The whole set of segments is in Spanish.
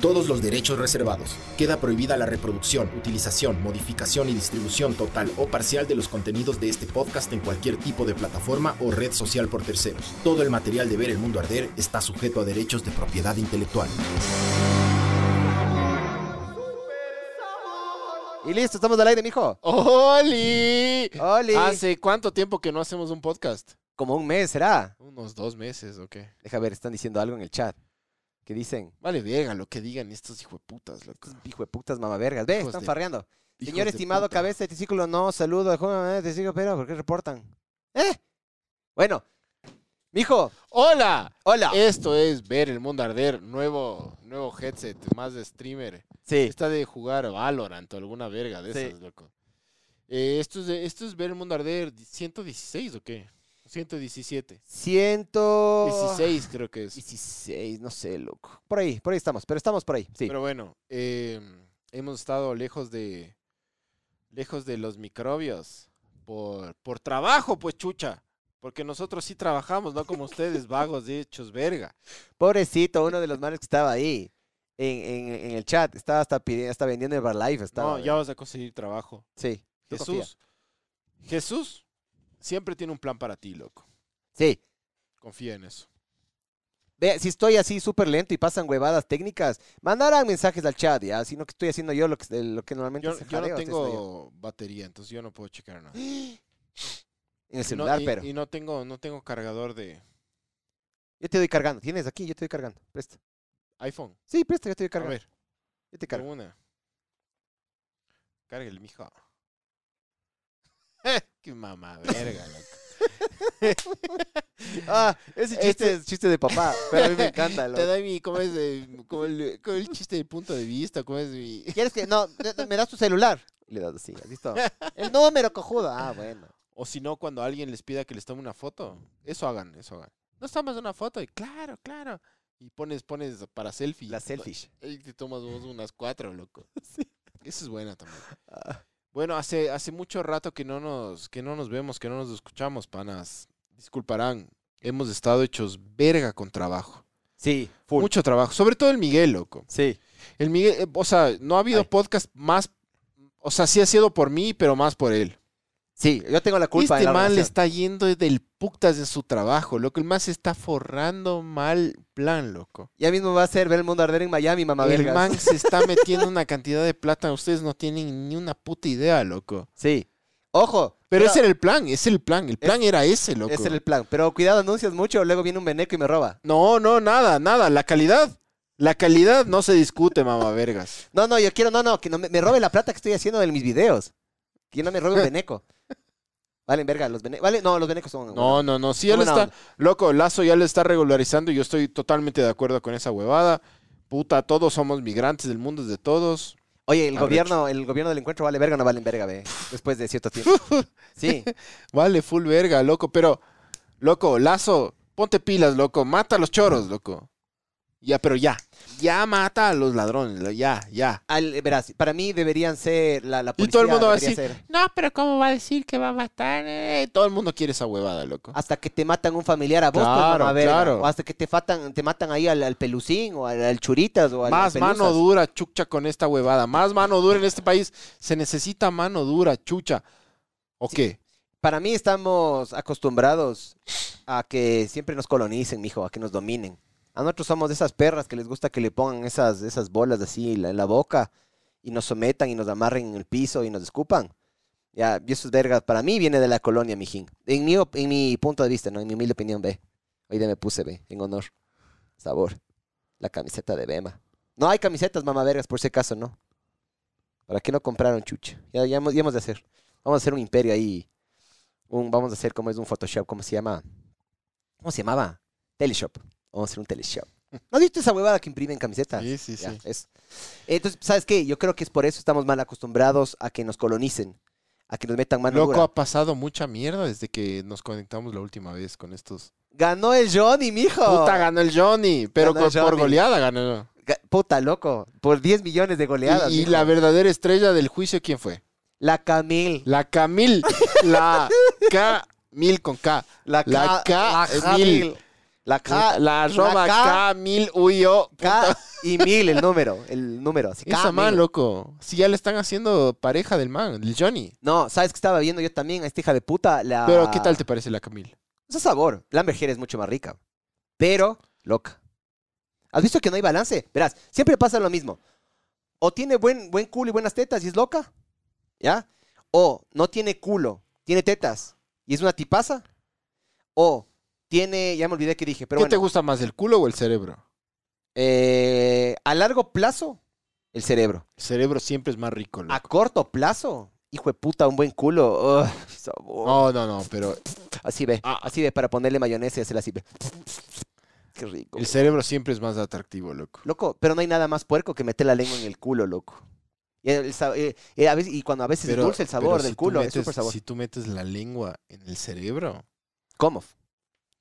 Todos los derechos reservados. Queda prohibida la reproducción, utilización, modificación y distribución total o parcial de los contenidos de este podcast en cualquier tipo de plataforma o red social por terceros. Todo el material de Ver el Mundo Arder está sujeto a derechos de propiedad intelectual. Y listo, estamos al aire, mijo. ¡Oli! ¡Oli! ¿Hace cuánto tiempo que no hacemos un podcast? Como un mes, ¿será? Unos dos meses, ¿o qué? Deja ver, están diciendo algo en el chat. ¿Qué dicen? Vale, verga lo que digan estos hijueputas, loco. Hijo de putas mamavergas. Ve, Hijos están de- farreando. Hijos Señor de estimado, puta. cabeza de testículo, no, saludo, joven de testículo, pero ¿por qué reportan? ¿Eh? Bueno, mijo, ¡Hola! hola. Esto es Ver el Mundo Arder, nuevo, nuevo headset, más de streamer. sí, Está de jugar Valorant o alguna verga de Sí. esas, loco. Eh, esto, es de- esto es Ver el Mundo Arder 116 o qué? 117. ciento... 16 creo que es. 16, no sé, loco. Por ahí, por ahí estamos, pero estamos por ahí, sí. Pero bueno, eh, hemos estado lejos de lejos de los microbios por, por trabajo, pues chucha. Porque nosotros sí trabajamos, no como ustedes, vagos de hechos verga. Pobrecito, uno de los manes que estaba ahí en, en- en el chat, estaba hasta pidiendo, hasta vendiendo el Herbalife. Estaba, No, ya vas a conseguir trabajo. Sí. Jesús, Jesús siempre tiene un plan para ti, loco. Sí. Confía en eso. Ve, si estoy así súper lento y pasan huevadas técnicas, mandarán mensajes al chat, ya, sino que estoy haciendo yo lo que, lo que normalmente Yo, se yo no tengo batería, entonces yo no puedo checar nada. En el Y no- celular, y- pero. Y no tengo, no tengo cargador de Yo te doy cargando. ¿Tienes aquí? Yo te doy cargando. Presta. iPhone. Sí, presta, yo te doy A cargando. ver. Yo te cargo. una. Mijo. Qué mamá verga, loco. Ah, ese chiste Este- es chiste de papá, pero a mí me encanta. Te loco. da mi, ¿cómo es? eh, como el, chiste de punto de vista, ¿cómo es mi...? ¿Quieres que.? No, de- de- me das tu celular. Le das así, ¿has visto? El número, cojudo. Ah, bueno. O si no, cuando alguien les pida que les tome una foto. Eso hagan, eso hagan. ¿Nos tomas una foto? Y claro, claro. Y pones, pones para selfie. La selfish. Y te tomas vos unas cuatro, loco. Sí. Eso es buena también. Ah, Bueno, hace, hace mucho rato que no nos, que no nos vemos, que no nos escuchamos, panas. Disculparán. Hemos estado hechos verga con trabajo. Sí, full. Mucho trabajo. Sobre todo el Miguel, loco. Sí. El Miguel, eh, o sea, no ha habido Ay. podcast más. O sea, sí ha sido por mí, pero más por él. Sí, yo tengo la culpa este la man le está yendo del putas en su trabajo, loco. El man se está forrando mal plan, loco. Ya mismo va a ser ver el mundo arder en Miami, mamá el vergas. man se está metiendo una cantidad de plata. Ustedes no tienen ni una puta idea, loco. Sí. Ojo. Pero ese era el plan, ese es el plan. El plan era ese, loco. Ese era el plan. Pero cuidado, anuncias mucho, luego viene un veneco y me roba. No, no, nada, nada. La calidad. La calidad no se discute, mamá vergas. No, no, yo quiero, no, no, que no me, me robe la plata que estoy haciendo en mis videos. Que no me robe un veneco. Valen, verga, los venecos. Vale, no, los venecos son. No, no, no. Sí, buena está. Loco, Lazo ya le está regularizando y yo estoy totalmente de acuerdo con esa huevada. Puta, todos somos migrantes, del mundo es de todos. Oye, el Arrecho. gobierno, el gobierno del encuentro vale verga o no valen verga, ve. Después de cierto tiempo. Sí. Vale, full verga, loco. Pero, loco, Lazo, ponte pilas, loco. Mata a los choros, loco. Ya, pero ya. Ya mata a los ladrones, ya, ya. Al, verás, para mí deberían ser la, la Y policía todo el mundo va a debería decir, ser no, pero ¿cómo va a decir que va a matar? Eh, Todo el mundo quiere esa huevada, loco. hasta que te matan un familiar a vos, pues, Claro, mamá verga. claro. O hasta que te matan, te matan ahí al, al pelucín o al, al churitas o al Más al mano Pelusas. dura, chucha, con esta huevada. Más mano dura en este país. Se necesita mano dura, chucha. ¿O qué? Para mí estamos acostumbrados a que siempre nos colonicen, mijo, a que nos dominen. A nosotros somos de esas perras que les gusta que le pongan esas, esas bolas así en la, boca y nos sometan y nos amarren en el piso y nos escupan. Ya, y eso es verga. Para mí viene de la colonia, mijín. En mi, en mi punto de vista, ¿no? En mi humilde opinión, ve. Hoy me puse, ve, en honor. Sabor. La camiseta de Bema. No hay camisetas, mamá vergas, por si acaso, ¿no? ¿Para qué no compraron chucha? Ya, ya hemos de hacer. Vamos a hacer un imperio ahí. Un, vamos a hacer como es un Photoshop, ¿cómo se llama? ¿Cómo se llamaba? Teleshop. Vamos a hacer un Teleshop. ¿No has visto esa huevada que imprimen camisetas? Sí, sí, Ya, sí. eso. Entonces, ¿sabes qué? Yo creo que es por eso estamos mal acostumbrados a que nos colonicen. a que nos metan mano Loco, dura. ha pasado mucha mierda desde que nos conectamos la última vez con estos. Ganó el Johnny, mijo. Puta, ganó el Johnny, pero Ganó el con- por Johnny. goleada ganó. Ga- Puta, loco. Por 10 millones de goleadas. Y, y mijo. la verdadera estrella del juicio, ¿quién fue? La Camil. La Camil. la Camil con K. La, La Ca- Camil. Camil. La K. la arroba K- Camil Uyo. K y mil el número. El número. Así, Esa man, loco. Si ya le están haciendo pareja del man, del Johnny. No, ¿sabes que estaba viendo yo también a esta hija de puta? La... Pero, ¿qué tal te parece la Camil? Ese sabor. La Amber Heard es mucho más rica. Pero, loca. ¿Has visto que no hay balance? Verás, siempre pasa lo mismo. O tiene buen, buen culo y buenas tetas y es loca. ¿Ya? O no tiene culo, tiene tetas y es una tipaza. O tiene, ya me olvidé que dije, pero ¿Qué te gusta más, el culo o el cerebro? eh, a largo plazo, el cerebro. El cerebro siempre es más rico, A loco. corto plazo, hijo de puta, un buen culo. Ugh, sabor. No, no, no, pero Así ve, Ah. así ve, para ponerle mayonesa y hacerla así ve. Qué rico. el cerebro siempre es más atractivo, loco. Loco, pero no hay nada más puerco que meter la lengua en el culo, loco. Y, el sa- eh, eh, a veces- y cuando a veces Pero- es dulce el pero sabor si del tú culo, es metes- súper sabor. Si tú metes la lengua en el cerebro, ¿Cómo?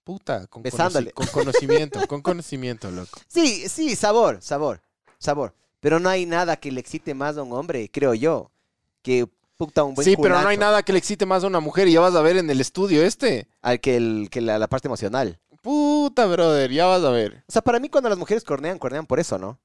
Puta, con, Besándole. con conocimiento, con conocimiento, loco. Sí, sí, sabor, sabor, sabor. Pero no hay nada que le excite más a un hombre, creo yo, que puta un buen Sí, pero no hay nada que le excite más a una mujer y ya vas a ver en el estudio este. al que, el, que la, la parte emocional. Puta, brother, ya vas a ver. O sea, para mí cuando las mujeres cornean, cornean por eso, ¿no?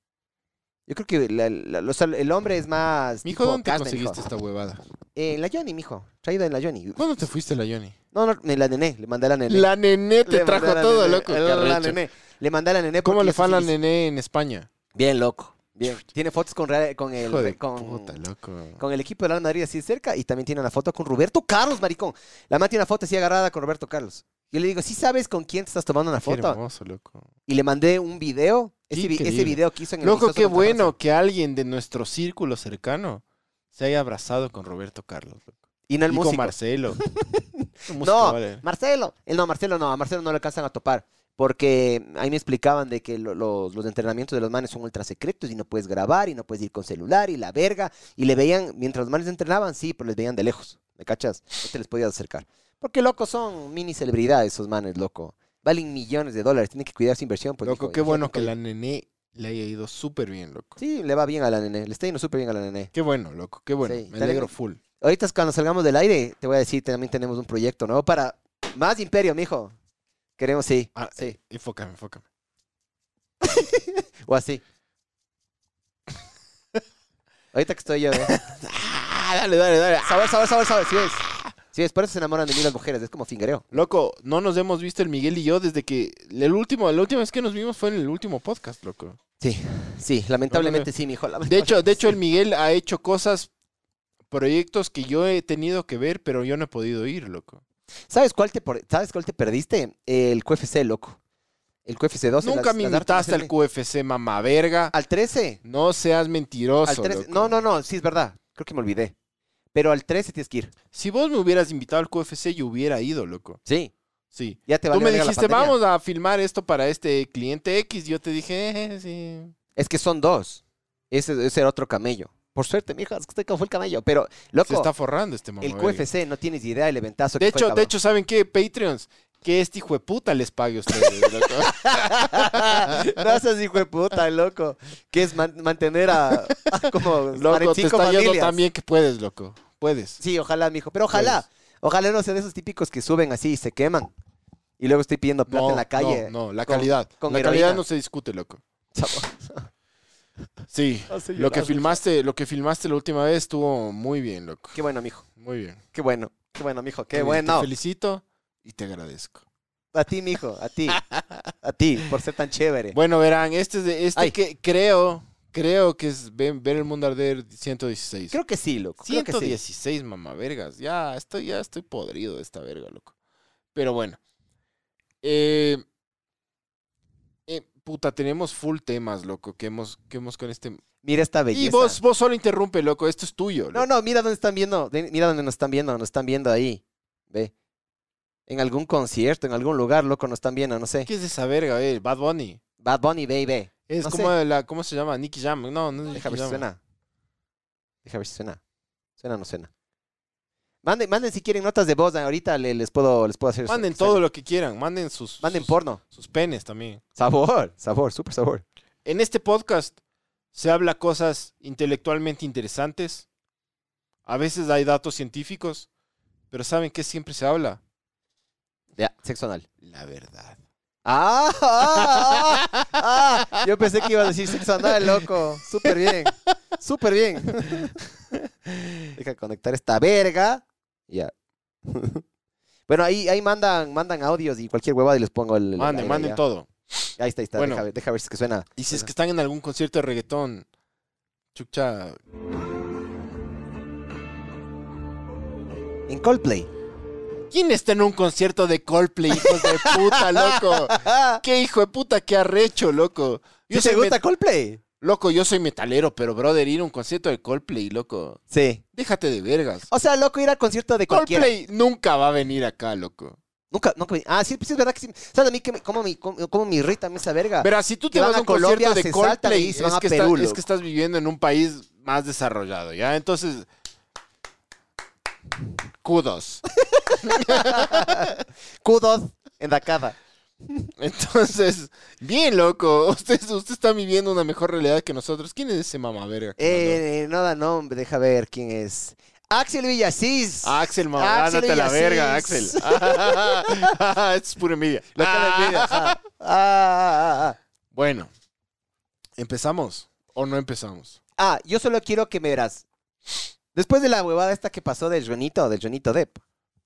Yo creo que la- la- o sea, el hombre es más. Mijo, tipo ¿dónde carne, conseguiste esta huevada? Eh, la Johnny, mijo. Traída en la Johnny. ¿Cuándo te fuiste la Johnny? No, no, la nené, le mandé a la nené. La nené te Le trajo la todo, nené, loco. qué La arrecho. nené. Le mandé a la nené ¿Cómo le fue a la nené en España? Bien loco. Bien. Tiene fotos con, con el de con, puta, loco. con el equipo de Real Madrid así cerca y también tiene una foto con Roberto Carlos, maricón. La man tiene una foto así agarrada con Roberto Carlos. Yo le digo, ¿sí sabes con quién te estás tomando una Qué foto? hermoso, loco. Y le mandé un video. Ese, ese video que hizo en el Loco, qué bueno que alguien de nuestro círculo cercano se haya abrazado con Roberto Carlos. loco. Y no el y con músico. Marcelo. El músico, No, vale. Marcelo. No, Marcelo no. A Marcelo no le alcanzan a topar. Porque ahí me explicaban de que lo- los, los entrenamientos de los manes son ultra secretos y no puedes grabar y no puedes ir con celular y la verga. Y le veían, mientras los manes entrenaban, sí, pero les veían de lejos. ¿Me cachas? No te les podías acercar. Porque, loco, son mini celebridades esos manes, loco. Valen millones de dólares. Tienen que cuidar su inversión. Pues, Loco, qué bueno que la nené le haya ido súper bien, loco. Sí, le va bien a la nene. Le está yendo súper bien a la nene. Qué bueno, loco, qué bueno. Sí, Me alegro full. Ahorita es cuando salgamos del aire, te voy a decir, también tenemos un proyecto, ¿no? Para más imperio, mijo. Queremos, sí. Ah, sí. Enfócame, enfócame. O así. Ahorita que estoy yo, ¿eh? Ah, dale, dale, dale. Sabor, sabor, sabor, sabor. Sí es. Sí es, por eso se enamoran de mí las mujeres. Es como fingereo. Loco, no nos hemos visto el Miguel y yo desde que el último, la última vez que nos vimos fue en el último podcast, loco. Sí, sí, lamentablemente sí, mijo. De hecho, de hecho el Miguel ha hecho cosas, proyectos que yo he tenido que ver, pero yo no he podido ir, loco. ¿Sabes cuál te, por- ¿sabes cuál te perdiste? El QFC, loco. El QFC 12. Nunca las- me invitaste al. QFC, mamá verga. Al 13. No seas mentiroso. Al 13. loco. No, no, no, sí es verdad. Creo que me olvidé. Pero al 13 tienes que ir. Si vos me hubieras invitado al QFC, yo hubiera ido, loco. Sí. Sí. Ya te Tú me dijiste, vamos a filmar esto para este cliente X. Yo te dije, eh, sí. Es que son dos. Ese, ese era otro camello. Por suerte, mija, es que usted fue el camello. Pero, loco, Se está forrando este mamá el. QFC no tienes idea del eventazo De que fue, hecho, de hecho, ¿saben qué? Patreons, que este hijo de puta les pague a ustedes, loco. Gracias, hijo de puta, loco. Que es man- mantener a, a como Loco, te 45 está yendo familias. bien que puedes, loco. Puedes. Sí, ojalá, mijo. Pero ojalá. Ojalá no sea de esos típicos que suben así y se queman. Y luego estoy pidiendo plata No, en la calle. no, no, la con- calidad. con la heroína. calidad no se discute, loco. Sí, Hace lo que filmaste, lo que filmaste la última vez estuvo muy bien, loco. Qué bueno, mijo. Muy bien. Qué bueno. Qué bueno, mijo. Qué Te- bueno. Te felicito y te agradezco. A ti, mijo. A ti. A ti, por ser tan chévere. Bueno, verán, este es de, este Ay. que creo, creo que es Ver, Ver el mundo arder 116. Creo que sí, loco. Creo que sí. 116, mamá, vergas. Ya estoy, ya estoy podrido de esta verga, loco. Pero bueno. Eh, eh, puta, tenemos full temas, loco, que hemos, que hemos con este. Mira esta belleza. Y vos, vos solo interrumpe, loco. Esto es tuyo. No, loco. no, mira dónde están viendo. Mira dónde nos están viendo. Nos están viendo ahí. Ve. En algún concierto, en algún lugar, loco, nos están viendo, no sé. ¿Qué es esa verga, eh? Bad Bunny. Bad Bunny, baby. Es No como la, ¿cómo se llama? Nicky Jam. No, no es Deja ver si suena. Deja ver si suena. ¿Suena o no suena? Manden, manden si quieren notas de voz, ahorita le- les puedo, les puedo hacer. Manden todo lo que quieran, manden sus, Manden sus, porno. sus penes también. Sabor, sabor, súper sabor. En este podcast se habla cosas intelectualmente interesantes. A veces hay datos científicos, pero ¿saben qué siempre se habla? Ya, sexo anal. La verdad. Ah, ah, ah, ah. Yo pensé que iba a decir sexo anal, loco. Súper bien. Súper bien. Deja conectar esta verga. Ya. Bueno, ahí, ahí mandan, mandan audios y cualquier huevada y les pongo el. Manden, manden ya. todo. Ahí está, ahí está. Bueno. Deja, deja ver si es que suena. Y si es que están en algún concierto de reggaetón, chucha, En Coldplay. ¿Quién está en un concierto de Coldplay, hijos de puta, loco? ¿Qué hijo de puta, qué arrecho, loco? ¿Sí te gusta Coldplay? Loco, yo soy metalero, pero brother, ir a un concierto de Coldplay, loco. Sí. Déjate de vergas. O sea, loco, ir al concierto de cualquiera. Coldplay nunca va a venir acá, loco. Nunca, nunca. Ah, sí, sí, es verdad que sí. ¿Sabes a mí que me- cómo, me, cómo, cómo me irrita a mí esa verga? Pero si tú te vas a un concierto Colombia, de se saltan Coldplay, y se van es a que, Perú, es que estás viviendo en un país más desarrollado, ¿ya? Entonces, kudos. Kudos en la casa. Entonces, bien, loco. Usted, usted está viviendo una mejor realidad que nosotros. ¿Quién es ese mamá verga? Eh, no da nombre, deja ver quién es. Axel Villasís. Axel, mamá, Axel ándate a la verga, Axel. Villasís. es pura envidia. Envidia, ajá. Ah, ah, ah, Bueno, ¿empezamos o no empezamos? ah. Ah, yo solo quiero que me verás. Después de la huevada esta que pasó del Jonito, del Jonito Depp.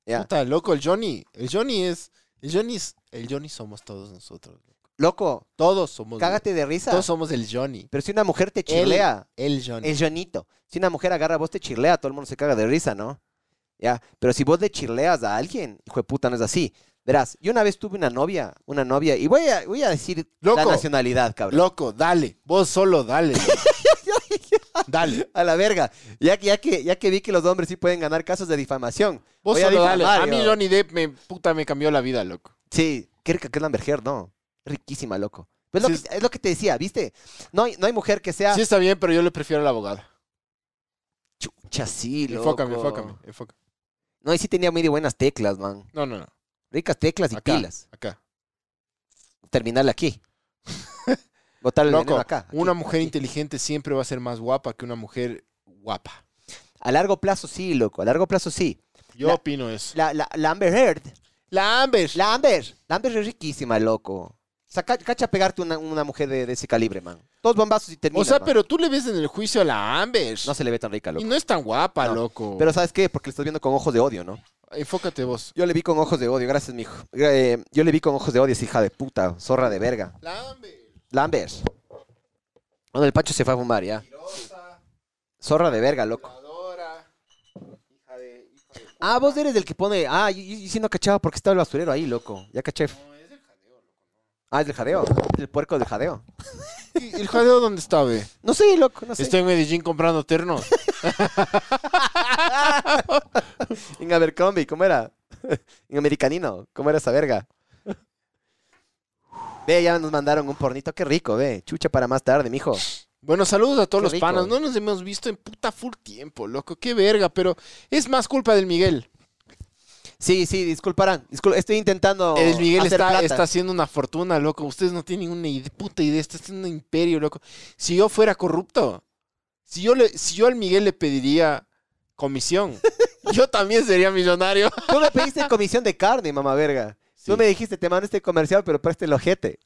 Puta, loco, el Johnny. El Johnny es. El Johnny es. El Johnny somos todos nosotros. loco. Todos somos. cágate de risa. Todos somos el Johnny. Pero si una mujer te chirlea, El Johnny. el Jonito. Si una mujer agarra a vos te chirlea, todo el mundo se caga de risa, ¿no? Ya. Pero si vos le chirleas a alguien, hijo de puta, no es así. Verás, yo una vez tuve una novia, una novia, y voy a, voy a decir la Loco. nacionalidad, cabrón. Loco, dale. Vos solo dale. dale. A la verga. Ya, que- ya, que, ya que vi que los hombres sí pueden ganar casos de difamación. Vos Voy a solo dale. difamar, A mí yo. Johnny Depp me, puta, me cambió la vida, loco. Sí, qué rica que es la Heard, ¿no? Riquísima, loco. Pues lo Sí, que- es lo que te decía, ¿viste? No hay, no hay mujer que sea... Sí está bien, pero yo le prefiero a la abogada. Chucha, sí, loco. Enfócame, enfócame, enfócame. No, y sí tenía muy buenas teclas, man. No, no, no. Ricas teclas y Acá, pilas. acá. Terminarle aquí. Botarle el Loco, acá. aquí, una mujer aquí. inteligente siempre va a ser más guapa que una mujer guapa. A largo plazo sí, loco. A largo plazo sí. Yo La- opino eso. La, la, la Amber Heard. La Amber. La Amber. La Amber es riquísima, loco. Saca, cacha pegarte una, una mujer de, de ese calibre, man. Dos bombazos y termina. o sea, pero tú le ves en el juicio a la Amber. No se le ve tan rica, y loco. no es tan guapa, No, loco. Pero ¿sabes qué? Porque le estás viendo con ojos de odio, ¿no? Enfócate vos. Yo le vi con ojos de odio, gracias, mijo. Eh, yo le vi con ojos de odio, esa hija de puta, zorra de verga. La Amber. Lambert. Bueno, el Pacho se fue a fumar, ya. Zorra de verga, loco. Adora. Hija de. Hija de... Ah, vos eres del que pone. Ah, yo, yo- yo sí no cachaba porque estaba el basurero ahí, loco. Ya caché. No, es el jadeo, loco. Ah, es del jadeo. Es el puerco del jadeo. ¿Y ¿El jadeo dónde está, ve? No sé, loco, no sé. Estoy en Medellín comprando ternos. En Abercrombie, ¿cómo era? en Americanino, ¿cómo era esa verga? Ve, ya nos mandaron un pornito, qué rico, ve. Chucha para más tarde, mijo. Bueno, saludos a todos Qué los rico. panas. No nos hemos visto en puta full tiempo, loco. Qué verga, pero es más culpa del Miguel. Sí, sí, disculparán. Discul- estoy intentando. El Miguel hacer está, plata. está haciendo una fortuna, loco. Ustedes no tienen una ide- puta idea. Está haciendo un imperio, loco. Si yo fuera corrupto, si yo, le, si yo al Miguel le pediría comisión, yo también sería millonario. Tú me pediste comisión de carne, mamá verga. Sí, Tú me dijiste, te mando este comercial, pero preste el ojete.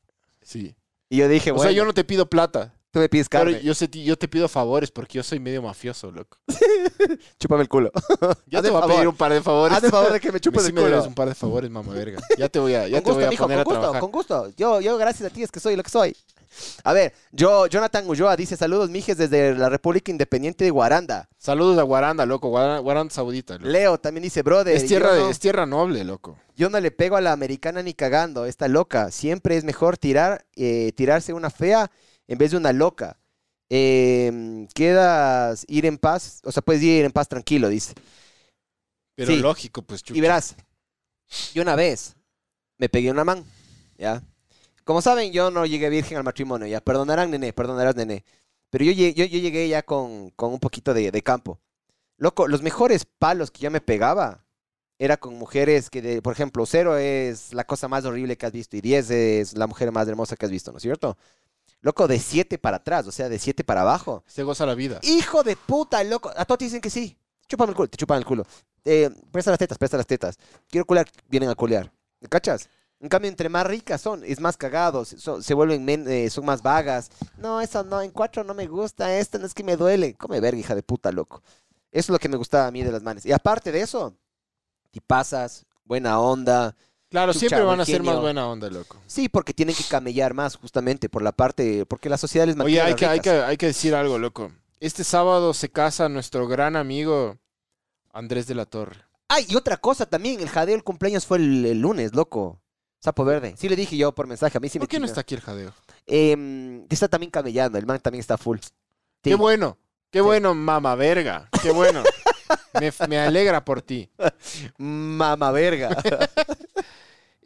sí. Y yo dije, O bueno, sea, yo no te pido plata. tú me pides Pero carne. yo, sé, yo te pido favores porque yo soy medio mafioso, loco. Chúpame el culo. Hazme te voy a favor. pedir un par de favores. Haz el favor de que me Me chupes sí el me culo. debes un par de favores, mamá verga. Ya te voy a, ya con te voy gusto, a poner a con gusto, trabajar. con gusto. Yo, yo, gracias a ti, es que soy lo que soy. A ver, yo, Jonathan Ulloa dice, saludos, mijes, desde la República Independiente de Guaranda. Saludos a Guaranda, loco. Guaranda, Guaranda Saudita. loco. Leo también dice, brother, Es tierra, no, es tierra noble, loco. yo no le pego a la americana ni cagando, está loca. Siempre es mejor tirar, eh, tirarse una fea en vez de una loca. Eh, quedas ir en paz, o sea, puedes ir en paz tranquilo, dice. Pero Sí. lógico, pues, chucha. Y verás, yo una vez me pegué una man, ¿ya? Como saben, yo no llegué virgen al matrimonio, ya. Perdonarán, nene, perdonarás, nene. Pero yo, llegué- yo, yo llegué ya con, con un poquito de, de campo. Loco, los mejores palos que yo me pegaba era con mujeres que, de- por ejemplo, cero es la cosa más horrible que has visto y 10 es la mujer más hermosa que has visto, ¿no es cierto? Loco, de 7 para atrás, o sea, de 7 para abajo. Se goza la vida. Hijo de puta, loco. A todos te dicen que sí. Chúpame el culo, te chupan el culo. Eh, presta las tetas, presta las tetas. Quiero culear, vienen a culear. ¿Me cachas? En cambio, entre más ricas son, es más cagados, so- se vuelven, men- eh, son más vagas. No, eso no, en cuatro no me gusta, esta no es que me duele. Come verga, hija de puta, loco. Eso es lo que me gustaba a mí de las manes. Y aparte de eso, tipazas, buena onda. Claro, Chucha, siempre van a ser más buena onda, loco. Sí, porque tienen que camellar más justamente por la parte, porque la sociedad les Oye, mantiene a hay las que, hay, que, hay que decir algo, loco. Este sábado se casa nuestro gran amigo Andrés de la Torre. Ay, y otra cosa también, el jadeo del cumpleaños fue el, el lunes, loco. Sapo verde. Sí le dije yo por mensaje, a mí sí me ¿Por qué no chinga. está aquí el jadeo? Em, está también camellando, el man también está full. Sí. Qué bueno, qué bueno, mama verga. Qué bueno. me, me alegra por ti. Mama verga.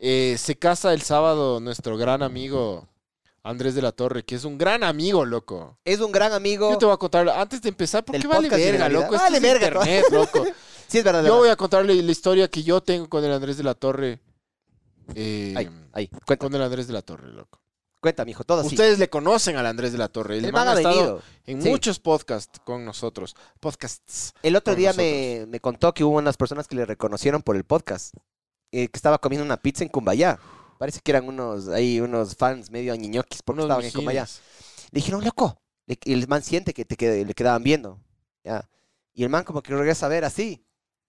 Eh, se casa el sábado nuestro gran amigo Andrés de la Torre, que es un gran amigo, loco. es un gran amigo. Yo te voy a contar, antes de empezar, ¿por Del qué vale podcast de verga, loco? Esto Vale es verga, internet, loco. Sí, es verdad. Yo voy a contarle la historia que yo tengo con el Andrés de la Torre. Eh, Ahí, ahí, cuenta, con el Andrés de la Torre, loco. cuenta, mijo, todo así. Ustedes le conocen al Andrés de la Torre. El, el man man ha estado venido. en sí. muchos podcasts con nosotros. Podcasts. El otro día me, me contó que hubo unas personas que le reconocieron por el podcast. eh, que estaba comiendo una pizza en Cumbayá. Parece que eran unos, ahí, unos fans medio añiñoquis porque Unos estaban en Cumbayá. Le dijeron, loco. Le- el man siente que te le quedaban viendo. ¿ya? Y el man como que regresa a ver así.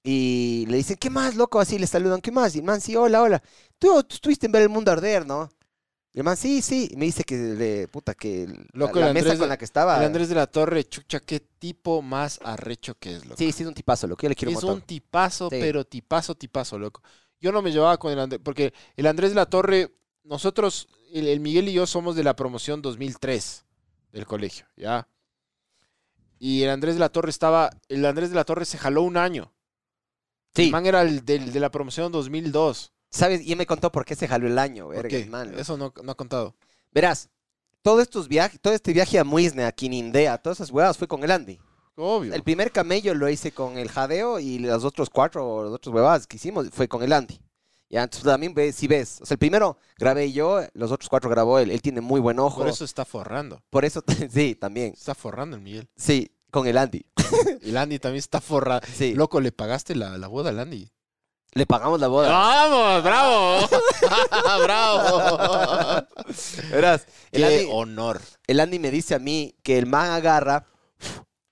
Y le dicen, ¿qué más, loco? Así le saludan, ¿qué más? Y el man, sí, hola, hola. Tú, tú estuviste en ver el mundo arder, ¿no? Y el man, sí, sí. Y me dice que, le, puta, que Loco, la, la mesa con la que estaba... El Andrés de la Torre, chucha, qué tipo más arrecho que es, loco. Sí, sí, es un tipazo, loco. Yo le quiero es montón. un tipazo, Sí. pero tipazo, tipazo, loco. Yo no me llevaba con el Andrés, porque el Andrés de la Torre, nosotros, el, el Miguel y yo somos de la promoción 2003 del colegio, ¿ya? Y el Andrés de la Torre estaba, el Andrés de la Torre se jaló un año. El Sí, man era el del- de la promoción 2002. ¿sabes? Y él me contó por qué se jaló el año, ¿Por verga, el man. Eso no, no ha contado. Verás, todos estos viajes, todo este viaje a Muisne, a Quinindea, todas esas huevas fue con el Andy. Obvio. El primer camello lo hice con el Jadeo y los otros cuatro, los otros huevadas que hicimos fue con el Andy. Ya, entonces también ves, si ves, o sea, el primero grabé yo, los otros cuatro grabó él, él tiene muy buen ojo. Por eso está forrando. Por eso, sí, también, Está forrando el Miguel. sí, con el Andy, El Andy también está forrado. sí. Loco, ¿le pagaste la, la boda al Andy? Le pagamos la boda. ¡Vamos! ¡Bravo! ¡Bravo! Verás, el ¡Qué Andy, honor! el Andy me dice a mí que el man agarra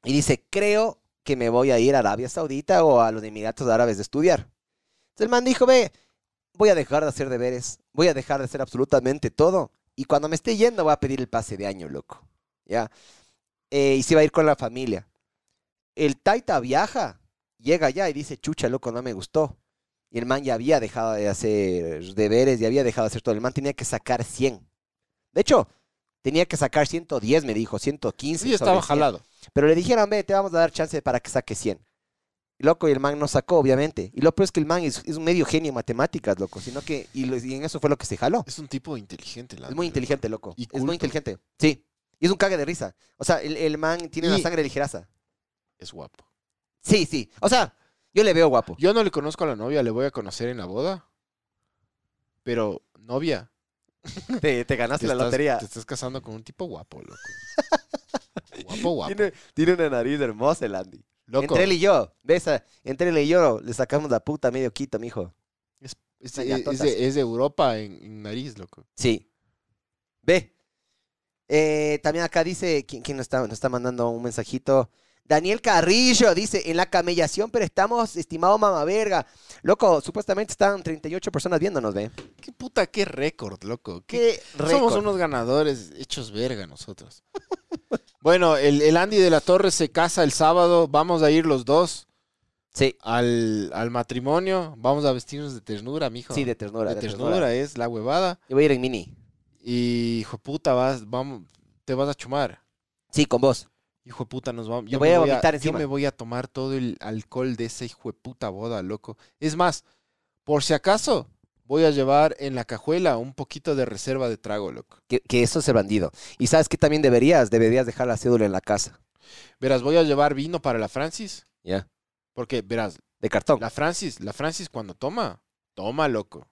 y dice, creo que me voy a ir a Arabia Saudita o a los Emiratos Árabes de estudiar. Entonces el man dijo, ve, voy a dejar de hacer deberes, voy a dejar de hacer absolutamente todo. Y cuando me esté yendo voy a pedir el pase de año, loco. ¿Ya? Eh, y se va a ir con la familia. El Taita viaja, llega allá y dice, chucha, loco, no me gustó. Y el man ya había dejado de hacer deberes, ya había dejado de hacer todo. El man tenía que sacar 100. De hecho, tenía que sacar 110, me dijo, 115. Sí, estaba sobre 100. jalado. Pero le dijeron, ve, te vamos a dar chance para que saque 100. Y loco, y el man no sacó, obviamente. Y lo peor es que el man es, es un medio genio en matemáticas, loco. Sino que, y, lo- y en eso fue lo que se jaló. Es un tipo inteligente. el Es muy inteligente, loco. Y es culto. muy inteligente. Sí. Y es un cague de risa. O sea, el, el man tiene la Y- sangre ligeraza. Es guapo. Sí, sí. O sea, yo le veo guapo. Yo no le conozco a la novia, le voy a conocer en la boda. Pero, novia, Te, te ganaste te la estás, lotería. te estás casando con un tipo guapo, loco. guapo, guapo. Tiene, tiene una nariz hermosa el Andy. Loco, Entre él y yo, ves, a- entre él y yo le sacamos la puta medio quito, mijo. es, es- de, es de Europa en, en nariz, loco. Sí. Ve. Eh, también acá dice, ¿quién, quién nos, está, nos está mandando un mensajito? Daniel Carrillo dice, en la camellación, pero estamos, estimado mamá verga. Loco, supuestamente están 38 personas viéndonos, ve. Qué puta, qué récord, loco. Qué- Qué Somos récord. unos ganadores hechos verga nosotros. bueno, el, el Andy de la Torre se casa el sábado. Vamos a ir los dos Sí, al, al matrimonio. Vamos a vestirnos de ternura, mijo. sí, de ternura. de De ternura, ternura. es la huevada. Yo voy a ir en mini. Y hijo de puta, vas, vamos, te vas a chumar. Sí, con vos. Hijo de puta, nos vamos. Te voy a vomitar yo encima. me voy a tomar todo el alcohol de esa hijo de puta boda, loco. Es más, por si acaso, voy a llevar en la cajuela un poquito de reserva de trago, loco. Que, que eso es el bandido. Y sabes que también deberías, deberías dejar la cédula en la casa. Verás, voy a llevar vino para la Francis. ¿Ya? Porque, verás, De cartón. la Francis, la Francis cuando toma, toma, loco.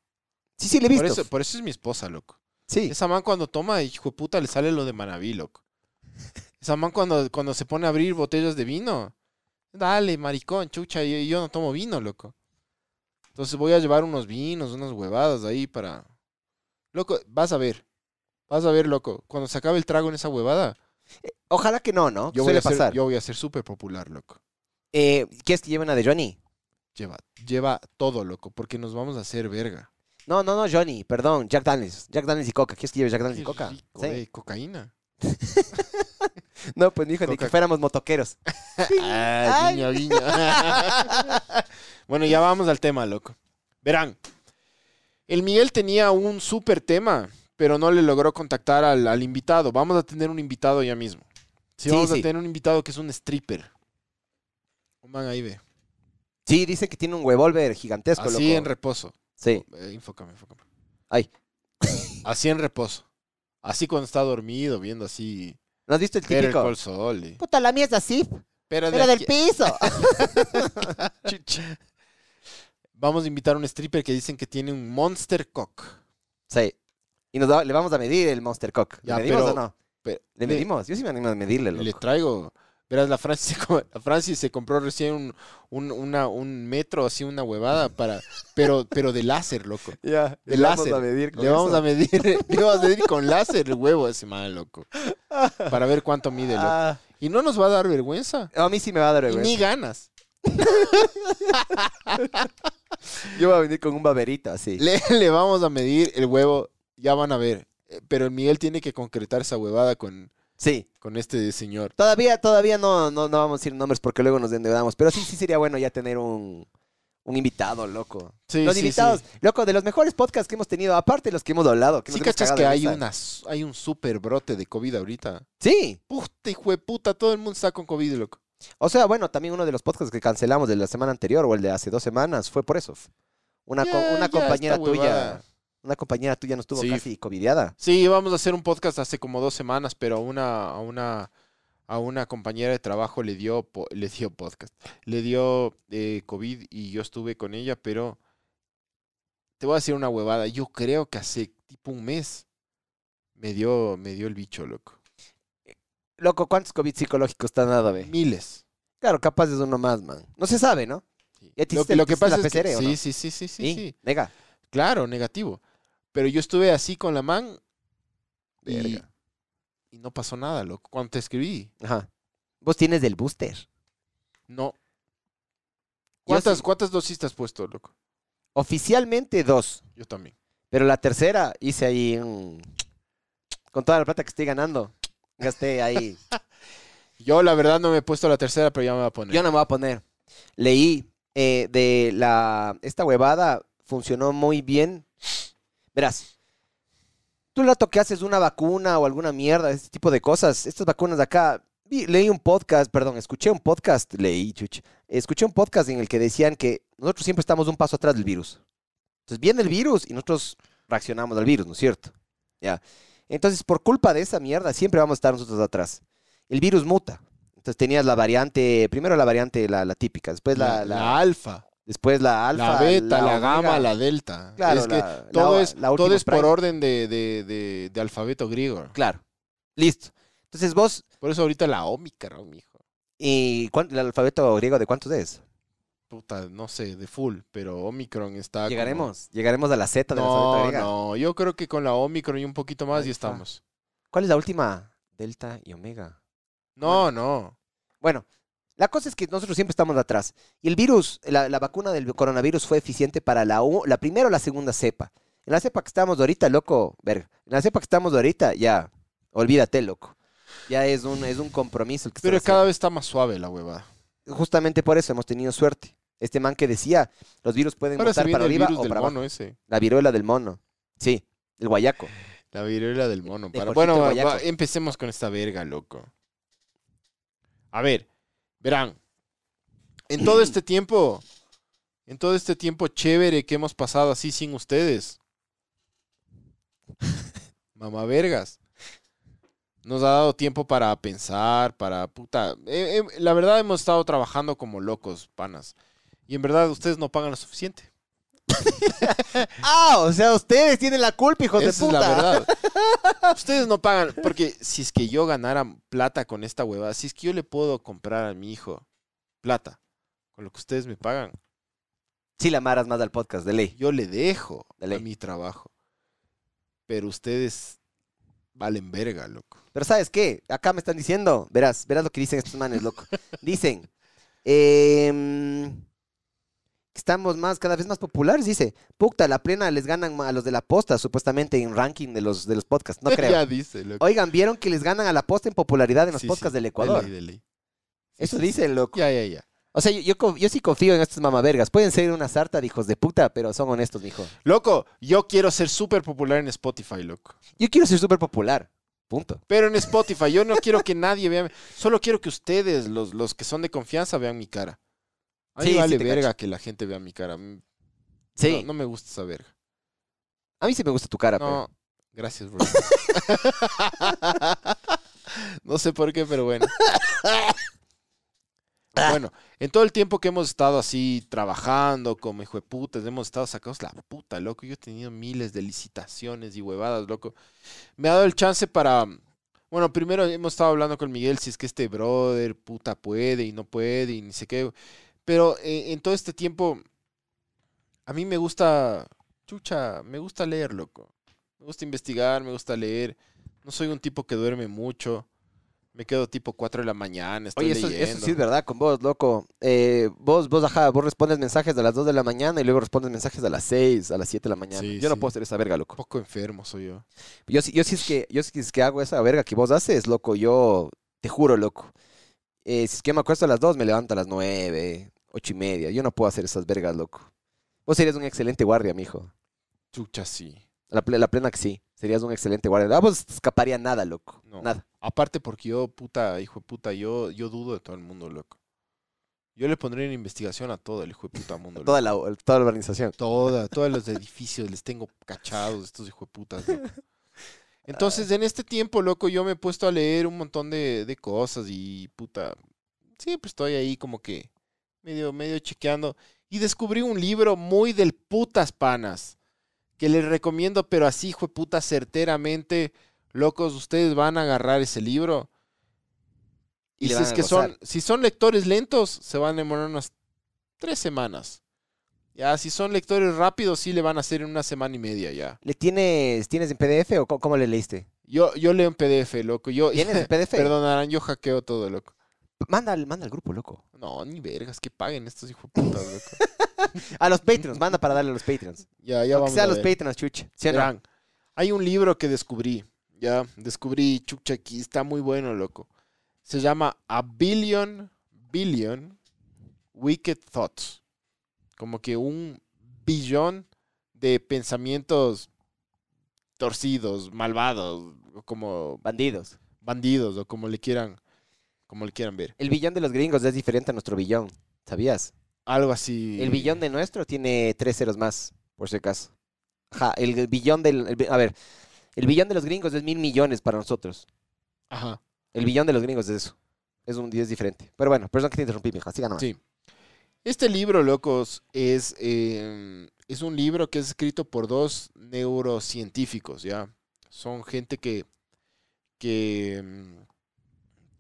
Sí, sí, le he Por visto. eso, por eso es mi esposa, loco. Sí. Esa man cuando toma, hijo de puta, le sale lo de Manaví, loco. Esa man cuando, cuando se pone a abrir botellas de vino, dale, maricón, chucha, yo, yo no tomo vino, loco. Entonces voy a llevar unos vinos, unas huevadas ahí para... Loco, vas a ver. Vas a ver, loco. Cuando se acabe el trago en esa huevada, Ojalá que no, ¿no? yo voy, a ser, pasar. yo voy a ser súper popular, loco. Eh, ¿Quieres que lleve una de Johnny? Lleva, lleva todo, loco, porque nos vamos a hacer verga. No, no, no, Johnny, perdón. Jack Daniels. Jack Daniels y Coca. ¿Quieres que lleve Jack Daniels y Coca? rico, Sí. eh, cocaína. No, pues hijo, ni Coca- que fuéramos motoqueros. Ah, Ay. guiño, guiño. bueno, ya vamos al tema, loco. Verán, el Miguel tenía un súper tema, pero no le logró contactar al, al invitado. Vamos a tener un invitado ya mismo. Sí, Sí, vamos sí. a tener un invitado que es un stripper. Un man ahí ve. Sí, dice que tiene un huevolver gigantesco, Así loco. en reposo. Sí. Eh, enfócame, enfócame. Ay. Así en reposo. Así cuando está dormido, viendo así. ¿No has visto el típico? Saul y- Puta, la mía es así, Pero de pero del piso. Vamos a invitar a un stripper que dicen que tiene un Monster Cock. sí. Y nos da- le vamos a medir el Monster Cock. ¿Le Ya, medimos pero- o no? Pero- ¿Le medimos? Yo sí me animo a medirle, loco. Le traigo. Verás, la Francis, se la compró recién un, un, una- un metro, así una huevada, para, pero, pero de láser, loco. Ya, De le vamos a medir con Le vamos eso. a medir, le vamos a medir con láser el huevo ese man, loco. Para ver cuánto mide, loco. Ah, Y no nos va a dar vergüenza. a mí sí me va a dar Y vergüenza. ni ganas. Yo voy a venir con un baberito así. Le, le vamos a medir el huevo, ya van a ver. Pero el Miguel tiene que concretar esa huevada con, Sí. con este señor. Todavía, todavía no, no, no vamos a decir nombres porque luego nos endeudamos. Pero sí, sí sería bueno ya tener un, un invitado, loco. Sí, los sí, invitados, sí. loco, de los mejores podcasts que hemos tenido, aparte de los que hemos hablado. Que Sí cachas que hay, una, hay un super brote de COVID ahorita. Sí. Puta hijo de puta, todo el mundo está con COVID, loco. O sea, bueno, también uno de los podcasts que cancelamos de la semana anterior o el de hace dos semanas fue por eso. Una, co- compañera tuya, huevada. Una compañera tuya nos tuvo Sí. casi covidiada. Sí, íbamos a hacer un podcast hace como dos semanas, pero a una, a una, a una compañera de trabajo le dio, le dio podcast, le dio eh, COVID y yo estuve con ella, pero te voy a decir una huevada. Yo creo que hace tipo un mes me dio, me dio el bicho, loco. Loco, ¿cuántos COVID psicológicos te han dado, ve? Miles. Claro, capaz es uno más, man. No se sabe, ¿no? Sí. ¿Ya te Lo, que la pasa es que PCR sí, no? sí, sí, sí, sí, Sí, sí. Nega. Claro, negativo. Pero yo estuve así con la man y, y no pasó nada, loco. Cuando te escribí, Ajá. Vos tienes del booster. no. ¿Cuántas, sí. ¿Cuántas dosis te has puesto, loco? Oficialmente dos. Yo también. Pero la tercera hice ahí un... Con toda la plata que estoy ganando. Gasté ahí. Yo, la verdad, no me he puesto la tercera, pero ya me voy a poner. Yo no me voy a poner. Leí eh, de la... Esta huevada funcionó muy bien. Verás. Tú el rato que haces una vacuna o alguna mierda, este tipo de cosas, estas vacunas de acá, vi- leí un podcast, perdón, escuché un podcast, leí, chuch, escuché un podcast en el que decían que nosotros siempre estamos un paso atrás del virus. Entonces viene el virus y nosotros reaccionamos al virus, ¿no es cierto? Ya. Entonces, por culpa de esa mierda, siempre vamos a estar nosotros atrás. El virus muta. Entonces tenías la variante, primero la variante, la, la típica, después la, la, la- la alfa, después la alfa, la beta, la, omega. gamma, la delta. Claro, es que la- todo la- es, la todo es por orden de, de, de, de alfabeto griego. Claro. Listo. Entonces vos, Por eso ahorita la Omicron, mijo. ¿y cuánto, el alfabeto griego de cuántos es? Puta, no sé, de full, pero Omicron está. como- Llegaremos, llegaremos a la Z del alfabeto No, griego. no, yo creo que con la Omicron y un poquito más ya estamos. ¿Cuál es la última? Delta y omega. No, no. Bueno, la cosa es que nosotros siempre estamos atrás. Y el virus, la, la vacuna del coronavirus fue eficiente para la, la primera o la segunda cepa. En la cepa que estamos ahorita, loco, verga. En la cepa que estamos ahorita, ya, olvídate, loco. Ya es un, es un compromiso el que Pero cada vez está más suave la huevada. Justamente por eso hemos tenido suerte. Este man que decía, los virus pueden Ahora mutar para el arriba virus o del para abajo. ese. La viruela del mono. Sí, el guayaco. La viruela del mono. De Para... Bueno, va- empecemos con esta verga, loco. A ver, verán. En todo este tiempo, en todo este tiempo chévere que hemos pasado así sin ustedes. Mamá vergas. Nos ha dado tiempo para pensar, para puta. eh, eh, la verdad hemos estado trabajando como locos, panas. Y en verdad ustedes no pagan lo suficiente. Ah, o sea, ustedes tienen la culpa, hijos Esa de es puta. la verdad. Ustedes no pagan, porque si es que yo ganara plata con esta huevada, si es que yo le puedo comprar a mi hijo plata con lo que ustedes me pagan, Sí, la maras más al podcast, de ley. yo le dejo De a mi trabajo. Pero ustedes valen verga, loco. Pero ¿sabes qué? Acá me están diciendo, verás, verás lo que dicen estos manes, loco. Dicen, que estamos más, cada vez más populares, dice. Puta, la plena les ganan a los de la posta, supuestamente en ranking de los, de los podcasts. No creo. ya dice, loco. Oigan, ¿vieron que les ganan a la posta en popularidad en los Sí, podcasts sí, del de Ecuador? ley, de ley. Eso dicen, loco. Ya, ya, ya. O sea, yo, yo sí confío en estos mamavergas. Pueden ser una sarta de hijos de puta, pero son honestos, mijo. Loco, yo quiero ser súper popular en Spotify, loco. Yo quiero ser súper popular. Punto. Pero en Spotify, yo no quiero que nadie vea. Solo quiero que ustedes, los, los que son de confianza, vean mi cara. A mí Sí, vale verga cacho. que la gente vea mi cara. Mm, Sí. No, no me gusta esa verga. A mí sí me gusta tu cara, pero... No, gracias, bro. no sé por qué, pero bueno. Bueno, en todo el tiempo que hemos estado así trabajando como hijo de putas, hemos estado sacados la puta, loco. Yo he tenido miles de licitaciones y huevadas, loco. Me ha dado el chance para. Bueno, primero hemos estado hablando con Miguel si es que este brother, puta, puede y no puede y ni sé qué. Pero eh, en todo este tiempo, a mí me gusta. Chucha, me gusta leer, loco. Me gusta investigar, me gusta leer. No soy un tipo que duerme mucho. Me quedo tipo 4 de la mañana, estoy Oye, eso, leyendo. eso sí es verdad con vos, loco. Eh, vos, vos, ajá, vos respondes mensajes a las 2 de la mañana y luego respondes mensajes a las 6, a las 7 de la mañana. Sí, yo no puedo hacer esa verga, Un loco. poco enfermo soy yo. Yo, sí- yo sí es que, yo sí es que hago esa verga que vos haces, loco. Yo te juro, loco. Eh, si es que me acuesto a las 2, me levanto a las 9, 8 y media. Yo no puedo hacer esas vergas, loco. Vos serías un excelente guardia, mijo. Chucha, sí. La, la plena que sí. Serías un excelente guardia. A vos escaparía nada, loco. No. Nada. Aparte porque yo, puta, hijo de puta, yo, yo dudo de todo el mundo, loco. Yo le pondría en investigación a todo el hijo de puta mundo. Toda loco. la, toda la organización. Toda, todos los edificios les tengo cachados estos hijos de putas, loco. Entonces, en este tiempo, loco, yo me he puesto a leer un montón de, de cosas y, puta, siempre estoy ahí como que medio, medio chequeando. Y descubrí un libro muy del putas panas, que les recomiendo, pero así, de puta, certeramente, locos, ustedes van a agarrar ese libro. Y si es que son, si son lectores lentos, se van a demorar unas tres semanas. Ya, si son lectores rápidos, sí le van a hacer en una semana y media ya. ¿Le tienes, tienes en PDF o cómo, cómo le leíste? Yo, yo leo en PDF, loco. Yo, ¿Tienes en PDF? Perdonarán, yo hackeo todo, loco. Manda al, manda al grupo, loco. No, ni vergas, que paguen estos hijos de putas, loco. A los Patreons, manda para darle a los Patreons. Ya, ya Aunque vamos sea a los ver. Patreons, chucha. ¿Sí o no? Verán, hay un libro que descubrí, ya, descubrí, chucha, aquí está muy bueno, loco. Se llama A Billion, Billion Wicked Thoughts. Como que un billón de pensamientos torcidos, malvados, como Bandidos. bandidos, o como le quieran, como le quieran ver. El billón de los gringos es diferente a nuestro billón. ¿Sabías? Algo así. El billón de nuestro tiene tres ceros más, por si acaso. Ajá, el, billón del... el bi- a ver, el billón de los gringos es mil millones para nosotros. Ajá. El billón de los gringos es eso. Es un es diferente. Pero bueno, perdón que te interrumpí, mija. Siga nomás. Sí. Este libro, locos, es, eh, es un libro que es escrito por dos neurocientíficos, ¿ya? Son gente que, que, mm,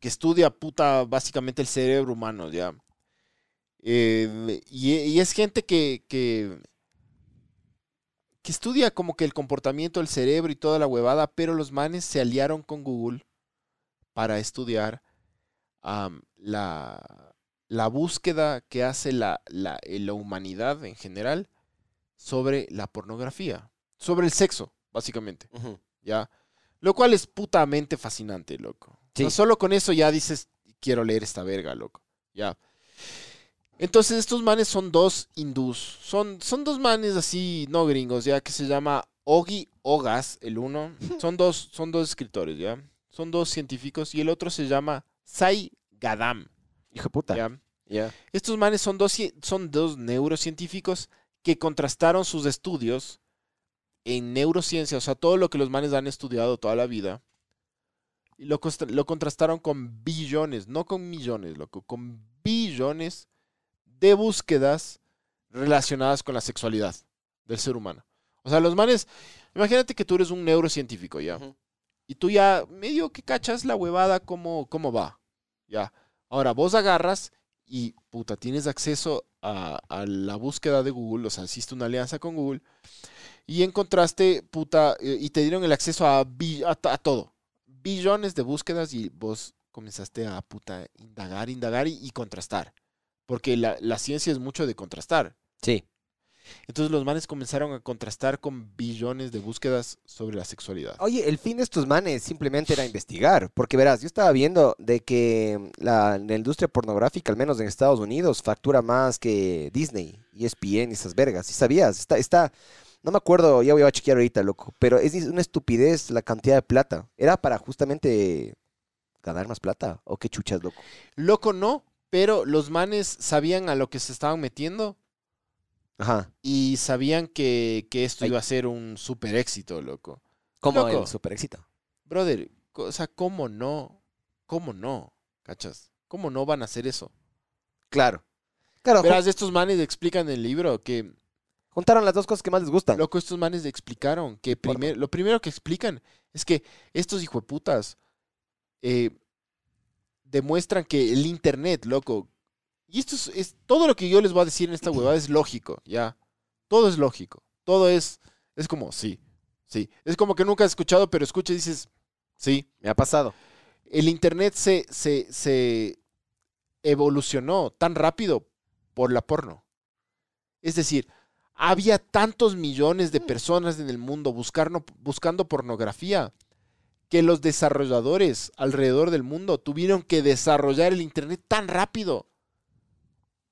que estudia puta básicamente el cerebro humano, ¿ya? Eh, y, y es gente que, que, que estudia como que el comportamiento del cerebro y toda la huevada, pero los manes se aliaron con Google para estudiar la, la búsqueda que hace la, la, eh, la humanidad en general sobre la pornografía, sobre el sexo, básicamente. ¿ya? Lo cual es putamente fascinante, loco. Sí. Solo con eso ya dices, quiero leer esta verga, loco, ¿ya? Entonces estos manes son dos hindús, son, son dos manes así, no gringos, ya, que se llama Ogi Ogas, el uno, son dos, son dos escritores, ¿ya? Son dos científicos y el otro se llama Sai Gadam, Hijo de puta. ¿ya? Estos manes son dos, son dos neurocientíficos que contrastaron sus estudios en neurociencia, o sea, todo lo que los manes han estudiado toda la vida, y lo, lo contrastaron con billones, no con millones, loco, con billones de búsquedas relacionadas con la sexualidad del ser humano. O sea, los manes, imagínate que tú eres un neurocientífico, ¿ya? Y tú ya medio que cachas la huevada cómo, cómo va, ¿ya? Ahora, vos agarras y, puta, tienes acceso a, a la búsqueda de Google, o sea, hiciste una alianza con Google y encontraste, puta, eh, y te dieron el acceso a, a todo. Billones de búsquedas y vos comenzaste a, puta, indagar, indagar y, y contrastar. Porque la, la ciencia es mucho de contrastar. Sí. Entonces los manes comenzaron a contrastar con billones de búsquedas sobre la sexualidad. Oye, el fin de estos manes simplemente era investigar, porque verás, yo estaba viendo de que la, la industria pornográfica, al menos en Estados Unidos, factura más que Disney, E ESPN y esas vergas. ¿Sí sabías? Está, está, no me acuerdo, ya voy a chequear ahorita, loco, pero es una estupidez la cantidad de plata. Era para justamente ganar más plata, o qué chuchas, loco. Loco no, pero los manes sabían a lo que se estaban metiendo Ajá. y sabían que, que esto Ay. iba a ser un super éxito, loco. Loco. el super éxito. Brother, o sea, ¿cómo no? ¿Cómo no? ¿Cachas? ¿Cómo no van a hacer eso? Claro. Claro, Verás, estos manes explican en el libro que, juntaron las dos cosas que más les gustan. loco, estos manes explicaron que primer- lo primero que explican es que estos hijueputas eh, demuestran que el internet, loco, y esto es, es- todo lo que yo les voy a decir en esta huevada es lógico, ya. Todo es lógico. Todo es, es como, sí, sí. Es como que nunca has escuchado, pero escuchas y dices, sí. Me ha pasado. el Internet se, se, se evolucionó tan rápido por la porno. Es decir, había tantos millones de personas en el mundo buscando, buscando pornografía que los desarrolladores alrededor del mundo tuvieron que desarrollar el Internet tan rápido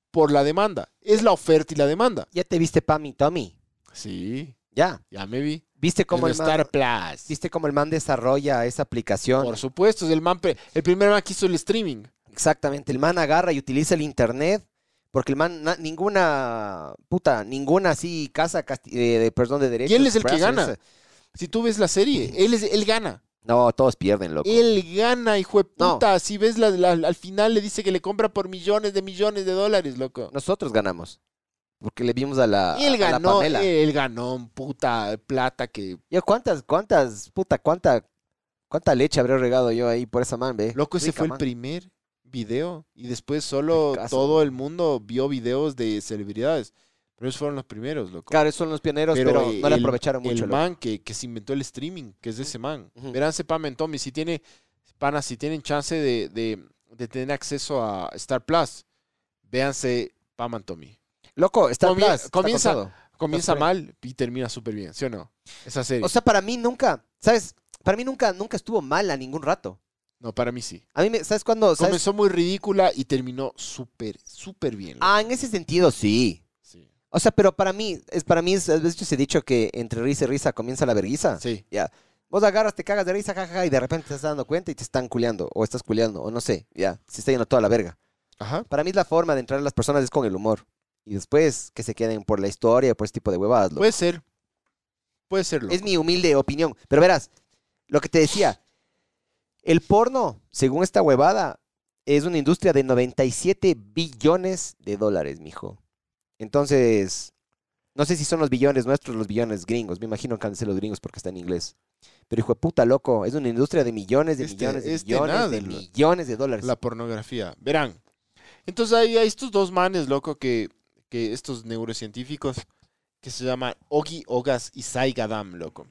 por la demanda. Es la oferta y la demanda. ¿Ya te viste Pam y Tommy? Sí, Ya. ya me vi. ¿Viste cómo el man, Star Plus. ¿Viste cómo el man desarrolla esa aplicación? Por supuesto, es el, man el primer man que hizo el streaming. Exactamente, el man agarra y utiliza el internet porque el man, na- ninguna, puta, ninguna así casa, casti- eh, de, perdón, de derechos. él es el que gana. Si tú ves la serie, él, es, él gana. No, todos pierden, loco. Él gana, hijo de No. puta. Si ves la, la- al final le dice que le compra por millones de millones de dólares, loco. Nosotros ganamos. Porque le vimos a la, Y él a la ganó, Pamela. él ganó puta plata que... Yo, ¿cuántas, cuántas, puta, cuánta, cuánta leche habré regado yo ahí por esa man, ve? Loco, ese Rica, fue el primer video. Y después solo todo el mundo vio videos de celebridades. Pero esos fueron los primeros, loco. Claro, esos son los pioneros, pero, no le aprovecharon mucho. El loco. man que, que se inventó el streaming, que es de ese man. Ujú. Verán, Pam en Tommy, si tiene, pana, si tienen chance de, de- de tener acceso a Star Plus, véanse Pam and Tommy. Loco, está Comie- Plus, comienza-. Comienza mal y termina súper bien, ¿sí o no? Esa serie. O sea, para mí nunca, ¿sabes? Para mí nunca, nunca estuvo mal a ningún rato. No, para mí sí. A mí, me, ¿sabes cuándo? ¿Sabes? Comenzó muy ridícula y terminó súper, súper bien. Ah, en ese sentido, sí. Sí. O sea, pero para mí, es para mí, es, has visto ese dicho que entre risa y risa comienza la vergüenza. Sí. Vos agarras, te cagas de risa, jajaja, y de repente te estás dando cuenta y te están culeando, o estás culeando, o no sé, ya, se está yendo toda la verga. Ajá. Para mí es la forma de entrar a las personas es con el humor. Y después que se queden por la historia, por ese tipo de huevadas. loco. Puede ser. Puede ser. loco. Es mi humilde opinión. Pero verás, lo que te decía, el porno, según esta huevada, es una industria de 97 billones de dólares, mijo. Entonces, no sé si son los billones nuestros, los billones gringos. Me imagino que han de ser los gringos porque está en inglés. Pero hijo de puta, loco, es una industria de millones, de Este- millones, de este millones, nada, de lo- millones de dólares. La pornografía. Verán. Entonces hay, hay estos dos manes, loco, que, que estos neurocientíficos que se llaman Ogi Ogas y Sai Gadam, loco.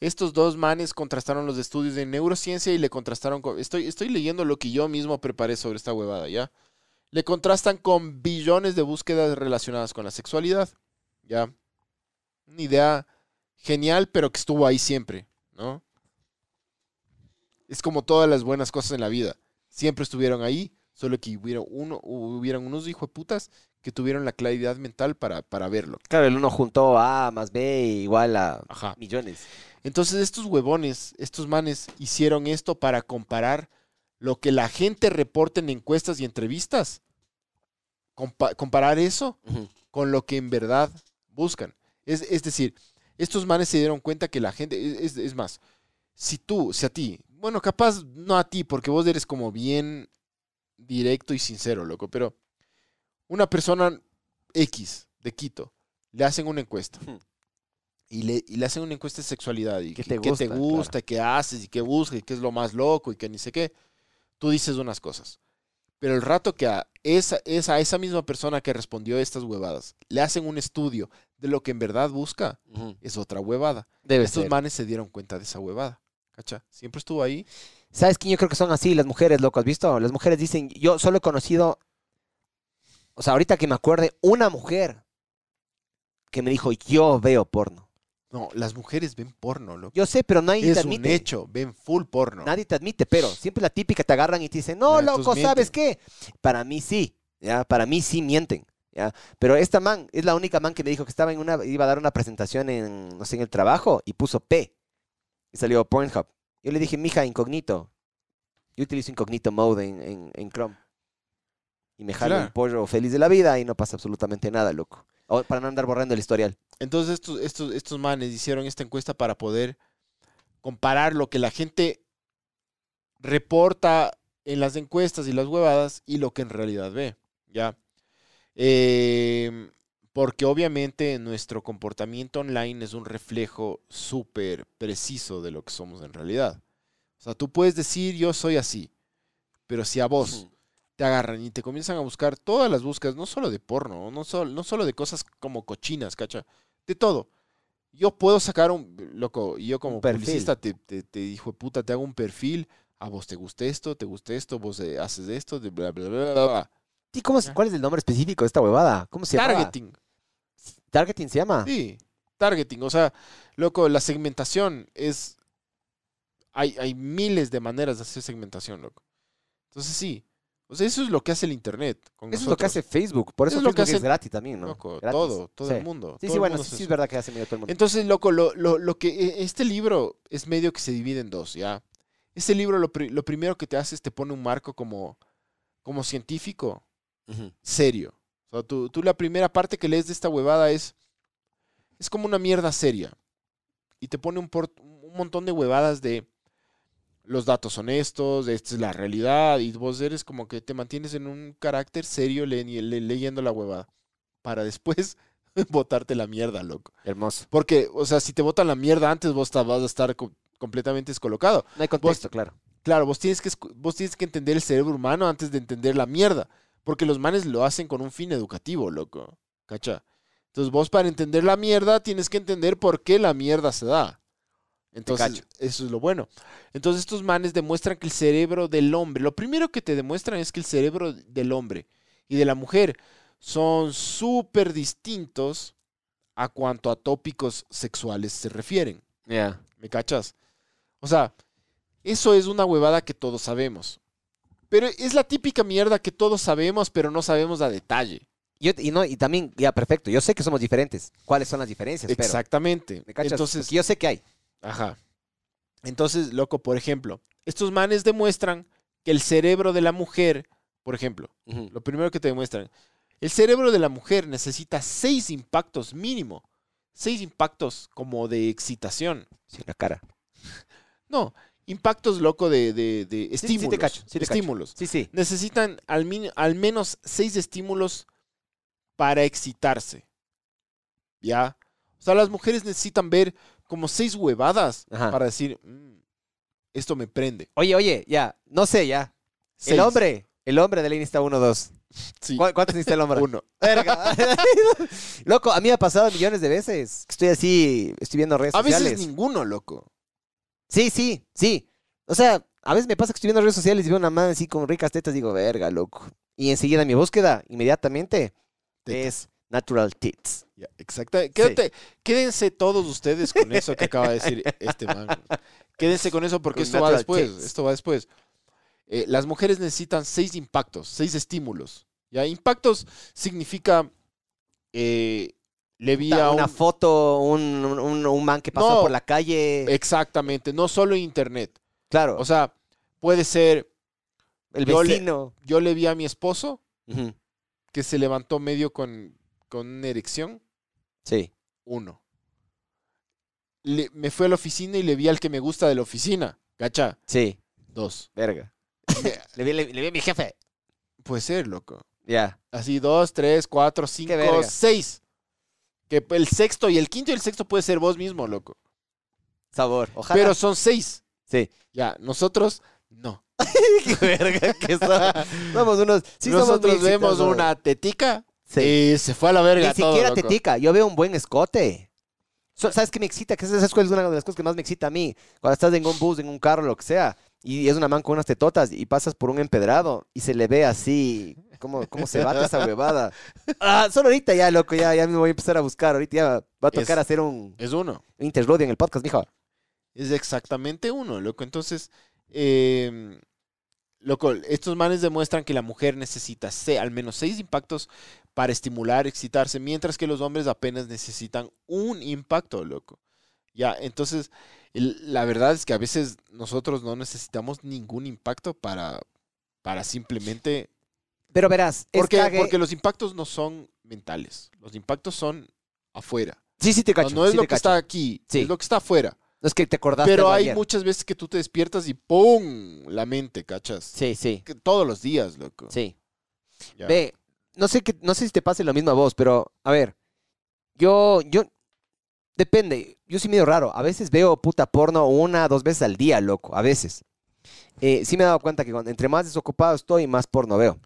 Estos dos manes contrastaron los estudios de neurociencia y le contrastaron con... Estoy, estoy leyendo lo que yo mismo preparé sobre esta huevada, ¿ya? Le contrastan con billones de búsquedas relacionadas con la sexualidad, ¿ya? Una idea genial, pero que estuvo ahí siempre, ¿no? Es como todas las buenas cosas en la vida. Siempre estuvieron ahí, solo que hubieron, uno, hubieran unos hijos de putas que tuvieron la claridad mental para, para verlo. Claro, el uno juntó A más B igual a Ajá. millones. Entonces estos huevones, estos manes, hicieron esto para comparar lo que la gente reporta en encuestas y entrevistas. Compa- comparar eso con lo que en verdad buscan. Es, es decir, estos manes se dieron cuenta que la gente, es, es- más, si tú, si a ti, bueno, capaz no a ti, porque vos eres como bien directo y sincero, loco, pero una persona X de Quito, le hacen una encuesta. Y le, y le hacen una encuesta de sexualidad. Y ¿Qué te qué te gusta? gusta, qué haces, y qué buscas, y qué es lo más loco, y qué ni sé qué. Tú dices unas cosas. Pero el rato que a esa, esa, esa misma persona que respondió estas huevadas le hacen un estudio de lo que en verdad busca, Ujú. es otra huevada. Debe Estos ser. manes se dieron cuenta de esa huevada. ¿Cacha? Siempre estuvo ahí. ¿Sabes quién yo creo que son así las mujeres, loco? ¿Has visto? Las mujeres dicen, yo solo he conocido, o sea, ahorita que me acuerde, una mujer que me dijo, yo veo porno. No, las mujeres ven porno, loco. Yo sé, pero nadie es te un admite. hecho, ven full porno. Nadie te admite, pero siempre la típica te agarran y te dicen, no, Ya, loco, ¿sabes mienten. qué? Para mí sí, ¿ya? Para mí sí mienten, ¿ya? Pero esta man es la única man que me dijo que estaba en una, iba a dar una presentación en, no sé, en el trabajo y puso P. Y salió Pornhub. Yo le dije, mija, incógnito. Yo utilizo incógnito mode en, en, en Chrome. Y me jalo el Claro. pollo feliz de la vida y no pasa absolutamente nada, loco. O para no andar borrando el historial. Entonces estos, estos, estos manes hicieron esta encuesta para poder comparar lo que la gente reporta en las encuestas y las huevadas y lo que en realidad ve. ¿Ya? Eh, porque obviamente nuestro comportamiento online es un reflejo súper preciso de lo que somos en realidad. O sea, tú puedes decir yo soy así, pero si a vos te agarran y te comienzan a buscar todas las búsquedas, no solo de porno, no solo, no solo de cosas como cochinas, ¿cacha? De todo. Yo puedo sacar un, loco, y yo como publicista te, te, te dijo, puta, te hago un perfil, a vos te gusta esto, te gusta esto, vos eh, haces esto, de bla, bla, bla, bla. Sí, ¿cómo, ¿Cuál es el nombre específico de esta huevada? ¿Cómo se llama? Targeting, Targeting se llama. sí, targeting, o sea, loco, la segmentación es, hay, hay miles de maneras de hacer segmentación, loco. Entonces sí, o sea, eso es lo que hace el Internet. Con Eso es lo que hace Facebook. Por eso, Eso es lo que Facebook es hace- gratis también, ¿no? Loco, Gratis. todo, todo Sí. el mundo. Sí, sí, bueno, sí, hace sí es verdad que hace medio todo el mundo. Entonces, loco, lo, lo, lo que e- este libro es medio que se divide en dos, ¿ya? Este libro lo, lo primero que te hace es te pone un marco como, como científico serio. O sea, tú, tú la primera parte que lees de esta huevada es, es como una mierda seria. Y te pone un, por- un montón de huevadas de los datos honestos, esta es la realidad, y vos eres como que te mantienes en un carácter serio le- le- leyendo la huevada. Para después botarte la mierda, loco. Hermoso. Porque, o sea, si te botan la mierda antes, vos vas a estar co- completamente descolocado. No hay contexto, claro. Claro, vos tienes, que, vos tienes que entender el cerebro humano antes de entender la mierda. Porque los manes lo hacen con un fin educativo, loco. ¿Cacha? Entonces vos para entender la mierda tienes que entender por qué la mierda se da. Entonces, eso es lo bueno. Entonces estos manes demuestran que el cerebro del hombre, lo primero que te demuestran es que el cerebro del hombre y de la mujer son súper distintos a cuanto a tópicos sexuales se refieren. Ya. ¿Me cachas? O sea, eso es una huevada que todos sabemos. Pero es la típica mierda que todos sabemos, pero no sabemos a detalle. Yo, y, no, y también, ya, perfecto. Yo sé que somos diferentes. ¿Cuáles son las diferencias? Pero, Exactamente. ¿me cachas? Entonces, Porque yo sé que hay. Ajá. Entonces, loco, por ejemplo, estos manes demuestran que el cerebro de la mujer, por ejemplo, lo primero que te demuestran, el cerebro de la mujer necesita seis impactos mínimo. Seis impactos como de excitación. Sí, una cara. No, impactos, loco, de, de, de sí te estímulos. cacho, sí te cacho. estímulos. Sí, sí. necesitan al, min- al menos seis estímulos para excitarse. ¿Ya? O sea, las mujeres necesitan ver como seis huevadas Ajá. para decir, "Mm, esto me prende. Oye, oye, ya. No sé, ya. Seis. El hombre. El hombre de la Insta 1, 2. Sí, ¿Cuántos necesita el hombre? uno. Verga. Loco, a mí me ha pasado millones de veces. que Estoy así, estoy viendo redes A sociales. veces ninguno, loco. Sí, sí, sí. O sea, a veces me pasa que estoy viendo redes sociales y veo una man así con ricas tetas, digo, verga, loco. Y enseguida mi búsqueda, inmediatamente, Tetas. es natural tits. Ya, exacto. Quédate- Quédense todos ustedes con eso que acaba de decir este man. Quédense con eso porque Con esto va después. Esto va después. Eh, las mujeres necesitan seis impactos, seis estímulos. ¿ya? Impactos significa. eh, le vi a Una un- foto, un, un, un man que pasó No. por la calle. Exactamente, no solo en internet. claro, O sea, puede ser. el yo le- vecino. Yo le vi a mi esposo que se levantó medio con, con una erección. Sí. Uno. Le- me fui a la oficina y le vi al que me gusta de la oficina. ¿Cacha? Sí, Dos. verga. le, vi, le, le vi a mi jefe. Puede ser, loco. Ya. Así, dos, tres, cuatro, cinco, seis. Que el sexto y el quinto y el sexto puede ser vos mismo, loco. Sabor. Ojalá. Pero son seis. Sí. Ya, nosotros no. Qué verga que. Somos unos. Sí, nosotros vemos una tetica Sí. y se fue a la verga Ni todo, siquiera loco. tetica. Yo veo un buen escote. So- ¿Sabes qué me excita? Que esa es una de las cosas que más me excita a mí. Cuando estás en un bus, en un carro, lo que sea, y es una man con unas tetotas y pasas por un empedrado y se le ve así, cómo, cómo se bate esa huevada. Ah, solo ahorita ya, loco, ya, ya me voy a empezar a buscar. Ahorita ya va a tocar Es- hacer un, Es uno. interludio en el podcast, mijo. Es exactamente uno, loco. Entonces, eh, loco, estos manes demuestran que la mujer necesita al menos seis impactos para estimular, excitarse, mientras que los hombres apenas necesitan un impacto, loco. Ya, entonces, el- la verdad es que a veces nosotros no necesitamos ningún impacto para, para simplemente... Pero verás, es Porque, cague- porque los impactos no son mentales, los impactos son afuera. Sí, sí te cacho. no es sí lo que cacho. está aquí, Sí. es lo que está afuera. No es que te acordaste Pero hay ayer. muchas veces que tú te despiertas y ¡pum! La mente, ¿cachas? Sí, sí, Que todos los días, loco. sí. Ya. Ve, no sé, qué, no sé si te pase lo mismo a vos, pero a ver, yo, yo, depende, yo soy medio raro, a veces veo puta porno una, dos veces al día, loco, a veces. Eh, sí me he dado cuenta que cuando, entre más desocupado estoy, más porno veo.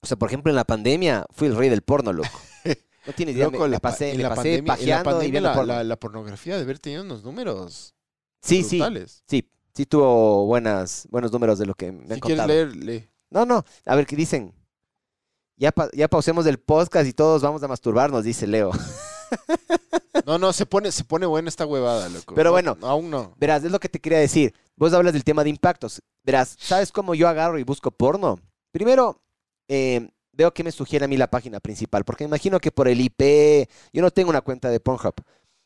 O sea, por ejemplo, en la pandemia fui el rey del porno, loco. No tienes idea, Loco, me, la pasé, en me la pasé pandemia- en la pajeando y pandemia viendo la, porno. la- la pornografía de haber tenido unos números sí, sí, brutales. sí, sí tuvo buenas, buenos números de lo que me han Si quieres contado. leer, lee. No, no, a ver qué dicen. Ya, pa- ya pausemos el podcast y todos vamos a masturbarnos, dice Leo. No, no, se pone, se pone buena esta huevada, loco. Pero No, bueno. no, aún no. Verás, es lo que te quería decir. Vos hablas del tema de impactos. Verás, ¿sabes cómo yo agarro y busco porno? Primero, eh, veo que me sugiere a mí la página principal, porque me imagino que por el IP, yo no tengo una cuenta de Pornhub,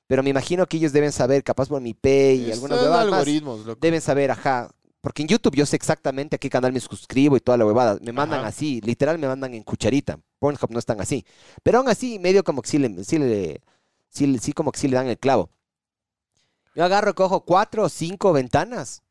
pero me imagino que ellos deben saber, capaz por mi IP y Es- algunas es huevadas más, algoritmos, loco. deben saber, ajá. Porque en YouTube yo sé exactamente a qué canal me suscribo y toda la huevada. Me mandan Ajá. así, literal me mandan en cucharita. Pornhub no están así. Pero aún así, medio como que sí, le, sí, le- sí, sí como que sí le dan el clavo. Yo agarro, cojo cuatro o cinco ventanas.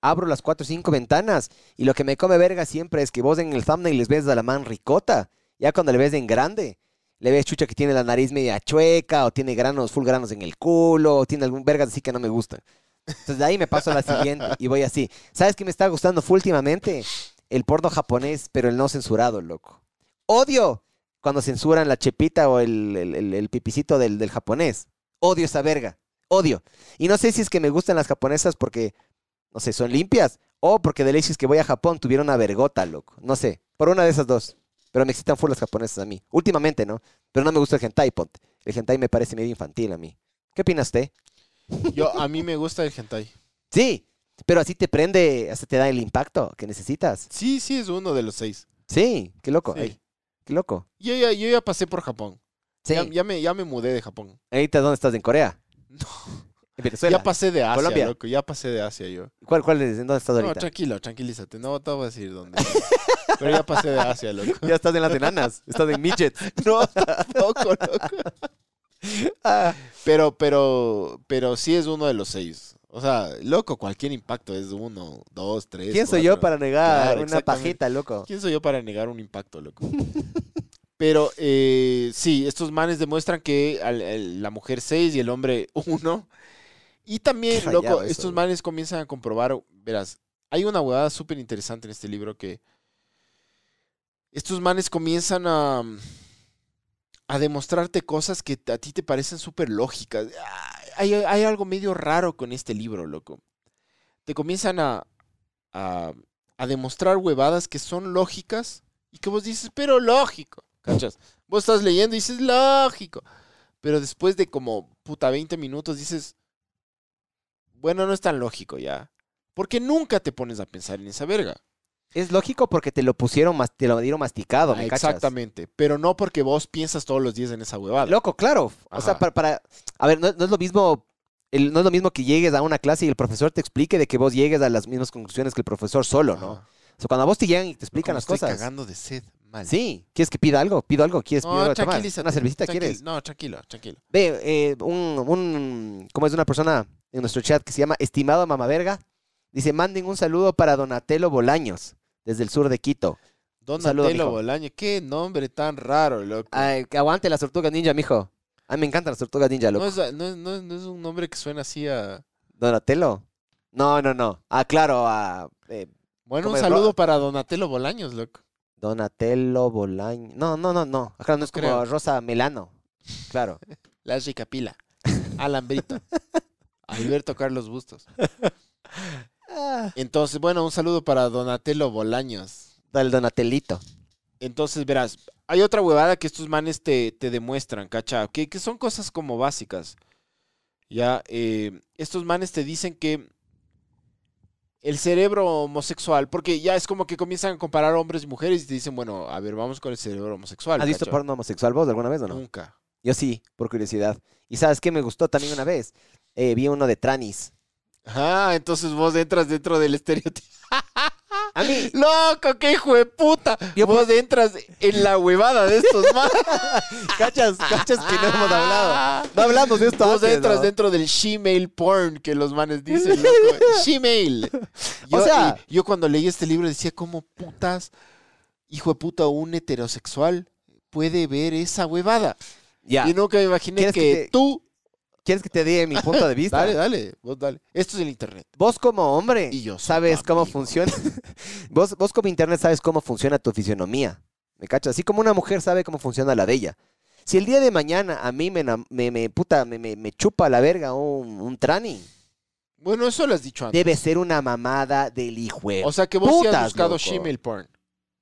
Abro las cuatro o cinco ventanas. Y lo que me come verga siempre es que vos en el thumbnail les ves a la man ricota. Ya cuando le ves en grande, le ves chucha que tiene la nariz media chueca, o tiene granos, full granos en el culo, o tiene algún verga así que no me gustan. Entonces de ahí me paso a la siguiente y voy así. ¿Sabes qué me está gustando full últimamente? El porno japonés, pero el no censurado, loco. Odio cuando censuran la chepita o el- el pipicito del, del japonés. Odio esa verga. Odio. Y no sé si es que me gustan las japonesas porque, no sé, son limpias. O porque de ley si es que voy a Japón tuvieron una vergota, loco. No sé. Por una de esas dos. Pero me excitan full las japonesas a mí. Últimamente, ¿no? Pero no me gusta el hentai, ponte. El hentai me parece medio infantil a mí. ¿Qué opinas usted? Yo, a mí me gusta el hentai. Sí, pero así te prende, hasta te da el impacto que necesitas. Sí, sí, es uno de los seis. Sí, qué loco. Sí. qué loco. Yo ya, yo ya pasé por Japón. Sí. Ya, ya me, ya me mudé de Japón. Ahorita, ¿dónde estás? ¿En Corea? No. ¿En Venezuela? Ya pasé de Asia, Colombia. loco. Ya pasé de Asia yo. ¿Cuál, cuál es? ¿En dónde estás No, ahorita? tranquilo, tranquilízate. No te voy a decir dónde. Pero ya pasé de Asia, loco. ya estás en las enanas. estás en midgets. No, tampoco, loco. Ah, Pero, pero, pero sí es uno de los seis. O sea, loco, cualquier impacto es uno, dos, tres. ¿Quién soy yo para negar Claro, una pajita, loco? ¿Quién soy yo para negar un impacto, loco? Pero eh, sí, estos manes demuestran que al- el- la mujer 6 y el hombre 1. Y también, Qué loco, eso, estos manes comienzan a comprobar, verás, hay una huevada súper interesante en este libro que estos manes comienzan a, a demostrarte cosas que a ti te parecen súper lógicas. Hay, hay algo medio raro con este libro, loco. Te comienzan a, a, a demostrar huevadas que son lógicas y que vos dices, pero lógico, ¿cachas? Vos estás leyendo y dices, lógico. Pero después de como, puta, 20 minutos dices, bueno, no es tan lógico ya. Porque nunca te pones a pensar en esa verga. Es lógico porque te lo pusieron, mas- te lo dieron masticado, Ah, ¿me cachas? exactamente. Pero no porque vos piensas todos los días en esa huevada. Loco, claro. O sea, para, para- a ver, no, no es lo mismo, el- no es lo mismo que llegues a una clase y el profesor te explique de que vos llegues a las mismas conclusiones que el profesor solo, ¿no? Ajá. O sea, cuando a vos te llegan y te explican Como las estoy cosas. cagando de sed. Mal. Sí, ¿quieres que pida algo? Pido algo, ¿quieres No, algo. ¿Una cervecita quieres? No, tranquilo, tranquilo. Ve, eh, un, un, ¿cómo es una persona en nuestro chat que se llama Estimado Mamaverga? Dice, manden un saludo para Donatello Bolaños, desde el sur de Quito. Donatello. Bolaño. Qué nombre tan raro, loco. Ay, que aguante las tortugas ninja, mijo. A mí me encantan las tortugas ninja, no, loco. no, es, no es- no es un nombre que suena así a... ¿Donatello? No, no, no. Ah, claro, a eh, Bueno, un saludo para Donatello Bolaños, loco. Donatello Bolaños. No, no, no, no. Acá no es como creo. Rosa Melano. Claro. La Rica Pila. Alan Brito. Alberto Carlos Bustos. Ah, Entonces, bueno, un saludo para Donatello Bolaños. el Donatelito. Entonces, verás, hay otra huevada que estos manes te, te demuestran, ¿cacha? Que, que son cosas como básicas. Ya, eh, estos manes te dicen que el cerebro homosexual, porque ya es como que comienzan a comparar hombres y mujeres y te dicen, bueno, a ver, vamos con el cerebro homosexual. ¿Has visto porno homosexual vos alguna vez o no? Nunca. Yo sí, por curiosidad. ¿Y sabes qué me gustó también una vez? Eh, vi uno de Tranis. Ah, entonces vos entras dentro del estereotipo. A mí, ¡Loco, qué hijo de puta! Yo vos entras en la huevada de estos manes. cachas, cachas que no hemos hablado. No hablamos de esto Vos antes, entras ¿no? dentro del Gmail porn que los manes dicen, loco. Yo, O sea- y- yo cuando leí este libro decía, ¿cómo putas, hijo de puta, un heterosexual puede ver esa huevada? Ya. Y nunca me imaginé ¿Quieres que, que te- tú... ¿Quieres que te diga mi punto de vista? Dale, dale, vos dale. Esto es el internet. Vos como hombre Y yo sabes cómo funciona. vos, vos como internet sabes cómo funciona tu fisionomía. ¿Me cachas? Así como una mujer sabe cómo funciona la de ella. Si el día de mañana a mí me, me, me- puta, me, me- chupa la verga un, un trani, Bueno, eso lo has dicho antes. debe ser una mamada del hijo. O sea que vos sí has buscado loco. Porn.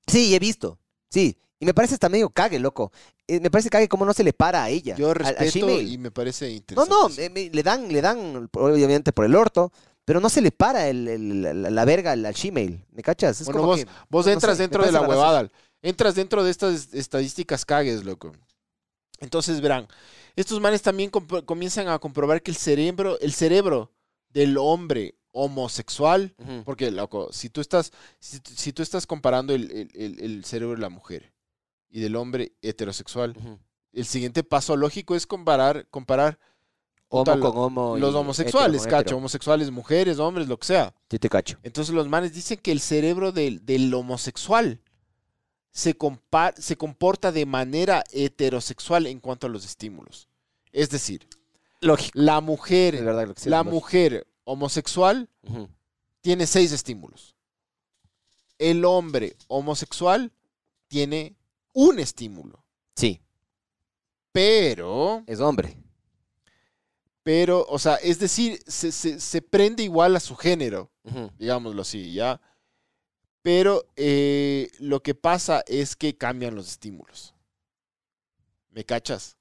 Sí, he visto. Sí. Y me parece hasta medio cague, loco. Eh, me parece cague cómo no se le para a ella. Yo respeto y me parece No, interesante. no, me- me- le dan, le dan, obviamente por el orto, pero no se le para el, el- la, la verga al, al Gmail. ¿Me cachas? Es Bueno, como vos, que- vos no entras sé, dentro de la huevada. Entras dentro de estas estadísticas cagues, loco. Entonces, verán, estos manes también comienzan a comprobar que el cerebro, el cerebro del hombre homosexual, porque, loco, si tú estás, si, si tú estás comparando el- el cerebro de la mujer y del hombre heterosexual, el siguiente paso lógico es comparar, comparar Homo con homo. los homosexuales, hetero cacho, hetero. homosexuales, mujeres, hombres, lo que sea. Sí te cacho. Entonces los manes dicen que el cerebro del, del homosexual se, compa- se comporta de manera heterosexual en cuanto a los estímulos. Es decir, Lógico. la mujer, verdad la lógico. mujer homosexual tiene seis estímulos. El hombre homosexual tiene un estímulo. Sí, Pero, es hombre. pero, o sea, es decir, se, se- se prende igual a su género. Digámoslo así, ¿ya? Pero eh, lo que pasa es que cambian los estímulos. ¿Me cachas?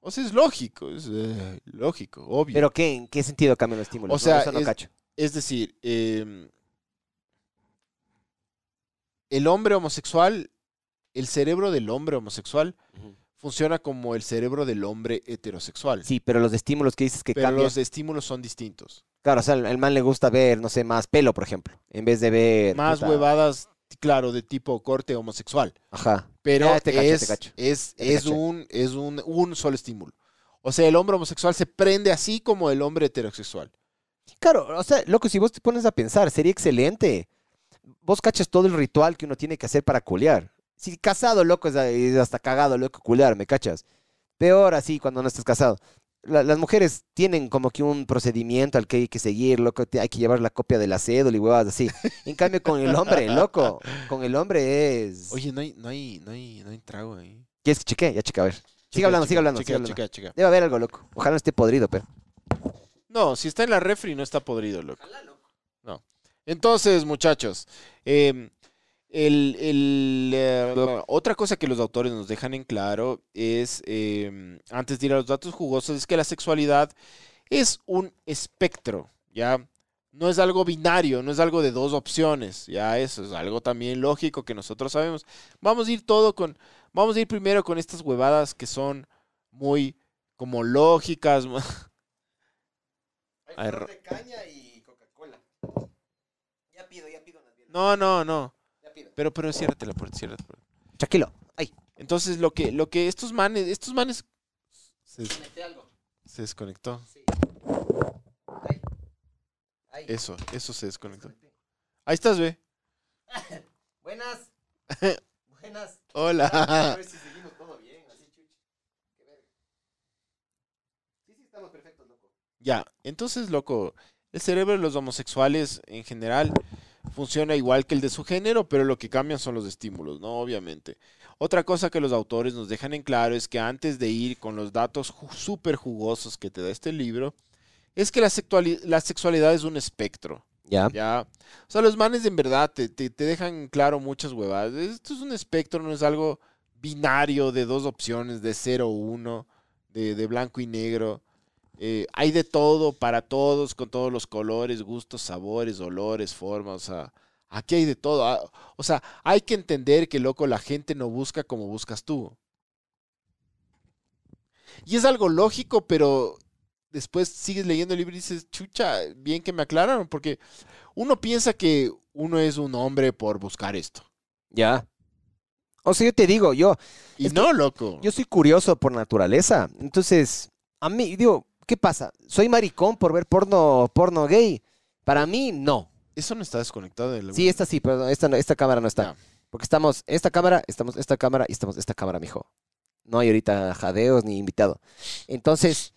O sea, es lógico, es eh, lógico, obvio. ¿Pero qué? ¿En qué sentido cambian los estímulos? O sea, no, eso no es- cacho. es decir, eh, el hombre homosexual, el cerebro del hombre homosexual funciona como el cerebro del hombre heterosexual. Sí, pero los estímulos que dices que pero cambian... los estímulos son distintos. Claro, o sea, el, man le gusta ver, no sé, más pelo, por ejemplo, en vez de ver... Más puta, huevadas, claro, de tipo corte homosexual. Ajá. Pero Ya, te cacho, te es, cacho. es, es, un, es un, un solo estímulo. O sea, el hombre homosexual se prende así como el hombre heterosexual. Claro, o sea, loco, si vos te pones a pensar, sería excelente. Vos cachas todo el ritual que uno tiene que hacer para culear. Si casado, loco, es, hasta cagado, loco, culear, ¿me cachas? Peor así cuando no estás casado. La- las mujeres tienen como que un procedimiento al que hay que seguir, loco, te- hay que llevar la copia de la cédula y huevadas así. En cambio, con el hombre, loco, con el hombre es... Oye, no hay, no hay, no hay, no hay trago ahí. ¿Quieres que chequee? Ya cheque, a ver. Sigue Checa, hablando, checa, sigue hablando, checa, hablando. checa, checa. Debe haber algo, loco. Ojalá no esté podrido, pero... No, si está en la refri no está podrido, loco. No. Entonces, muchachos, eh, el, el, eh, otra cosa que los autores nos dejan en claro es, eh, antes de ir a los datos jugosos, es que la sexualidad es un espectro, ¿ya? No es algo binario, no es algo de dos opciones, ya eso es algo también lógico que nosotros sabemos. Vamos a ir todo con, vamos a ir primero con estas huevadas que son muy como lógicas. Hay flor de caña y Coca-Cola. Ya pido, ya pido No, no, no. Ya pido. Pero, pero ciérrate la puerta, ciérrate la puerta. Tranquilo. Ay, Entonces, lo que, lo que estos manes, estos manes se, metí algo. se desconectó. Sí. Ay. Ay. Eso, eso se desconectó. Ahí estás, ve. Buenas. Buenas. Hola. ver si seguimos todo bien, así chucha. Qué verga. Sí, sí, estamos perfectos, loco. Ya, entonces, loco, el cerebro de los homosexuales en general funciona igual que el de su género, pero lo que cambian son los estímulos, ¿no? Obviamente. Otra cosa que los autores nos dejan en claro es que antes de ir con los datos ju- súper jugosos que te da este libro, es que la, sexuali- la sexualidad es un espectro. Ya. Ya. O sea, los manes en verdad te, te, te dejan claro muchas huevadas. Esto es un espectro, no es algo binario de dos opciones, de 0 o 1, de, de blanco y negro. Eh, hay de todo para todos, con todos los colores, gustos, sabores, olores, formas. O sea, aquí hay de todo. Ah, O sea, hay que entender que, loco, la gente no busca como buscas tú. Y es algo lógico, pero después sigues leyendo el libro y dices, chucha, bien que me aclararon, porque uno piensa que uno es un hombre por buscar esto. Ya. O sea, yo te digo, yo, Y no, loco. yo soy curioso por naturaleza. Entonces, a mí, digo, ¿qué pasa? ¿Soy maricón por ver porno, porno gay? Para mí, no. Eso no está desconectado de la... Sí, esta sí, pero esta, no- esta cámara no está. Porque estamos esta cámara, estamos esta cámara y estamos esta cámara, mijo. No hay ahorita jadeos ni invitado. Entonces,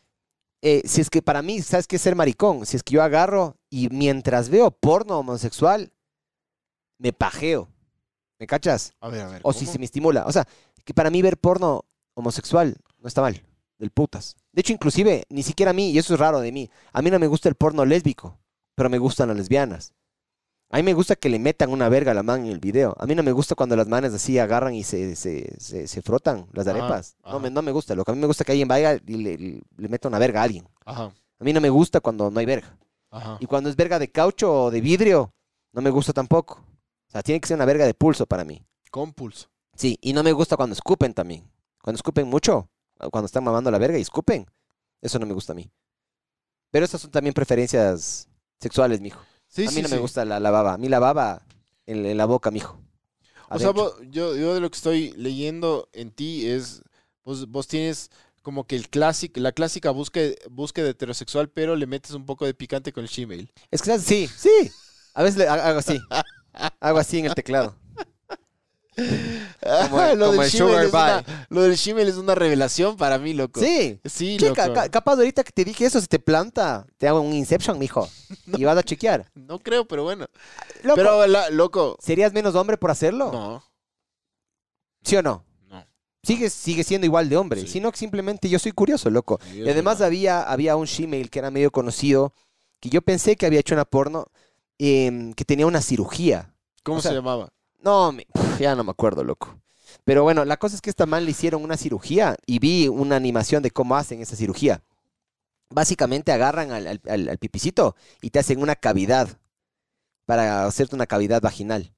eh, si es que para mí, ¿sabes qué es ser maricón? Si es que yo agarro y mientras veo porno homosexual, me pajeo. ¿Me cachas? A ver, a ver. O si se me estimula. O sea, que para mí ver porno homosexual no está mal. Del putas. De hecho, inclusive, ni siquiera a mí, y eso es raro de mí, a mí no me gusta el porno lésbico, pero me gustan las lesbianas. A mí me gusta que le metan una verga a la man en el video. A mí no me gusta cuando las manes así agarran y se, se, se, se frotan las Ajá, arepas. No me, no me gusta. Lo que a mí me gusta es que alguien vaya y le, le, le meta una verga a alguien. Ajá, A mí no me gusta cuando no hay verga. ajá. Y cuando es verga de caucho o de vidrio, no me gusta tampoco. O sea, tiene que ser una verga de pulso para mí. Con pulso. Sí, y no me gusta cuando escupen también. Cuando escupen mucho, cuando están mamando la verga y escupen, eso no me gusta a mí. Pero esas son también preferencias sexuales, mijo. Sí, a mí sí, no sí. me gusta la, la baba. A mí la baba en, en la boca, mijo. O sea, vos- yo, yo de lo que estoy leyendo en ti es, vos, vos tienes como que el clásico, la clásica búsqueda, búsqueda heterosexual, pero le metes un poco de picante con el Gmail. Es que sí, sí. A veces le- ha- hago así. hago así en el teclado. Como el- lo, como del el Sugar es una, lo del Gmail es una revelación para mí, loco. Sí. Sí, Checa, loco. ca- capaz ahorita que te dije eso, se te planta, te hago un Inception, mijo. Y vas a chequear. No creo, pero bueno. Loco, Pero, la- loco. ¿serías menos hombre por hacerlo? No, ¿Sí o no? no. Sigue, sigue siendo igual de hombre, Sí. sino que simplemente yo soy curioso, loco. Y además había, había un Gmail que era medio conocido, que yo pensé que había hecho una porno, em, que tenía una cirugía. ¿Cómo o sea, se llamaba? No, me- ya no me acuerdo, loco. Pero bueno, la cosa es que esta man le hicieron una cirugía y vi una animación de cómo hacen esa cirugía. Básicamente agarran al, al- al- al pipicito y te hacen una cavidad para hacerte una cavidad vaginal.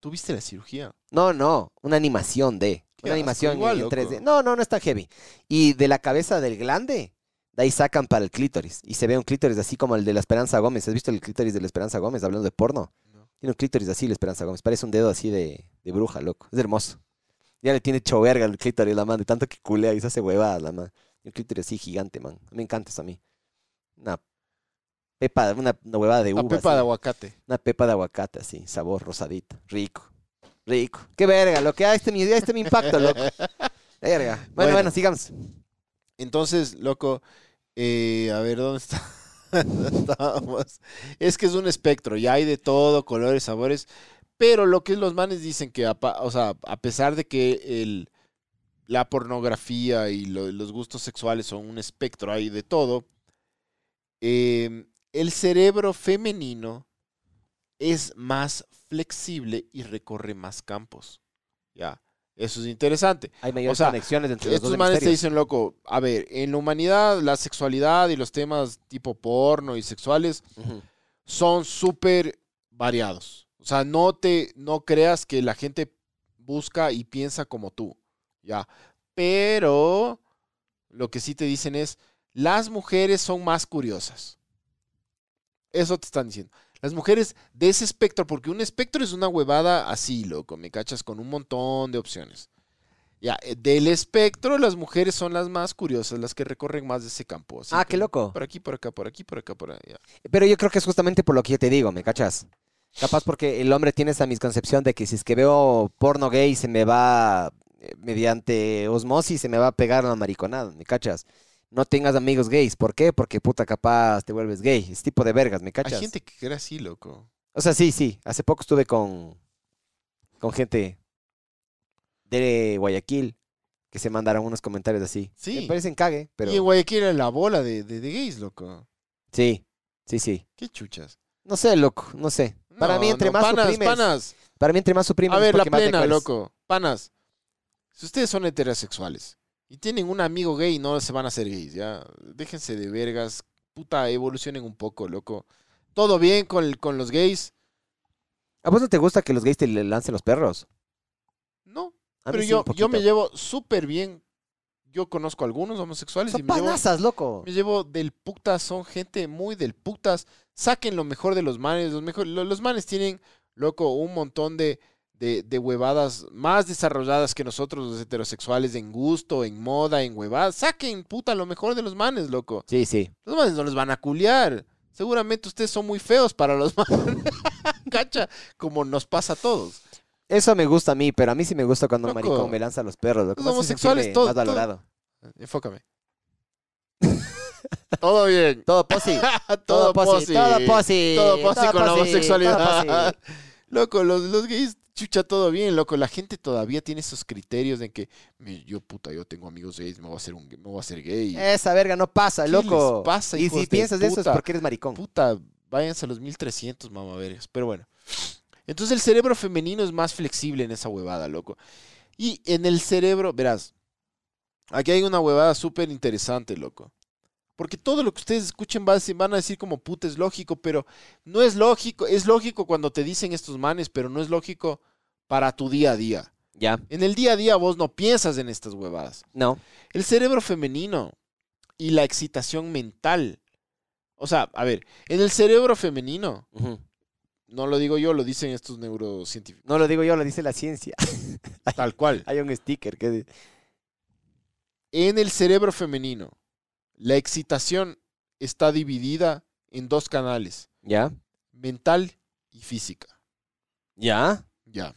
¿Tuviste la cirugía? No, no, una animación de. Una animación igual, en loco. 3D. No, no, no es tan heavy. Y de la cabeza del glande, de ahí sacan para el clítoris. Y se ve un clítoris así como el de la Esperanza Gómez. ¿Has visto el clítoris de la Esperanza Gómez hablando de porno? Tiene un clítoris así la Esperanza Gómez. Parece un dedo así de, de bruja, loco. Es hermoso. Ya le tiene hecho verga el clítoris la man, de tanto que culea y se hace huevadas la man. Y un clítoris así gigante, man. Me encanta eso a mí. Una pepa, una, una huevada de uva. La pepa así. de aguacate. Una pepa de aguacate, así, sabor rosadita. Rico. Rico. Qué verga, lo que hay este mi, este mi impacto, loco. Verga. Bueno, Bueno. bueno, sigamos. Entonces, loco, eh, a ver, ¿dónde está? Es que es un espectro, ya hay de todo, colores, sabores, pero lo que los manes dicen que, a pesar de que el, la pornografía y lo- los gustos sexuales son un espectro, hay de todo, eh, el cerebro femenino es más flexible y recorre más campos. Ya, eso es interesante. Hay mayores O sea, conexiones entre los Estos manes te dicen, loco, a ver, en la humanidad la sexualidad y los temas tipo porno y sexuales son súper variados. O sea, no te, no creas que la gente busca y piensa como tú, ya. Pero lo que sí te dicen es, las mujeres son más curiosas. Eso te están diciendo. Las mujeres de ese espectro, porque un espectro es una huevada así, loco, me cachas, con un montón de opciones. Ya, eh, del espectro, las mujeres son las más curiosas, las que recorren más de ese campo. así Ah, que qué loco. Por aquí, por acá, por aquí, por acá, por allá. Pero yo creo que es justamente por lo que yo te digo, ¿me cachas? Capaz porque el hombre tiene esa misconcepción de que si es que veo porno gay se me va, eh, mediante osmosis, se me va a pegar una mariconada, ¿me cachas? No tengas amigos gays. ¿Por qué? Porque puta capaz te vuelves gay. Es tipo de vergas, ¿me cachas? Hay gente que cree así, loco. O sea, sí, sí. Hace poco estuve con, con gente de Guayaquil que se mandaron unos comentarios así. Sí. Me parecen cague, pero... Y en Guayaquil era la bola de, de, de gays, loco. Sí, sí, sí. Qué chuchas. No sé, loco, no sé. Para No, mí, entre no, más panas, suprimes... panas. Para mí, entre más suprimes... A ver, la plena, loco. Panas. Si ustedes son heterosexuales y tienen un amigo gay, no se van a hacer gays, ya. Déjense de vergas. Puta, evolucionen un poco, loco. Todo bien con, el- con los gays. ¿A vos no te gusta que los gays te lancen los perros? No. A Pero sí, yo, yo me llevo súper bien. Yo conozco a algunos homosexuales y Son me llevo, panazas, loco. me llevo del putas. Son gente muy del putas. Saquen lo mejor de los manes. Los, mejor, lo- los manes tienen, loco, un montón de, de, de huevadas más desarrolladas que nosotros los heterosexuales en gusto, en moda, en huevadas. Saquen, puta, lo mejor de los manes, loco. Sí, sí. Los manes no los van a culiar. Seguramente ustedes son muy feos para los manes. Cacha, como nos pasa a todos. Eso me gusta a mí, pero a mí sí me gusta cuando un Loco. maricón me lanza los perros. Loco. Los homosexuales, todo- Más todo-. Enfócame. Todo bien. Todo posi. todo posi. Todo posi. Todo posi con la homosexualidad. loco, los, los gays, chucha, todo bien, loco. La gente todavía tiene esos criterios de que "Mi- yo, puta, yo tengo amigos gays, me voy a hacer, un, me voy a hacer gay. Esa verga no pasa, ¿Qué loco. les pasa, y si de piensas eso es porque eres maricón. Puta, váyanse a los 1300, mamá vergas. Pero bueno. Entonces el cerebro femenino es más flexible en esa huevada, loco. Y en el cerebro, verás, aquí hay una huevada súper interesante, loco. Porque todo lo que ustedes escuchen van a decir como puta es lógico, pero no es lógico. Es lógico cuando te dicen estos manes, pero no es lógico para tu día a día. Ya. En el día a día vos no piensas en estas huevadas. No. El cerebro femenino y la excitación mental. O sea, a ver, en el cerebro femenino, no lo digo yo, lo dicen estos neurocientíficos. No lo digo yo, lo dice la ciencia. Tal cual. Hay un sticker que dice- En el cerebro femenino, la excitación está dividida en dos canales, ¿Ya? mental y física. ¿Ya? Ya.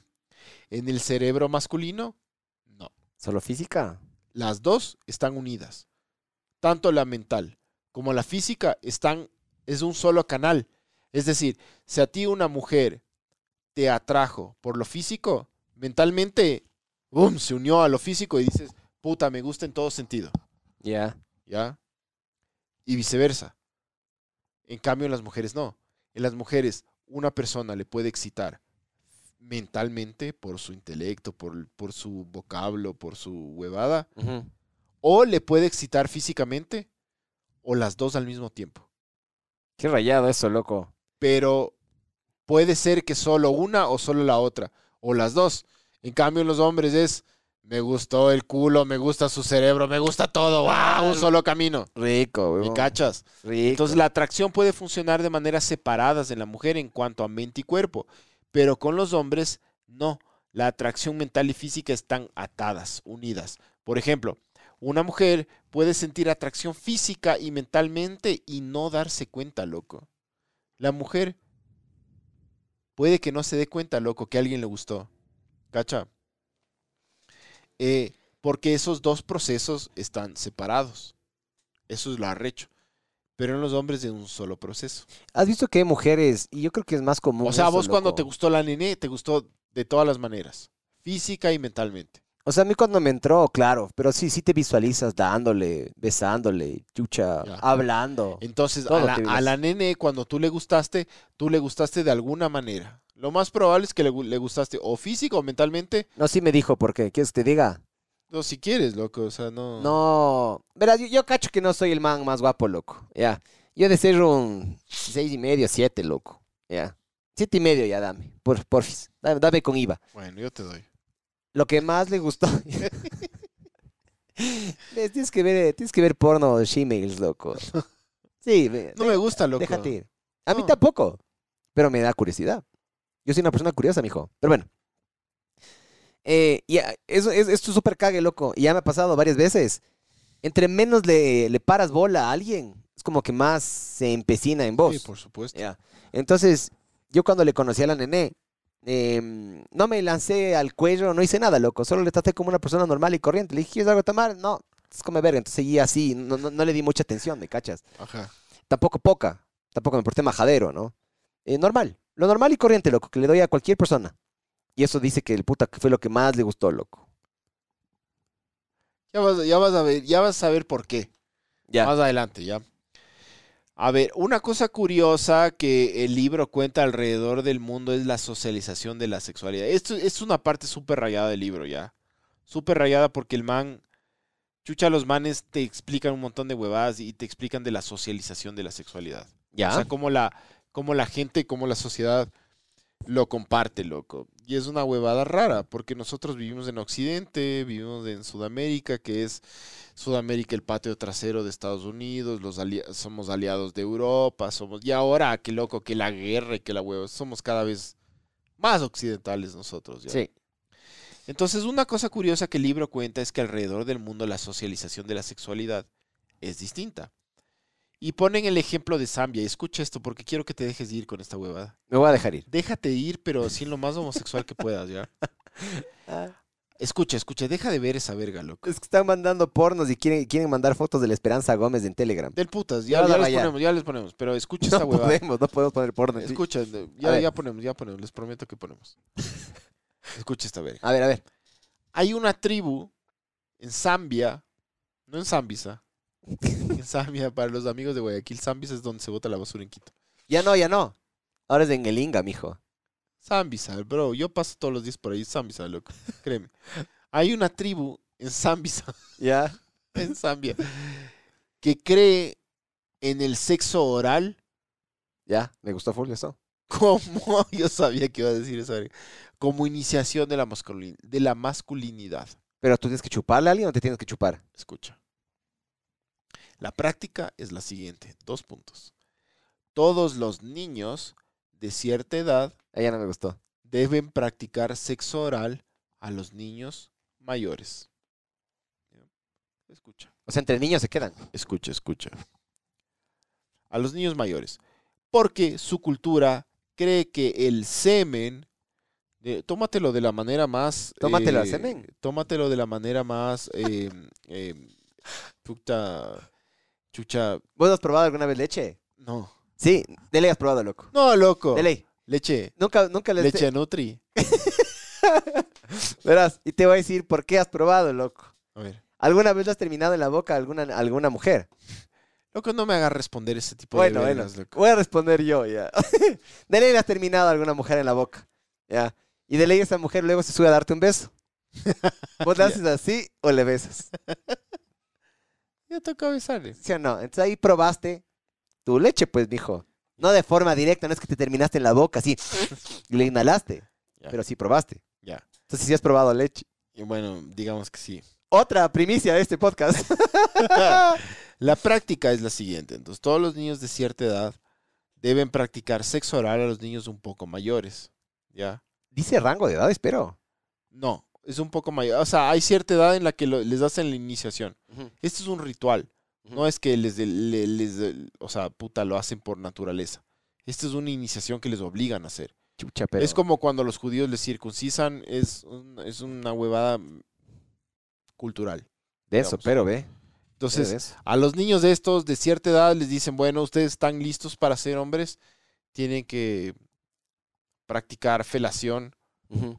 En el cerebro masculino, no. ¿Solo física? Las dos están unidas. Tanto la mental como la física están, es un solo canal. Es decir, si a ti una mujer te atrajo por lo físico, mentalmente, ¡bum!, se unió a lo físico y dices, puta, me gusta en todo sentido. Ya. ¿Ya? Y viceversa. En cambio, en las mujeres no. En las mujeres, una persona le puede excitar mentalmente por su intelecto, por, por su vocablo, por su huevada, o le puede excitar físicamente, o las dos al mismo tiempo. Qué rayado eso, loco. Pero puede ser que solo una o solo la otra, o las dos. En cambio, en los hombres es, me gustó el culo, me gusta su cerebro, me gusta todo, ¡wow! Un solo camino. Rico, ¿Me weón. cachas? Rico. Entonces la atracción puede funcionar de maneras separadas en la mujer en cuanto a mente y cuerpo, pero con los hombres no. La atracción mental y física están atadas, unidas. Por ejemplo, una mujer puede sentir atracción física y mentalmente y no darse cuenta, loco. La mujer puede que no se dé cuenta, loco, que a alguien le gustó. ¿Cacha? Eh, porque esos dos procesos están separados. Eso es lo arrecho pero en los hombres de un solo proceso. ¿Has visto que hay mujeres? Y yo creo que es más común. O sea, eso, vos cuando te gustó la nene, te gustó de todas las maneras, física y mentalmente. O sea, a mí cuando me entró, claro, pero sí, sí te visualizas dándole, besándole, chucha, Ya. hablando. Entonces, a la, a la nene, cuando tú le gustaste, tú le gustaste de alguna manera. Lo más probable es que le, gu- le gustaste o físico o mentalmente, No, sí me dijo, ¿por qué? ¿Quieres que te diga? o si quieres, loco, o sea, no. No, verás, yo, yo cacho que no soy el man más guapo, loco, ya. Yo de ser un seis y medio, siete, loco, ya. Siete y medio ya dame, por, porfis, dame, dame con IVA. Bueno, yo te doy. Lo que más le gustó... Tienes que ver, tienes que ver porno de shemales, loco. Sí, No me gusta, loco. déjate ir. A mí No. tampoco, pero me da curiosidad. Yo soy una persona curiosa, mijo. Pero bueno. Eh, y ah, eso, es, esto es súper cague, loco. Y ya me ha pasado varias veces. Entre menos le, le paras bola a alguien, es como que más se empecina en vos. Sí, por supuesto. Ya. Entonces, yo cuando le conocí a la nené, em, no me lancé al cuello, no hice nada, loco. Solo le traté como una persona normal y corriente. Le dije, ¿quieres algo tomar? No, es come verga. Entonces seguí así, no, no, no le di mucha atención, ¿me cachas? Ajá. Tampoco poca, tampoco me porté majadero, ¿no? Eh, normal, lo normal y corriente, loco, que le doy a cualquier persona. Y eso dice que el puta que fue lo que más le gustó, loco. Ya vas, ya vas a ver, ya vas a ver por qué. Ya. Más adelante, ya. A ver, una cosa curiosa que el libro cuenta alrededor del mundo es la socialización de la sexualidad. Esto es una parte súper rayada del libro, ya. Súper rayada porque el man, chucha, los manes te explican un montón de huevadas y te explican de la socialización de la sexualidad. Ya. O sea, cómo la, cómo la gente, cómo la sociedad lo comparte, loco. Y es una huevada rara, porque nosotros vivimos en Occidente, vivimos en Sudamérica, que es Sudamérica el patio trasero de Estados Unidos, los somos aliados de Europa, somos... Y ahora, qué loco, que la guerra y que la hueva, somos cada vez más occidentales nosotros. ¿ya? sí. Entonces, una cosa curiosa que el libro cuenta es que alrededor del mundo la socialización de la sexualidad es distinta. Y ponen el ejemplo de Zambia. Escucha esto porque quiero que te dejes de ir con esta huevada. Me voy a dejar ir. Déjate ir, pero sin lo más homosexual que puedas, ¿ya? Ah, Escucha, escucha, deja de ver esa verga, loco. Es que están mandando pornos y quieren, quieren mandar fotos de la Esperanza Gómez en Telegram. Del putas, Ya les ponemos, ya les ponemos. Pero escucha esta No huevada. podemos, no podemos poner porno. Escucha, ya, ya ponemos, ya ponemos, les prometo que ponemos. Escucha esta verga. A ver, a ver. Hay una tribu en Zambia, no en Zambisa, en Zambia, para los amigos de Guayaquil, Zambisa es donde se bota la basura en Quito. Ya no, ya no. Ahora es en el Inga, mijo. Zambisa, bro, yo paso todos los días por ahí, Zambisa, loco, créeme. Hay una tribu en Zambisa, Ya. en Zambia, que cree en el sexo oral Ya, me gustó full eso. como, yo sabía que iba a decir eso, como iniciación de la, masculin- de la masculinidad. Pero tú tienes que chuparle a alguien o te tienes que chupar. Escucha. La práctica es la siguiente, dos puntos. Todos los niños de cierta edad Ella no me gustó. deben practicar sexo oral a los niños mayores. Escucha, O sea, entre niños se quedan. escucha, escucha. A los niños mayores. Porque su cultura cree que el semen, eh, tómatelo de la manera más... Tómatelo eh, semen. Tómatelo de la manera más... eh, eh, puta... Chucha... ¿Vos has probado alguna vez leche? No. Sí, de ley has probado, loco. No, loco. De ley. Leche. Nunca, nunca les... Leche Nutri. Verás, y te voy a decir por qué has probado, loco. A ver. ¿Alguna vez le has terminado en la boca a alguna, a alguna mujer? Loco, no me haga responder ese tipo Bueno, de bueno. vergas, loco. Voy a responder yo, ya. de ley le has terminado a alguna mujer en la boca. Ya. Y de ley esa mujer luego se sube a darte un beso. ¿Vos le haces así o le besas? Ya toca besarle. ¿Sí o no? Entonces ahí probaste tu leche, pues, mijo. No de forma directa, no es que te terminaste en la boca así y le inhalaste, pero sí probaste. Ya. Entonces sí has probado leche. Y bueno, digamos que sí. Otra primicia de este podcast. La práctica es la siguiente. Entonces, todos los niños de cierta edad deben practicar sexo oral a los niños un poco mayores. ¿Ya? Dice rango de edad, espero. No, es un poco mayor. O sea, hay cierta edad en la que lo- les hacen la iniciación. Este es un ritual. No es que les, de- le- les de- o sea, puta, lo hacen por naturaleza. Esta es una iniciación que les obligan a hacer. Chucha, pero... Es como cuando los judíos les circuncisan, es, un- es una huevada cultural. de eso, digamos. pero ve. Entonces, a los niños de estos de cierta edad les dicen, bueno, ustedes están listos para ser hombres, tienen que practicar felación Ujú.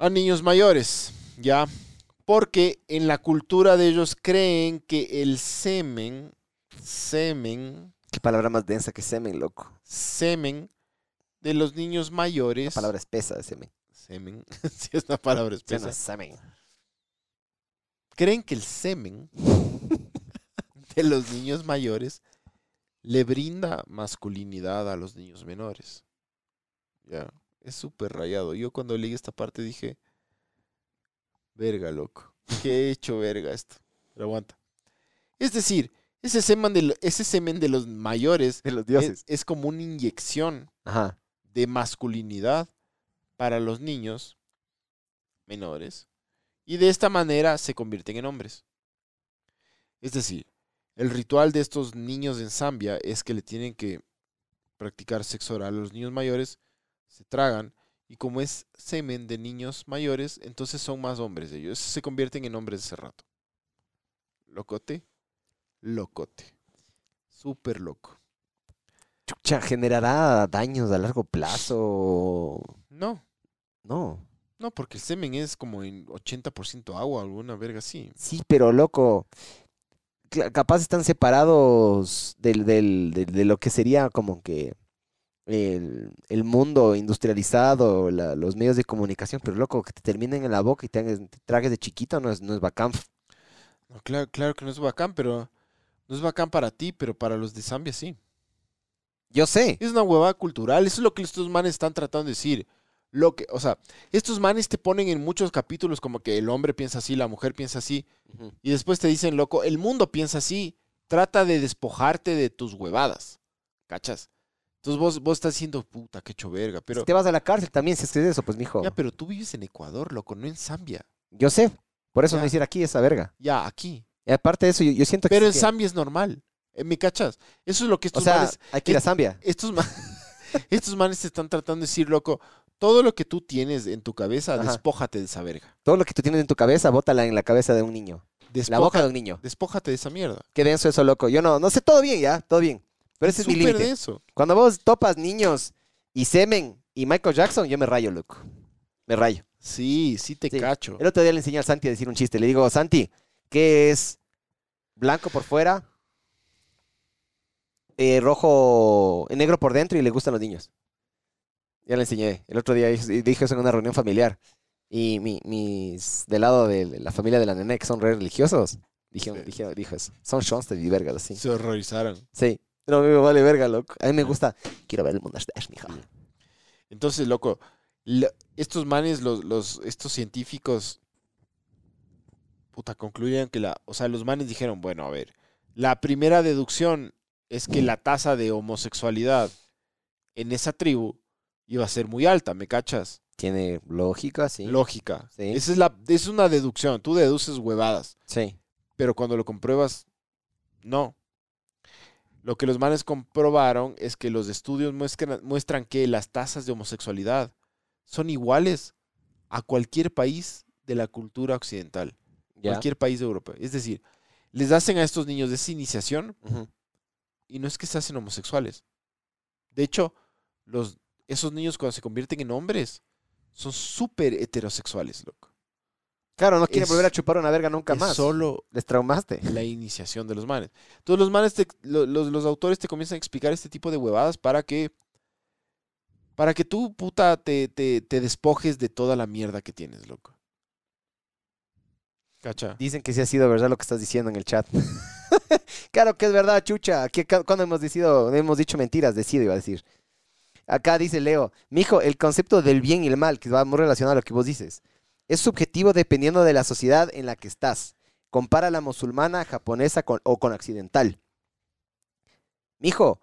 A niños mayores, ¿ya? Porque en la cultura de ellos creen que el semen, semen, Qué palabra más densa que semen, loco. semen de los niños mayores, palabra espesa de semen. semen, sí es una palabra Sí, no, espesa, semen. creen que el semen de los niños mayores le brinda masculinidad a los niños menores. Ya, es súper rayado. Yo cuando leí esta parte dije, verga, loco. ¿Qué he hecho, verga, esto? Pero aguanta. Es decir, ese semen de, lo- ese semen de los mayores De los es, dioses. es como una inyección Ajá. de masculinidad para los niños menores y de esta manera se convierten en hombres. Es decir, el ritual de estos niños en Zambia es que le tienen que practicar sexo oral a los niños mayores, se tragan y como es semen de niños mayores, entonces son más hombres ellos, se convierten en hombres de ese rato. Locote, locote, súper loco. Chucha, generará daños a largo plazo. No, No. no, porque el semen es como en 80% agua, alguna verga así. Sí, pero loco. Capaz están separados del, del- de, de lo que sería como que el, el mundo industrializado, la- los medios de comunicación, pero loco, que te terminen en la boca y te, tragues de chiquito no es, no es bacán. No, claro, claro que no es bacán, pero no es bacán para ti, pero para los de Zambia sí. Yo sé. Es una huevada cultural, eso es lo que estos manes están tratando de decir. Lo que, o sea, estos manes te ponen en muchos capítulos como que el hombre piensa así, la mujer piensa así, y después te dicen, loco, el mundo piensa así, trata de despojarte de tus huevadas, ¿cachas? Entonces vos, vos estás diciendo, puta, qué hecho verga, pero, si te vas a la cárcel también, si es que es eso, pues mijo. ya, pero tú vives en Ecuador, loco, no en Zambia, Yo sé. Por eso Ya. no hiciera aquí esa verga. ya, aquí. Y aparte de eso, yo, yo siento que... Pero en que- Zambia es normal, ¿eh, ¿me cachas? Eso es lo que O estos sea, manes hay que ir a es- Zambia. estos, ma- estos manes te están tratando de decir, loco, todo lo que tú tienes en tu cabeza, Ajá. despójate de esa verga. Todo lo que tú tienes en tu cabeza, bótala en la cabeza de un niño. La boca de un niño. Despójate de esa mierda. Qué denso eso, loco. Yo no, no sé, todo bien ya, todo bien. Pero ese es mi límite. denso. Cuando vos topas niños y semen y Michael Jackson, yo me rayo, loco. Me rayo. Sí, sí te Sí. cacho. El otro día le enseñé al Santi a decir un chiste. Le digo, Santi, ¿qué es blanco por fuera, eh, rojo, eh, negro por dentro y le gustan los niños? Ya le enseñé. El otro día dije dije eso en una reunión familiar. Y mi- mis, del lado de la familia de la nene, que son re religiosos, dijeron, Sí. dijeron- dijo eso. Son Schoenstein y vergas así. Se horrorizaron. Sí. No, a mí me vale verga, loco. A mí me gusta. Quiero ver el mundo Dash, mija. Entonces, loco, lo- estos manes, los, los, estos científicos, puta, concluyeron que la, o sea, los manes dijeron, bueno, a ver, la primera deducción es que la tasa de homosexualidad en esa tribu iba a ser muy alta, ¿me cachas? Tiene lógica, sí. Lógica. Sí. Esa es la, es una deducción, tú deduces huevadas. sí. pero cuando lo compruebas, no. Lo que los manes comprobaron es que los estudios muestran, muestran que las tasas de homosexualidad son iguales a cualquier país de la cultura occidental, cualquier país de Europa. Es decir, les hacen a estos niños esa iniciación y no es que se hacen homosexuales. De hecho, los, esos niños cuando se convierten en hombres son súper heterosexuales, loco. Claro, no quieren Es- volver a chupar una verga nunca Es más. solo Les traumaste. la iniciación de los manes. Entonces los manes, te- lo- los, los autores te comienzan a explicar este tipo de huevadas para que, para que tú, puta, te, te, te despojes de toda la mierda que tienes, loco. Cacha. Dicen que sí ha sido verdad lo que estás diciendo en el chat. claro que es verdad, chucha. Cuando hemos, decido, hemos dicho mentiras, decido, iba a decir. Acá dice Leo, mijo, el concepto del bien y el mal, que va muy relacionado a lo que vos dices, es subjetivo dependiendo de la sociedad en la que estás. Compara la musulmana, japonesa con- o con occidental. Mijo,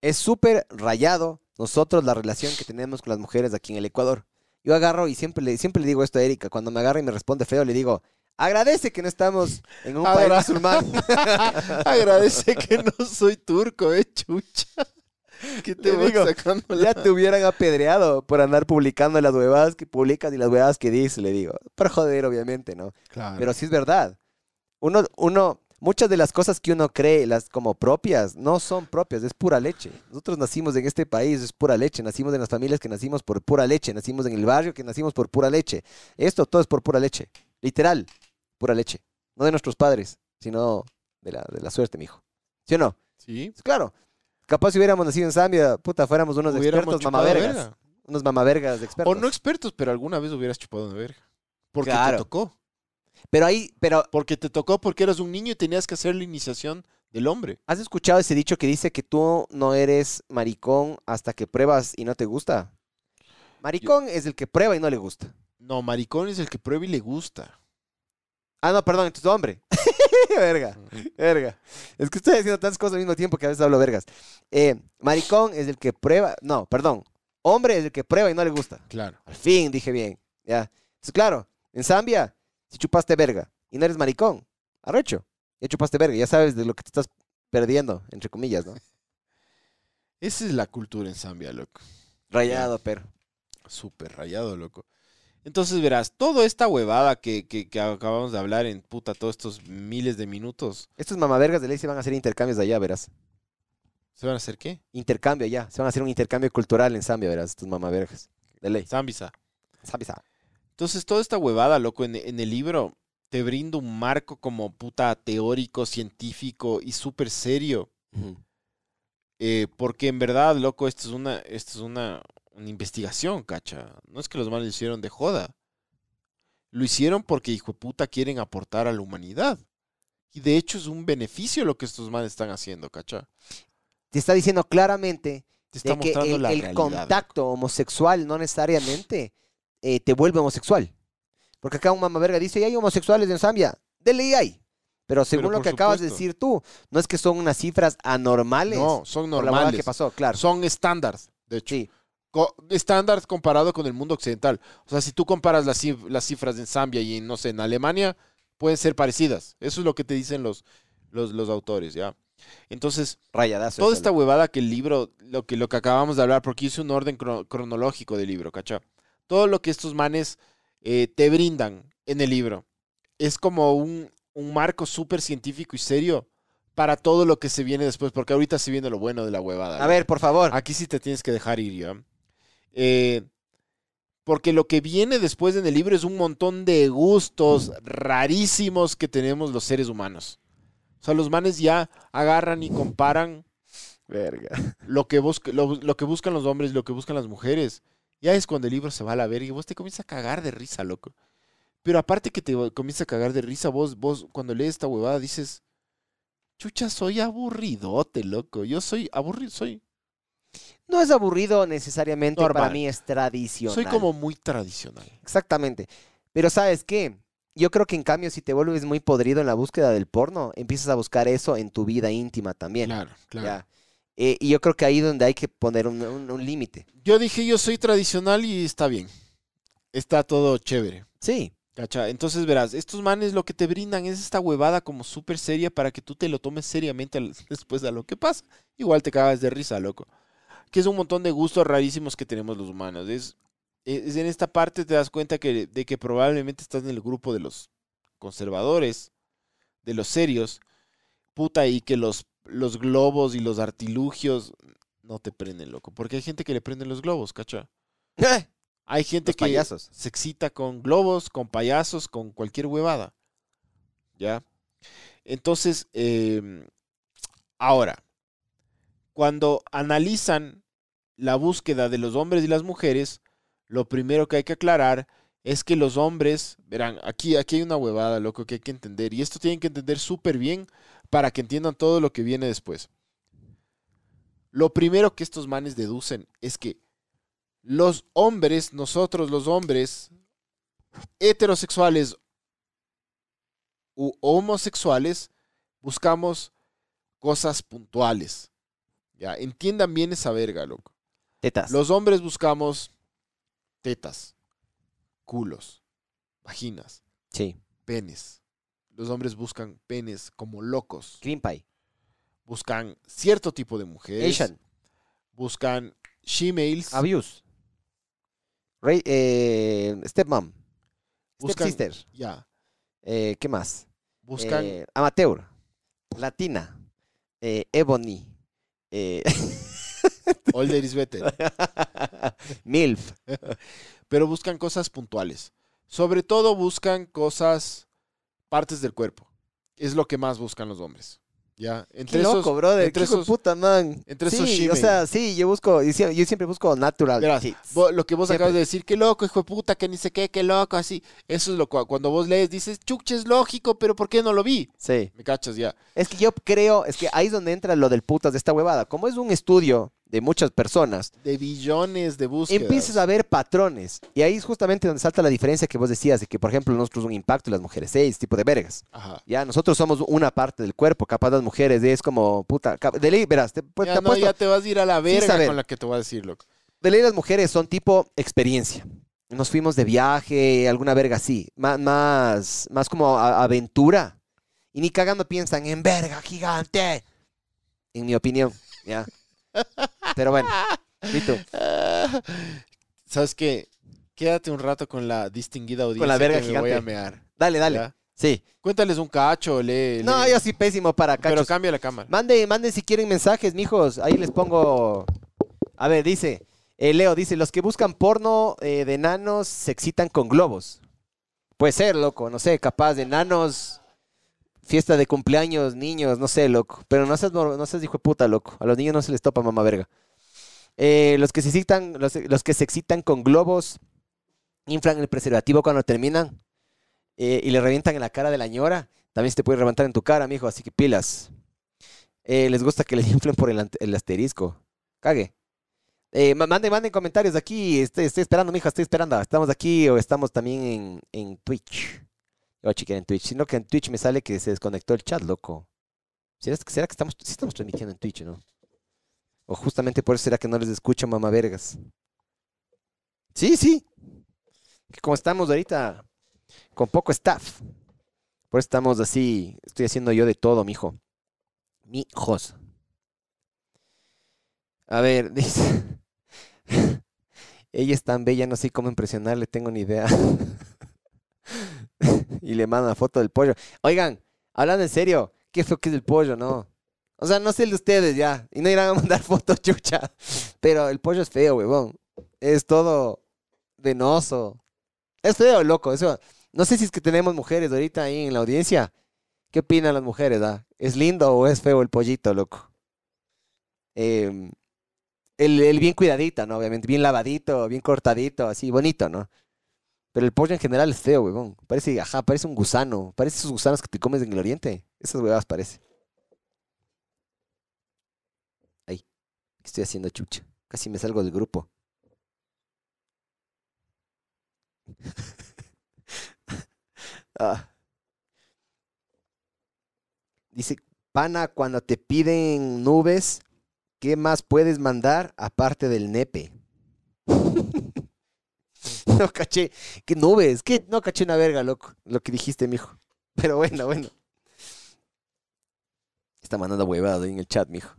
es súper rayado nosotros la relación que tenemos con las mujeres aquí en el Ecuador. Yo agarro y siempre le, siempre le digo esto a Erika, cuando me agarra y me responde feo, le digo, agradece que no estamos en un país musulmán. Agradece que no soy turco, eh, chucha. Que te voy digo, sacando ya te hubieran apedreado por andar publicando las huevadas que publicas y las huevadas que dices, le digo. Para joder, obviamente, ¿no? Claro. Pero sí es verdad. Uno, uno, muchas de las cosas que uno cree, las como propias, no son propias, es pura leche. Nosotros nacimos en este país, es pura leche. Nacimos en las familias que nacimos por pura leche. Nacimos en el barrio que nacimos por pura leche. Esto todo es por pura leche. Literal, pura leche. No de nuestros padres, sino de la, de la suerte, mijo. ¿Sí o no? Sí. Claro. Capaz si hubiéramos nacido en Zambia, puta, fuéramos unos Hubiéramos expertos mamavergas. verga. Unos mamavergas de expertos. O no expertos, pero alguna vez hubieras chupado una verga. Porque Claro. te tocó. Pero ahí, pero Porque te tocó porque eras un niño y tenías que hacer la iniciación del hombre. ¿Has escuchado ese dicho que dice que tú no eres maricón hasta que pruebas y no te gusta? Maricón es el que prueba y no le gusta. No, maricón es el que prueba y le gusta. Ah, no, perdón, entonces hombre. verga, verga. Es que estoy haciendo tantas cosas al mismo tiempo que a veces hablo vergas. Eh, maricón es el que prueba, no, perdón. Hombre es el que prueba y no le gusta. Claro. Al fin dije bien, ya. Entonces, claro, En Zambia, si chupaste verga y no eres maricón, arrecho. Ya chupaste verga, ya sabes de lo que te estás perdiendo, entre comillas, ¿no? Esa es la cultura en Zambia, loco. Rayado, pero. Súper rayado, loco. Entonces verás, toda esta huevada que, que- que acabamos de hablar en puta todos estos miles de minutos, Estos mamavergas de ley se van a hacer intercambios allá, verás. ¿se van a hacer qué? Intercambio allá. Se van a hacer un intercambio cultural en Zambia, verás, estos mamavergas. De ley. Zambisa. Zambia. Entonces, toda esta huevada, loco, en, en el libro te brinda un marco como puta teórico, científico y súper serio. Eh, porque en verdad, loco, esto es una, esto es una, una investigación, cacha. No es que los manes lo hicieron de joda. Lo hicieron porque, hijo de puta, quieren aportar a la humanidad. Y de hecho es un beneficio lo que estos manes están haciendo, cacha. Te está diciendo claramente Te está de que el, la el realidad. contacto homosexual no necesariamente eh, te vuelve homosexual. Porque acá un mamaverga dice, "Y hay homosexuales en Zambia. De ley hay. Pero según Pero lo que acabas de decir tú, no es que son unas cifras anormales No, son por la normales. que pasó, claro. Son estándares, de hecho. Sí. Estándar comparado con el mundo occidental. O sea, si tú comparas las, cif- las cifras en Zambia y en, no sé, en Alemania, pueden ser parecidas. Eso es lo que te dicen los, los, los autores, ¿ya? Entonces, Rayadazo. toda esta huevada que el libro, lo que, lo que acabamos de hablar, porque hice un orden cro- cronológico del libro, ¿cacha? Todo lo que estos manes eh, te brindan en el libro es como un, un marco súper científico y serio para todo lo que se viene después, porque ahorita se viene lo bueno de la huevada. A ver, por favor. Aquí sí te tienes que dejar ir, ¿ya? Eh, porque lo que viene después en el libro es un montón de gustos rarísimos que tenemos los seres humanos. O sea, los manes ya agarran y comparan Verga. lo que, busca- lo, lo que buscan los hombres y lo que buscan las mujeres. Ya es cuando el libro se va a la verga y vos te comienzas a cagar de risa, loco. Pero aparte que te comienza a cagar de risa, vos, vos cuando lees esta huevada dices, chucha, soy aburridote, loco. Yo soy aburrido, soy, No es aburrido necesariamente, para mí es tradicional. soy como muy tradicional. Exactamente. Pero ¿sabes qué? Yo creo que en cambio si te vuelves muy podrido en la búsqueda del porno, empiezas a buscar eso en tu vida íntima también. Claro, claro. Ya. Eh, y yo creo que ahí es donde hay que poner un, un- un límite. Yo dije, yo soy tradicional y está bien. Está todo chévere. Sí. ¿Cacha? Entonces verás, estos manes lo que te brindan es esta huevada como súper seria para que tú te lo tomes seriamente después de lo que pasa. Igual te cagas de risa, loco. Que es un montón de gustos rarísimos que tenemos los humanos. Es, es en esta parte te das cuenta que, de que probablemente estás en el grupo de los conservadores, de los serios, puta, y que los, los globos y los artilugios no te prenden, loco. Porque hay gente que le prenden los globos, ¿cacha? Hay gente Los que payasos. se excita con globos, con payasos, con cualquier huevada. ¿Ya? Entonces, eh, ahora, cuando analizan la búsqueda de los hombres y las mujeres, lo primero que hay que aclarar es que los hombres, verán, aquí, aquí hay una huevada, loco, que hay que entender. Y esto tienen que entender súper bien para que entiendan todo lo que viene después. Lo primero que estos manes deducen es que los hombres, nosotros los hombres heterosexuales u homosexuales, buscamos cosas puntuales. Ya, entiendan bien esa verga, loco. Tetas. Los hombres buscamos tetas, culos, vaginas, Sí. penes. Los hombres buscan penes como locos. Cream pie. Buscan cierto tipo de mujeres. Asian. Buscan she-males. Abuse. Ray, eh, stepmom. Buscan- Stepsister. Ya. Eh, ¿Qué más? Buscan Eh, amateur. Latina. Ebony. Eh, older is better. MILF. pero buscan cosas puntuales. Sobre todo buscan cosas, partes del cuerpo. Es lo que más buscan los hombres. ¿Ya? Entre Qué loco, esos, brother. entre Qué esos- puta, man. entre sí, esos o she-male. sea, sí, yo busco, yo sie- yo siempre busco natural Verás, lo que vos Siempre. acabas de decir, qué loco, hijo de puta, que ni sé qué, qué loco, así. Eso es lo que cuando vos lees dices, chuche, es lógico, pero ¿por qué no lo vi? Sí. Me cachas ya. Es que yo creo, es que ahí es donde entra lo del putas de esta huevada. Como es un estudio de muchas personas, De billones de búsquedas. empiezas a ver patrones. Y ahí es justamente donde salta la diferencia que vos decías, de que, por ejemplo, nosotros un impacto y las mujeres seis, tipo de vergas. Ajá. Ya, nosotros somos una parte del cuerpo, capaz las mujeres es como, puta, de ley, verás, te, pues, Ya, te no, ya te vas a ir a la verga con la que te voy a decir, loco. de ley las mujeres son tipo experiencia. nos fuimos de viaje, alguna verga así. Más, más, más como a- aventura. Y ni cagando piensan en verga gigante. En mi opinión, ya. Pero bueno, ¿y tú? ¿Sabes qué? Quédate un rato con la distinguida audiencia la verga que me voy a mear. Dale, dale. ¿ya? Sí. Cuéntales un cacho, lee. No, lee. yo sí pésimo para Pero cachos. cambia la cámara. Manden, manden si quieren mensajes, mijos. Ahí les pongo. A ver, dice. eh, Leo dice: Los que buscan porno eh, de nanos se excitan con globos. Puede ser, loco. No sé, capaz de nanos. Fiesta de cumpleaños, niños, no sé, loco. Pero no seas, no hijo de puta, loco. A los niños no se les topa mamá verga. Eh, los que se excitan, los, los que se excitan con globos, inflan el preservativo cuando terminan eh, y le revientan en la cara de la ñora. También se te puede reventar en tu cara, mijo, así que pilas. Eh, les gusta que les inflen por el, asterisco. Cague. Eh, ma- manden, manden comentarios aquí. Estoy, estoy esperando, mija, estoy esperando. ¿Estamos aquí o estamos también en, en Twitch? Voy a en Twitch. Sino que en Twitch me sale que se desconectó el chat, loco. ¿Será, que estamos, sí estamos transmitiendo en Twitch, no? O justamente por eso será que no les escucho, mamá vergas. Sí, sí. Como estamos ahorita con poco staff. Por eso estamos así. Estoy haciendo yo de todo, mijo. Mijos. A ver, dice. Ella es tan bella, no sé cómo impresionarle, tengo ni idea. y le manda foto del pollo. Oigan, hablando en serio, qué feo que es el pollo, ¿no? O sea, no sé el de ustedes ya. Y no irán a mandar fotos, chucha. Pero el pollo es feo, huevón. Es todo venoso. Es feo, loco. Eso. No sé si es que tenemos mujeres ahorita ahí en la audiencia. ¿Qué opinan las mujeres, ah? ¿Es lindo o es feo el pollito, loco? Em, el bien cuidadito, ¿no? Obviamente, bien lavadito, bien cortadito, así, bonito, ¿no? Pero el pollo en general es feo, huevón. Parece, ajá, parece un gusano. Parece esos gusanos que te comes en el oriente. Esas huevas parece. ¿Qué estoy haciendo, chucha? Casi me salgo del grupo. Ah. Dice, pana, cuando te piden nubes, ¿qué más puedes mandar aparte del nepe? no caché. ¿Qué nubes? ¿Qué? No caché una verga, loco. Lo que dijiste, mijo. Pero bueno, bueno. Está mandando huevadas ahí en el chat, mijo.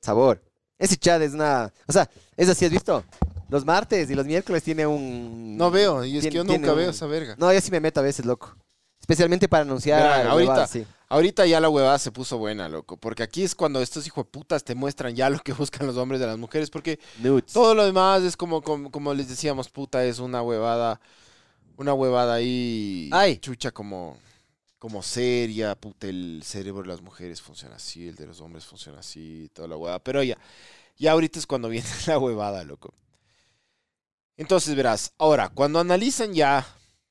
Sabor. Ese chat es una... O sea, es así, ¿has visto? Los martes y los miércoles tiene un... No veo, y es Tiene- que yo nunca veo esa verga. No, yo sí me meto a veces, loco. Especialmente para anunciar Verá, ahorita- sí. Ahorita ya la huevada se puso buena, loco. Porque aquí es cuando estos hijueputas te muestran ya lo que buscan los hombres de las mujeres. Porque Nudes. todo lo demás es como, como, como les decíamos, puta, es una huevada. Una huevada ahí. Ay. Chucha como. Como seria, puta, el cerebro de las mujeres funciona así, el de los hombres funciona así, toda la huevada. Pero ya, ya ahorita es cuando viene la huevada, loco. Entonces verás, ahora, cuando analizan ya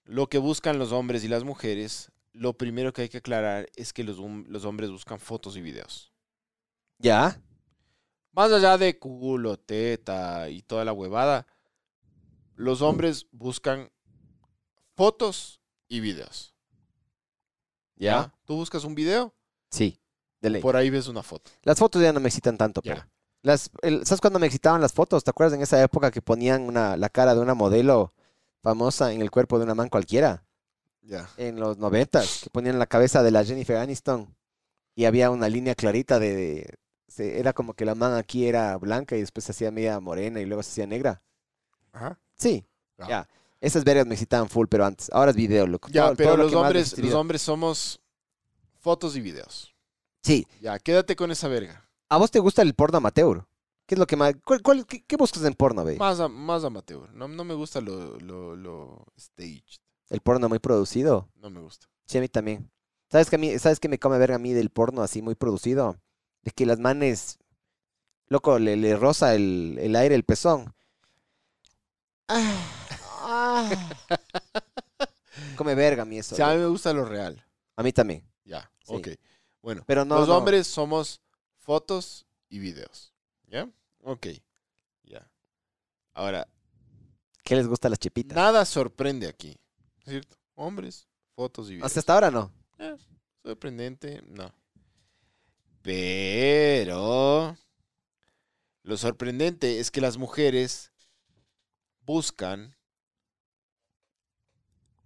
lo que buscan los hombres y las mujeres, lo primero que hay que aclarar es que los, hom- los hombres buscan fotos y videos. ¿Ya? Más allá de culo, teta y toda la huevada, los hombres buscan fotos y videos. ¿Ya? Tú buscas un video, Sí. De ley. por ahí ves una foto. Las fotos ya no me excitan tanto, Ya. pero... Las, el- ¿Sabes cuándo me excitaban las fotos? ¿Te acuerdas en esa época que ponían una, la cara de una modelo famosa en el cuerpo de una man cualquiera? Ya. En los noventas, que ponían la cabeza de la Jennifer Aniston y había una línea clarita de... de- se- era como que la man aquí era blanca y después se hacía media morena y luego se hacía negra. Ajá. Sí, Ya. Esas vergas me excitaban full, pero antes. Ahora es video, loco. Ya, Todo- pero todo lo los hombres, los hombres somos fotos y videos. Sí. Ya, quédate con esa verga. ¿A vos te gusta el porno amateur? ¿Qué es lo que más... cuál- cuál- qué, qué buscas en porno, baby? Más, a- más amateur. No, no me gusta lo, lo, lo staged. El porno muy producido. No me gusta. Sí, a mí también. ¿Sabes que a mí, ¿sabes qué me come verga a mí del porno así muy producido? De que las manes, loco, le, le roza el, el aire el pezón. Ah, ah. come verga a mí eso. O sea, a mí me gusta lo real. A mí también. Ya, Sí. ok. Bueno, Pero no, los no. hombres somos fotos y videos. ¿Ya? Ok. Ya. Ahora, ¿Qué les gusta a las chipitas? nada sorprende aquí. ¿Cierto? Hombres, fotos y videos. Hasta hasta ahora no. Sorprendente, no. Pero lo sorprendente es que las mujeres buscan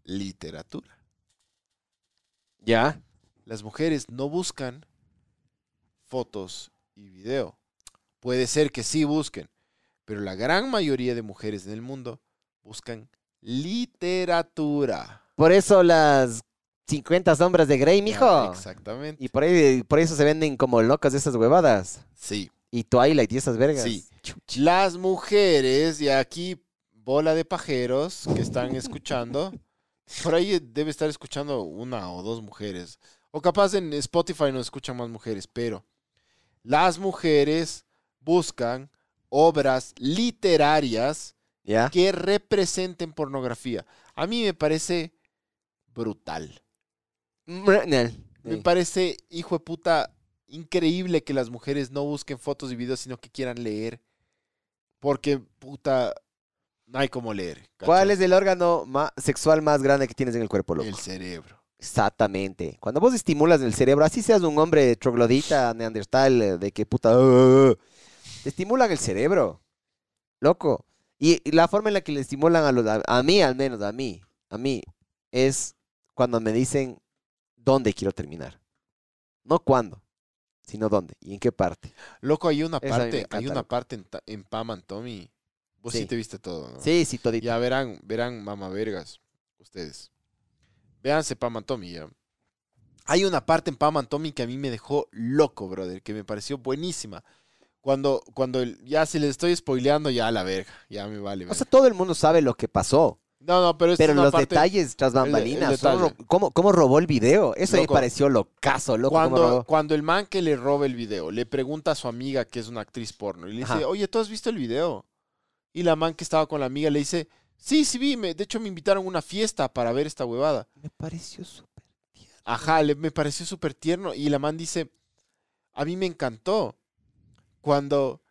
literatura. ¿Ya? Las mujeres no buscan fotos y video. Puede ser que sí busquen, pero la gran mayoría de mujeres en el mundo buscan literatura. Por eso las 50 sombras de Grey, mijo. Ya, Exactamente. Y por, ahí, por eso se venden como locas esas huevadas. Sí. Y Twilight y esas vergas. Sí. Las mujeres, y aquí bola de pajeros que están escuchando, por ahí debe estar escuchando una o dos mujeres. O capaz en Spotify no escuchan más mujeres, pero las mujeres buscan obras literarias que representen pornografía. A mí me parece brutal. Me parece, hijo de puta, increíble que las mujeres no busquen fotos y videos, sino que quieran leer. Porque, puta, no hay como leer. ¿cachai? ¿Cuál es el órgano sexual más grande que tienes en el cuerpo, loco? El cerebro. Exactamente. Cuando vos estimulas el cerebro, así seas un hombre troglodita, neandertal, eh, de que puta... estimulan el cerebro. Loco. Y, y la forma en la que le estimulan a los... A, a mí, al menos, a mí. A mí. Es cuando me dicen dónde quiero terminar. No cuándo, sino dónde y en qué parte. Loco, hay una parte, hay una loco. parte en, en Pam and Tommy. Vos sí. Sí. te viste todo, ¿no? Sí, sí, todito. Ya verán, verán, mamá vergas, ustedes. Véanse Pam and Tommy, ya. Hay una parte en Pam and Tommy que a mí me dejó loco, brother, que me pareció buenísima. Cuando, cuando el- ya si les estoy spoileando, ya a la verga, ya me vale. O sea, todo el mundo sabe lo que pasó. no, no, pero, Pero es los parte- detalles tras el- el bambalinas, detalle. ¿cómo, cómo robó el video? Eso me Loco. pareció locazo, loco. Cuando, robó. cuando el man que le roba el video le pregunta a su amiga que es una actriz porno y le dice, oye, ¿tú has visto el video? Y la man que estaba con la amiga le dice, sí, sí vi, me- de hecho me invitaron a una fiesta para ver esta huevada. Me pareció súper tierno. Ajá, le- me pareció súper tierno. Y la man dice, a mí me encantó cuando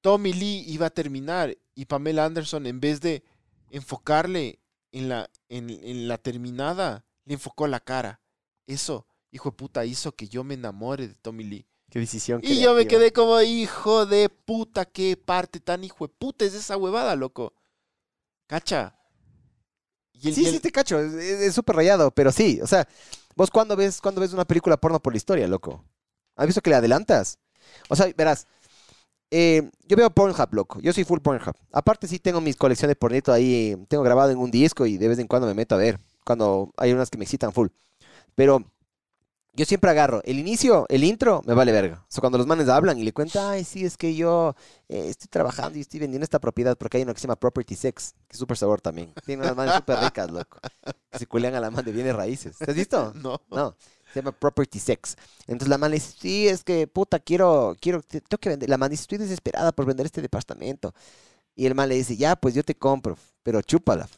Tommy Lee iba a terminar y Pamela Anderson, en vez de enfocarle en la, en, en la terminada, le enfocó la cara. Eso, hijo de puta, hizo que yo me enamore de Tommy Lee. Qué decisión. Y yo me quedé como, hijo de puta, qué parte tan hijo de puta es esa huevada, loco. Cacha. Y el- Sí, y el- sí, te cacho. Es súper rayado, pero sí. O sea, vos cuando ves, cuando ves una película porno por la historia, loco. ¿Has visto que le adelantas? O sea, verás. eh, yo veo Pornhub, loco. Yo soy full Pornhub. Aparte, sí tengo mis colecciones de pornito ahí. Tengo grabado en un disco y de vez en cuando me meto a ver. Cuando hay unas que me excitan full. Pero yo siempre agarro el inicio, el intro, me vale verga. O sea, cuando los manes hablan y le cuentan, ay, sí, es que yo eh, estoy trabajando y estoy vendiendo esta propiedad porque hay una que se llama Property Sex, que es súper sabor también. Tiene unas manes súper ricas, loco. Que se culean a la man de bienes raíces. ¿Te has visto? No. No, se llama Property Sex. Entonces la man le dice, sí, es que puta, quiero, quiero, te- tengo que vender. La man dice, estoy desesperada por vender este departamento. Y el man le dice, ya, pues yo te compro, pero chúpala.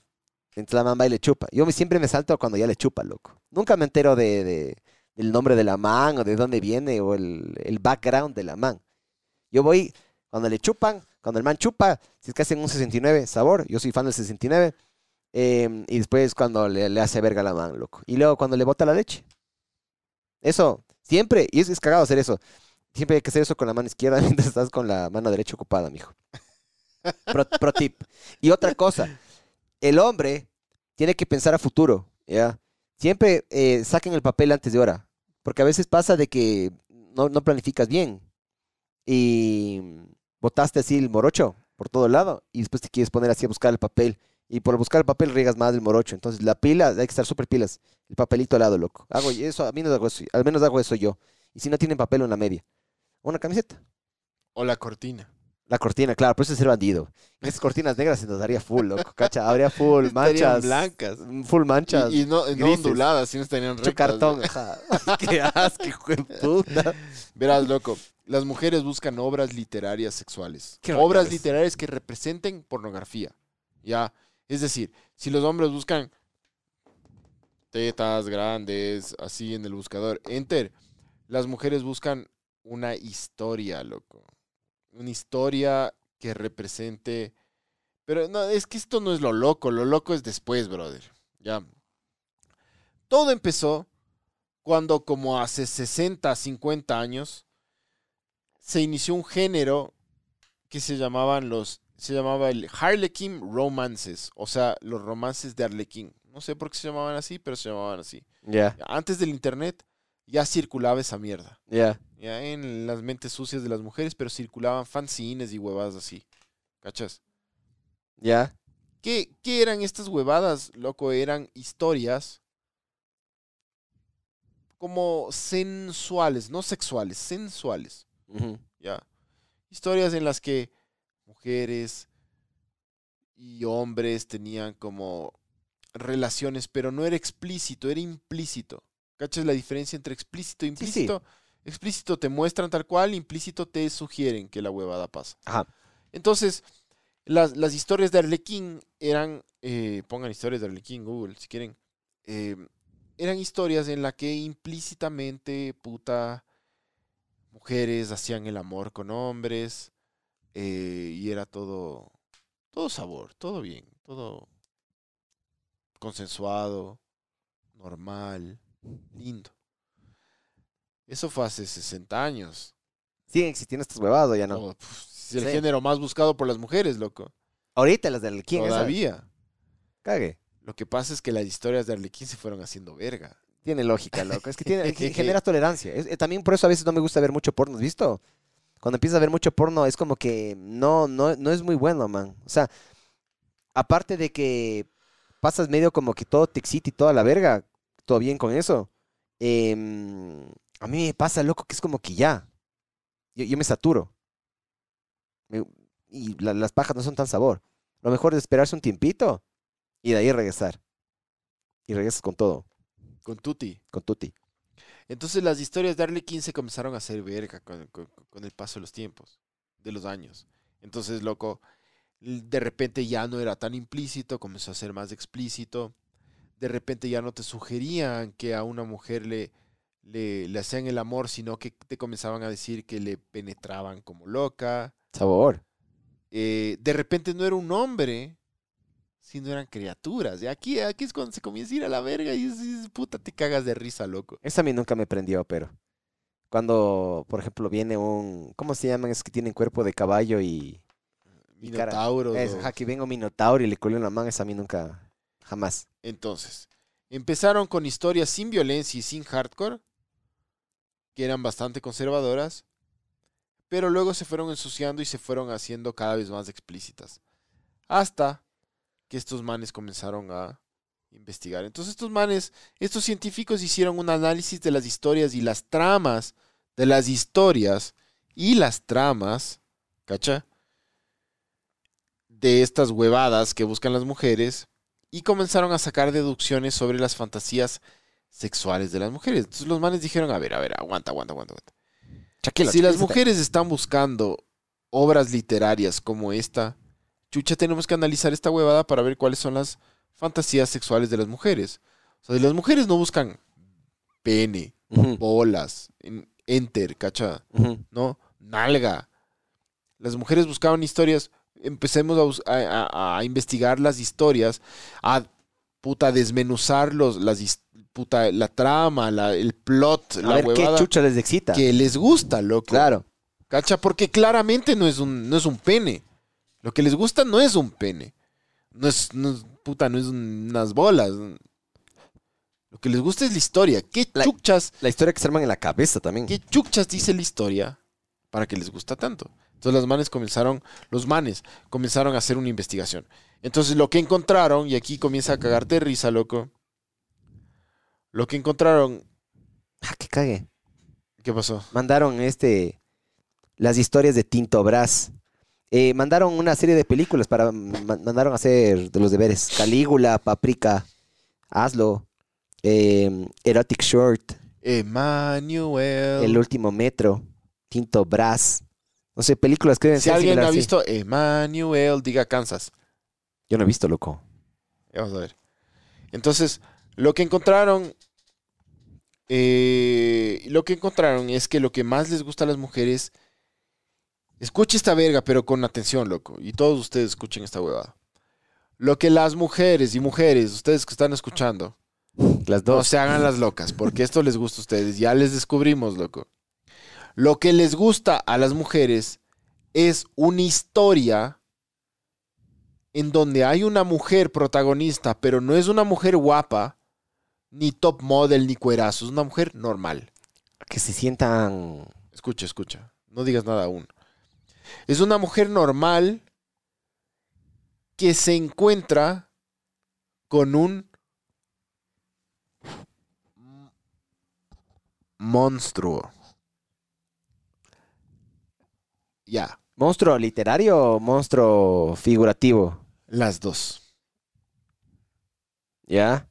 Entonces la man va y le chupa. Yo siempre me salto cuando ya le chupa, loco. Nunca me entero de, de- del nombre de la man o de dónde viene o el, el background de la man. Yo voy, cuando le chupan, cuando el man chupa, si es que hacen un 69, sabor, yo soy fan del 69. em, y después cuando le, le hace verga a la man, loco. Y luego cuando le bota la leche. Eso, siempre, y es, es cagado hacer eso. Siempre hay que hacer eso con la mano izquierda mientras estás con la mano derecha ocupada, mijo. Pro, pro tip. Y otra cosa, el hombre tiene que pensar a futuro, ¿ya? Siempre eh, saquen el papel antes de hora, porque a veces pasa de que no, no planificas bien y botaste así el morocho por todo lado y después te quieres poner así a buscar el papel y por buscar el papel riegas más el morocho. Entonces la pila, hay que estar súper pilas. El papelito al lado, loco. Hago eso, a mí no hago eso, al menos hago eso yo. Y si no tienen papel, una media. Una camiseta. O la cortina. La cortina, claro, por eso es ser bandido. Esas cortinas negras se nos daría full, loco, cacha. Habría full manchas. blancas. Full manchas. Y, y no, no onduladas, sino estarían rectas. cartón. Qué asco, hijo de puta. Verás, loco, las mujeres buscan obras literarias sexuales. Obras literarias que representen pornografía. Ya, es decir, si los hombres buscan tetas grandes, así en el buscador, enter, las mujeres buscan una historia, loco. Una historia que represente... Pero no, es que esto no es lo loco, lo loco es después, brother. Ya. Todo empezó cuando como hace 60, 50 años se inició un género que se llamaban los se llamaba el Harlequin romances, o sea, los romances de Arlequín. No sé por qué se llamaban así, pero se llamaban así. Ya, Antes del internet ya circulaba esa mierda. ya. Ya en las mentes sucias de las mujeres, pero circulaban fanzines y huevadas así. ¿Cachas? Ya. ¿Qué, qué eran estas huevadas, loco? Eran historias como sensuales, no sexuales, sensuales. ¿ya? Historias en las que mujeres y hombres tenían como relaciones, pero no era explícito, era implícito. ¿Cachas la diferencia entre explícito e Sí, sí. implícito? Explícito te muestran tal cual, implícito te sugieren que la huevada pasa. Ajá. Entonces, las, las historias de Arlequín eran, eh, pongan historias de Arlequín Google si quieren, eh, eran historias en las que implícitamente, puta, mujeres hacían el amor con hombres eh, y era todo, todo sabor, todo bien, todo consensuado, normal, lindo. Eso fue hace 60 años. Siguen existiendo estas huevadas ya no. Oh, pf, es el Sí. género más buscado por las mujeres, loco. Ahorita las quién esas. Todavía. Cague. Lo que pasa es que las historias de Arlequín se fueron haciendo verga. Tiene lógica, loco. Es que tiene, que genera tolerancia. Es- eh, también por eso a veces no me gusta ver mucho porno, ¿has visto? Cuando empiezas a ver mucho porno es como que no, no, no es muy bueno, man. O sea, aparte de que pasas medio como que todo te excita y toda la verga, todo bien con eso. em, a mí me pasa, loco, que es como que ya. Yo, yo me saturo. Me- y la- las pajas no son tan sabor. Lo mejor es esperarse un tiempito y de ahí regresar. Y regresas con todo, Con Tuti. con tutti. Entonces las historias de Arlequín se comenzaron a hacer verga con, con- con el paso de los tiempos, de los años. Entonces, loco, de repente ya no era tan implícito, comenzó a ser más explícito. De repente ya no te sugerían que a una mujer le, le, le hacían el amor, sino que te comenzaban a decir que le penetraban como loca. Sabor. Eh, de repente no era un hombre, sino eran criaturas. Y aquí, aquí es cuando se comienza a ir a la verga y dices, puta, te cagas de risa, loco. Esa a mí nunca me prendió, pero. Cuando, por ejemplo, viene un. ¿Cómo se llaman? Es que tienen cuerpo de caballo y. Minotauros. Es, o- ajá, que venga un minotauro y le cuelga la mano, esa a mí nunca. Jamás. Entonces, empezaron con historias sin violencia y sin hardcore, que eran bastante conservadoras, pero luego se fueron ensuciando y se fueron haciendo cada vez más explícitas. Hasta que estos manes comenzaron a investigar. Entonces estos manes, estos científicos hicieron un análisis de las historias y las tramas de las historias y las tramas, ¿cacha? De estas huevadas que buscan las mujeres y comenzaron a sacar deducciones sobre las fantasías sexuales de las mujeres. Entonces los manes dijeron, a ver, a ver, aguanta, aguanta, aguanta. aguanta. Si las mujeres están buscando obras literarias como esta, chucha, tenemos que analizar esta huevada para ver cuáles son las fantasías sexuales de las mujeres. O sea, las mujeres no buscan pene, bolas, en- enter, cacha. ¿no? Nalga. Las mujeres buscaban historias. Empecemos a, investigar las historias, a puta desmenuzar los, las, puta, la trama, la- el plot, A la ver qué huevada chucha les excita. que les gusta, loco. Claro. ¿Cacha? Porque claramente no es un, no es un pene. Lo que les gusta no es un pene. No es, no es- puta, no es un- unas bolas. Lo que les gusta es la historia. ¿Qué La- chuchas, La historia que se arman en la cabeza también. qué chuchas dice la historia para que les gusta tanto? Entonces los manes comenzaron, los manes comenzaron a hacer una investigación. Entonces lo que encontraron, y aquí comienza a cagarte de risa, loco. Lo que encontraron, Ah, que cague. ¿qué pasó? Mandaron este. Las historias de Tinto Brass. Eh, mandaron una serie de películas para. ma- mandaron a hacer de los deberes. Calígula, Paprika, Hazlo, eh, Erotic Short, Emmanuel. El último metro, Tinto Brass. No sé, películas que deben Si ser alguien ha sí. visto Emmanuel, diga Kansas. Yo no he visto, loco. Vamos a ver. Entonces, lo que encontraron. eh, lo que encontraron es que lo que más les gusta a las mujeres. Escuche esta verga, pero con atención, loco. Y todos ustedes escuchen esta huevada. Lo que las mujeres y mujeres, ustedes que están escuchando, Las no dos. se hagan las locas, porque esto les gusta a ustedes. Ya les descubrimos, loco. Lo que les gusta a las mujeres es una historia en donde hay una mujer protagonista, pero no es una mujer guapa, ni top model, ni cuerazo, es una mujer normal. Que se sientan. Escucha, escucha, no digas nada aún. Es una mujer normal que se encuentra con un monstruo. Ya, ¿Monstruo literario o monstruo figurativo? las dos. ¿Ya?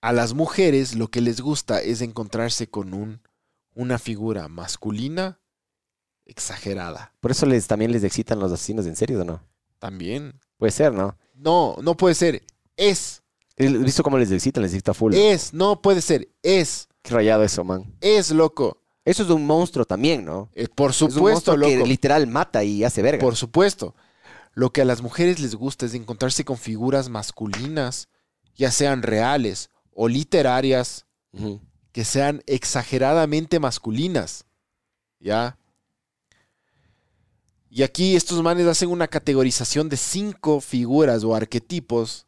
A las mujeres lo que les gusta es encontrarse con un, una figura masculina exagerada. Por eso les, también les excitan los asesinos en serio, ¿o no? También. Puede ser, ¿no? No, no puede ser. Es, ¿He visto cómo les excitan? Les excita full. es, no puede ser. Es, Qué rayado eso, man. es, loco. Eso es un monstruo también, ¿no? Eh, por es un supuesto, monstruo que loco. literal mata y hace verga. Por supuesto. Lo que a las mujeres les gusta es encontrarse con figuras masculinas, ya sean reales o literarias, que sean exageradamente masculinas. ¿Ya? Y aquí estos manes hacen una categorización de cinco figuras o arquetipos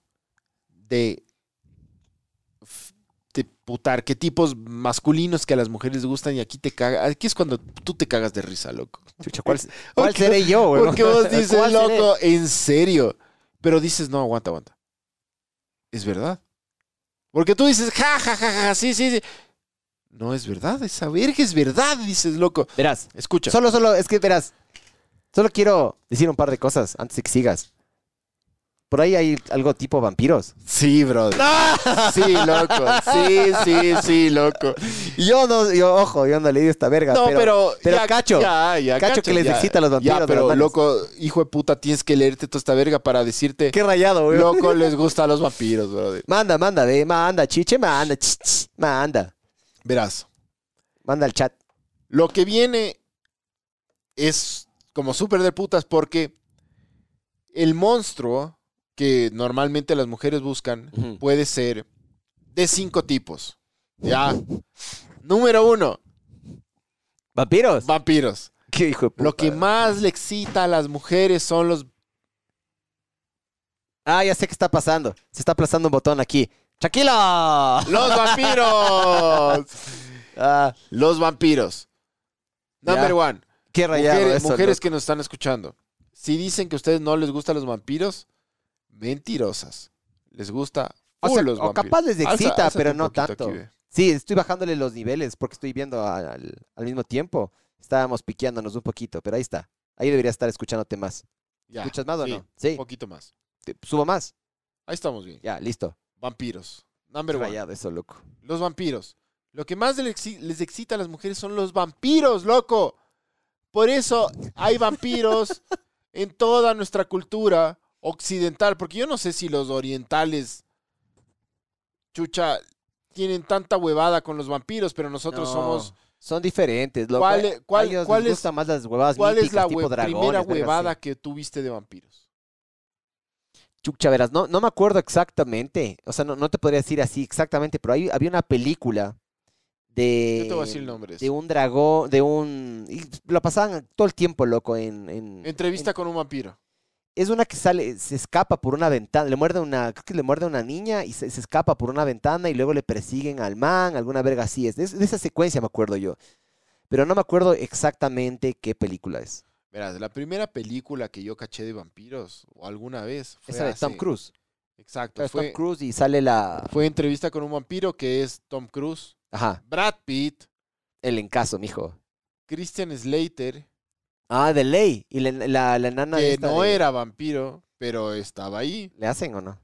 de, de puta, arquetipos masculinos que a las mujeres les gustan y aquí te caga, aquí es cuando tú te cagas de risa, loco. Chucha, ¿cuál, cuál Porque- seré yo, güey? Porque vos dices, loco, en serio. Pero dices, no, aguanta, aguanta. Es verdad. Porque tú dices, ja, ja, ja, ja, sí, sí, sí. No es verdad, esa verga es verdad, dices, loco. Verás, Escucha. solo, solo, es que verás, solo quiero decir un par de cosas antes de que sigas. Por ahí hay algo tipo vampiros. Sí, brother. Sí, loco. Sí, sí, sí, loco. Yo no, yo, ojo, yo no le digo esta verga. No, pero. pero ya, cacho. Ya, ya, Cacho que les excita a los vampiros, Ya, pero, loco, hijo de puta, tienes que leerte toda esta verga para decirte. Qué rayado, güey. Loco, les gustan los vampiros, brother. Manda, manda, ve, manda, chiche, manda, ch, ch, manda. Verás. Manda al chat. Lo que viene es como súper de putas porque el monstruo que normalmente las mujeres buscan puede ser de cinco tipos. Ya. Número uno, ¿Vampiros? vampiros. Qué hijo de puta. Lo que más le excita a las mujeres son los... Ah, ya sé qué está pasando. Se está aplastando un botón aquí. ¡Tranquilo! ¡Los vampiros! Ah, los vampiros. Number Ya. one. Qué rayado Mujeres, eso. mujeres loco. que nos están escuchando. Si dicen que a ustedes no les gustan los vampiros, mentirosas. Les gusta O sea, los o vampiros. capaz les Alza- excita, pero no tanto. aquí. Sí, estoy bajándole los niveles porque estoy viendo al, al mismo tiempo. Estábamos piqueándonos un poquito, pero ahí está. Ahí debería estar escuchándote más. Ya, ¿Escuchas más o no? Sí. Un poquito más. Te- Subo más. Ahí estamos bien. Ya, listo. Vampiros. Number Qué one. rayado eso, loco. Los vampiros. Lo que más les excita a las mujeres son los vampiros, loco. Por eso hay vampiros en toda nuestra cultura occidental. Porque yo no sé si los orientales, chucha, tienen tanta huevada con los vampiros, pero nosotros No, somos... Son diferentes, loco. ¿Cuál A es- cuál- ellos cuál les es- gustan más las huevadas ¿Cuál es la míticas, tipo hue- dragones, primera huevada que tuviste de vampiros? Chucha, verás, no, no me acuerdo exactamente. O sea, no, no te podría decir así exactamente, pero había una película de. Yo te voy a decir el nombre. De un dragón, de un. y lo pasaban todo el tiempo, loco, en. en- Entrevista en- con un vampiro. es una que sale, se escapa por una ventana, le muerde una, creo que le muerde a una niña y se, se escapa por una ventana y luego le persiguen al man, alguna verga así. Es de, de esa secuencia me acuerdo yo. Pero no me acuerdo exactamente qué película es. Verás, la primera película que yo caché de vampiros, o alguna vez, fue Esa de Tom Cruise. Exacto. Fue, Tom Cruise y sale la. fue entrevista con un vampiro que es Tom Cruise, Ajá, Brad Pitt, el encaso, mijo. Christian Slater, Ah, de ley. Y la, la, la nana que esta no de- era vampiro, pero estaba ahí. ¿Le hacen o no?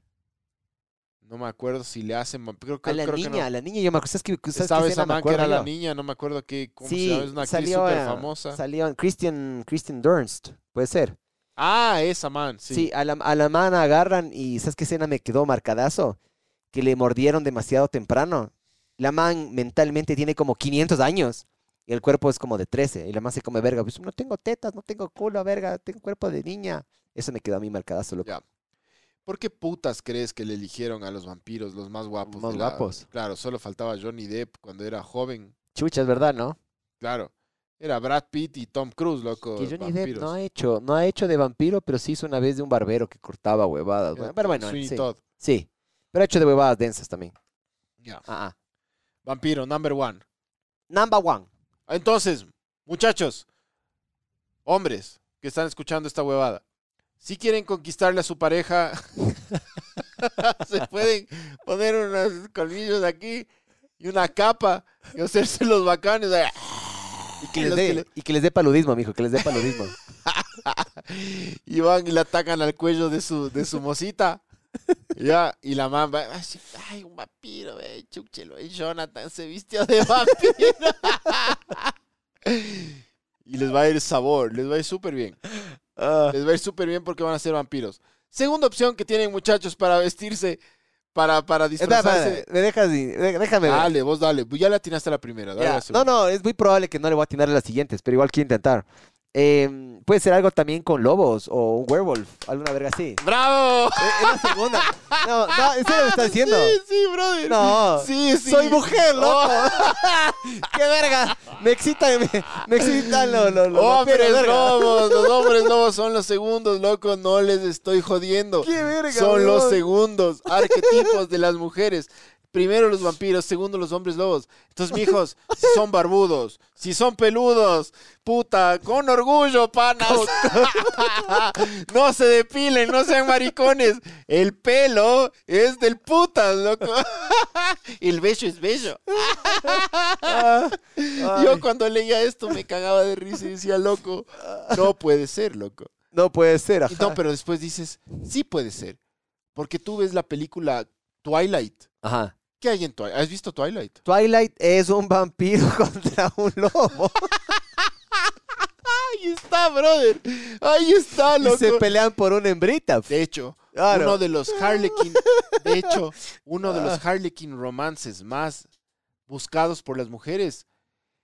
No me acuerdo si le hacen vampiro. A Creo, la creo que niña, no. a la niña, yo me acuerdo. ¿Sabes qué, sabes esa man que era la niña, no me acuerdo qué, cómo se Sí, llama, es una actriz salió, súper eh, famosa. Salió Christian, Christian Dunst, puede ser. Ah, esa man, sí. Sí, a, la, a la man agarran y ¿sabes qué escena me quedó marcadazo? Que le mordieron demasiado temprano. La man mentalmente tiene como 500 años y el cuerpo es como de 13. Y la man se come verga. Pues no tengo tetas, no tengo culo, verga, tengo cuerpo de niña. Eso me quedó a mí marcadazo, loco. Ya. ¿Por qué putas crees que le eligieron a los vampiros los más guapos? Más de la- guapos. Claro, solo faltaba Johnny Depp cuando era joven. Chucha, es verdad, ¿no? Claro. Era Brad Pitt y Tom Cruise, loco. Que Johnny Depp no ha hecho, no ha hecho de vampiro, pero sí hizo una vez de un barbero que cortaba huevadas. Era pero bueno, sí, sí. Pero ha hecho de huevadas densas también. Ya. Ah, ah. Vampiro, number one. Number one. Entonces, muchachos, hombres que están escuchando esta huevada, si quieren conquistarle a su pareja, se pueden poner unos colmillos aquí y una capa y hacerse los bacanes. Y que les dé, que y que les dé paludismo, mijo, que les dé paludismo. y van y le atacan al cuello de su, de su mosita. Ya, y la mamá ay, un vampiro, eh, chúchelo, eh, Jonathan se vistió de vampiro. y les va a ir sabor, les va a ir súper bien. Ah, Les va a ir súper bien porque van a ser vampiros. Segunda opción que tienen muchachos para vestirse, para, para espera, disfrazarse. me dejas, déjame ver. Dale, vos dale. Ya le atinaste a la primera. dale a la No, no, es muy probable que no le voy a atinar a las siguientes, pero igual quiero intentar. Eh, puede ser algo también con lobos o un werewolf, alguna verga así. ¡Bravo! Es es la segunda. No, no, ¿en serio me estás diciendo? Sí, sí, brother. No. Sí, sí. Soy mujer, loco. Oh, ¡Qué verga! Me excitan, me, me excitan los, los, los hombres verga. lobos, los hombres lobos son los segundos, loco, no les estoy jodiendo. ¡Qué verga, Son los segundos, arquetipos de las mujeres. Primero los vampiros, segundo los hombres lobos. Entonces, mijos, si son barbudos, si son peludos, puta, con orgullo, panas. no se depilen, no sean maricones. El pelo es del putas, loco. El bello es bello. Yo cuando leía esto me cagaba de risa y decía, loco, no puede ser, loco. No puede ser, ajá. no, pero después dices, sí puede ser. Porque tú ves la película Twilight. Ajá. ¿Qué hay en Twilight? ¿Has visto Twilight? Twilight es un vampiro contra un lobo. Ahí está, brother. Ahí está, y loco. se pelean por una hembrita. De hecho, Claro. uno de los Harlequin, de hecho, uno de los Harlequin romances más buscados por las mujeres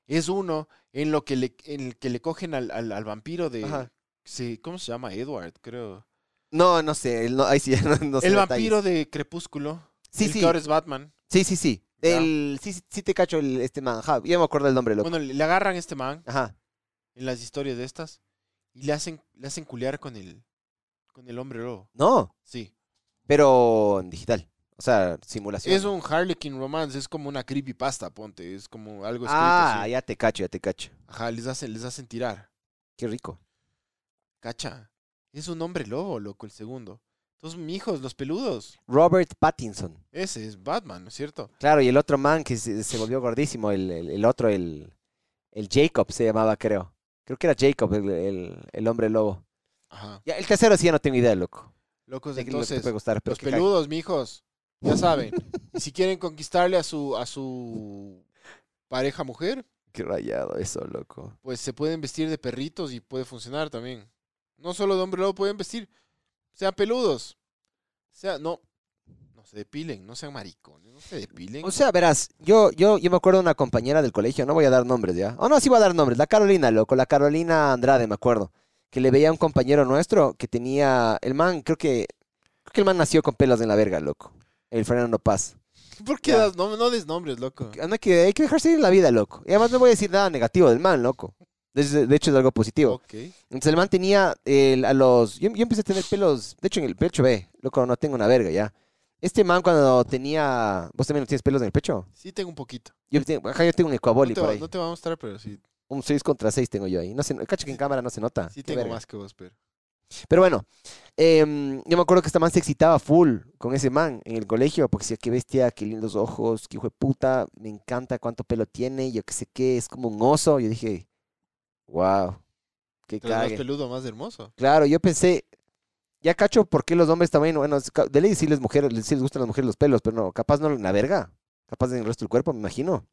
es uno en lo que le, en el que le cogen al, al- al vampiro de, Ajá. sí, ¿cómo se llama? Edward, creo. No, no sé. el- No, ahí sí, no, no sé el detalles. vampiro de Crepúsculo. Sí, el sí. que ahora es Batman. Sí, sí, sí. El, sí, sí, te cacho el, este man. Ya me acuerdo el nombre, loco. Bueno, le le agarran a este man Ajá. en las historias de estas y le hacen, le hacen culear con el, con el hombre lobo. No, Sí. pero en digital. O sea, simulación. Es un Harlequin romance, es como una creepypasta, ponte. Es como algo escrito Ah, así. ya te cacho, ya te cacho. Ajá, les hacen, les hacen tirar. Qué rico. Cacha. Es un hombre lobo, loco, el segundo. Entonces, mijos, los peludos. Robert Pattinson. Ese es Batman, ¿no es cierto? Claro, y el otro man que se, se volvió gordísimo, el, el- el otro, el, el Jacob se llamaba, creo. Creo que era Jacob, el, el- el hombre lobo. Ajá. Ya, el tercero sí ya no tengo idea, loco. Locos, De que lo que entonces, puede gustar, pero los cague. peludos, mijos, ya saben. y si quieren conquistarle a su, a su pareja mujer, Qué rayado eso, loco. pues se pueden vestir de perritos y puede funcionar también. No solo de hombre lobo pueden vestir, sean peludos. Sea, no, no se depilen, no sean maricones, no se depilen. O sea, verás, yo, yo, yo me acuerdo de una compañera del colegio, no voy a dar nombres ya. Oh, no, sí voy a dar nombres. La Carolina, loco, la Carolina Andrade, me acuerdo. Que le veía a un compañero nuestro que tenía. El man, creo que. Creo que el man nació con pelos en la verga, loco. El Fernando Paz. ¿Por qué das, no, no des nombres, loco? No hay que, hay que dejarse ir en la vida, loco. Y además no voy a decir nada negativo del man, loco. De, de hecho, es algo positivo. Entonces el man tenía el- a los... Yo, yo empecé a tener pelos, de hecho en el pecho, ve, loco, no tengo una verga ya. Este man cuando tenía... ¿Vos también no tienes pelos en el pecho? Sí tengo un poquito. Yo tengo, ajá, yo tengo un No va, ahí. no te va a mostrar, pero sí, Un 6 contra 6 tengo yo ahí. No sé, cacho que en cámara no se nota. sí Qué tengo verga. más que vos, pero. Pero bueno, em, yo me acuerdo que esta man se excitaba full con ese man en el colegio, porque decía, qué bestia, qué lindos ojos, qué hijo de puta, me encanta cuánto pelo tiene, yo qué sé qué, es como un oso. Yo dije, wow, qué Pero más cague. peludo, más hermoso. Claro, yo pensé, ya cacho por qué los hombres también, bueno, de ley sí les, mujeres, sí les gustan las mujeres los pelos, pero no, capaz no en la verga, capaz en el resto del cuerpo, me imagino.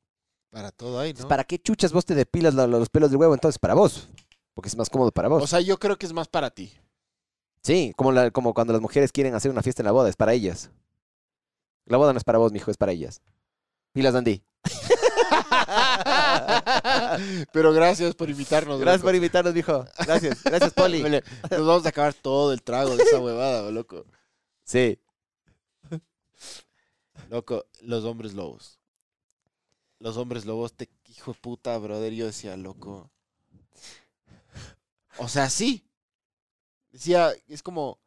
Para todo ahí, ¿no? ¿Para qué chuchas vos te depilas lo- los pelos del huevo entonces? Para vos, porque es más cómodo para vos. O sea, yo creo que es más para ti. Sí, como, la, como cuando las mujeres quieren hacer una fiesta en la boda, es para ellas. La boda no es para vos, mijo, es para ellas. Pilas, Andy. Pero gracias por invitarnos. Gracias loco. por invitarnos, mijo. Gracias, gracias, Poli. Nos vamos a acabar todo el trago de esa huevada, loco. Sí. Loco, los hombres lobos. Los hombres lobos, te hijo de puta, brother. Yo decía, loco. O sea, sí. Decía, es como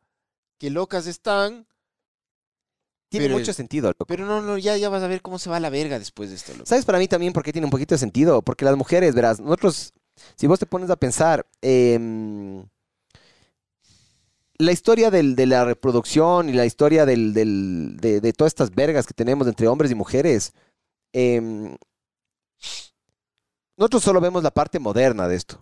que locas están, Tiene Pero- mucho sentido, loco. pero no, no, ya, ya vas a ver cómo se va a la verga después de esto, loco. ¿Sabes para mí también por qué tiene un poquito de sentido? Porque las mujeres, verás, nosotros, si vos te pones a pensar, em, la historia del- de la reproducción y la historia del, del- de, de todas estas vergas que tenemos entre hombres y mujeres, em, nosotros solo vemos la parte moderna de esto,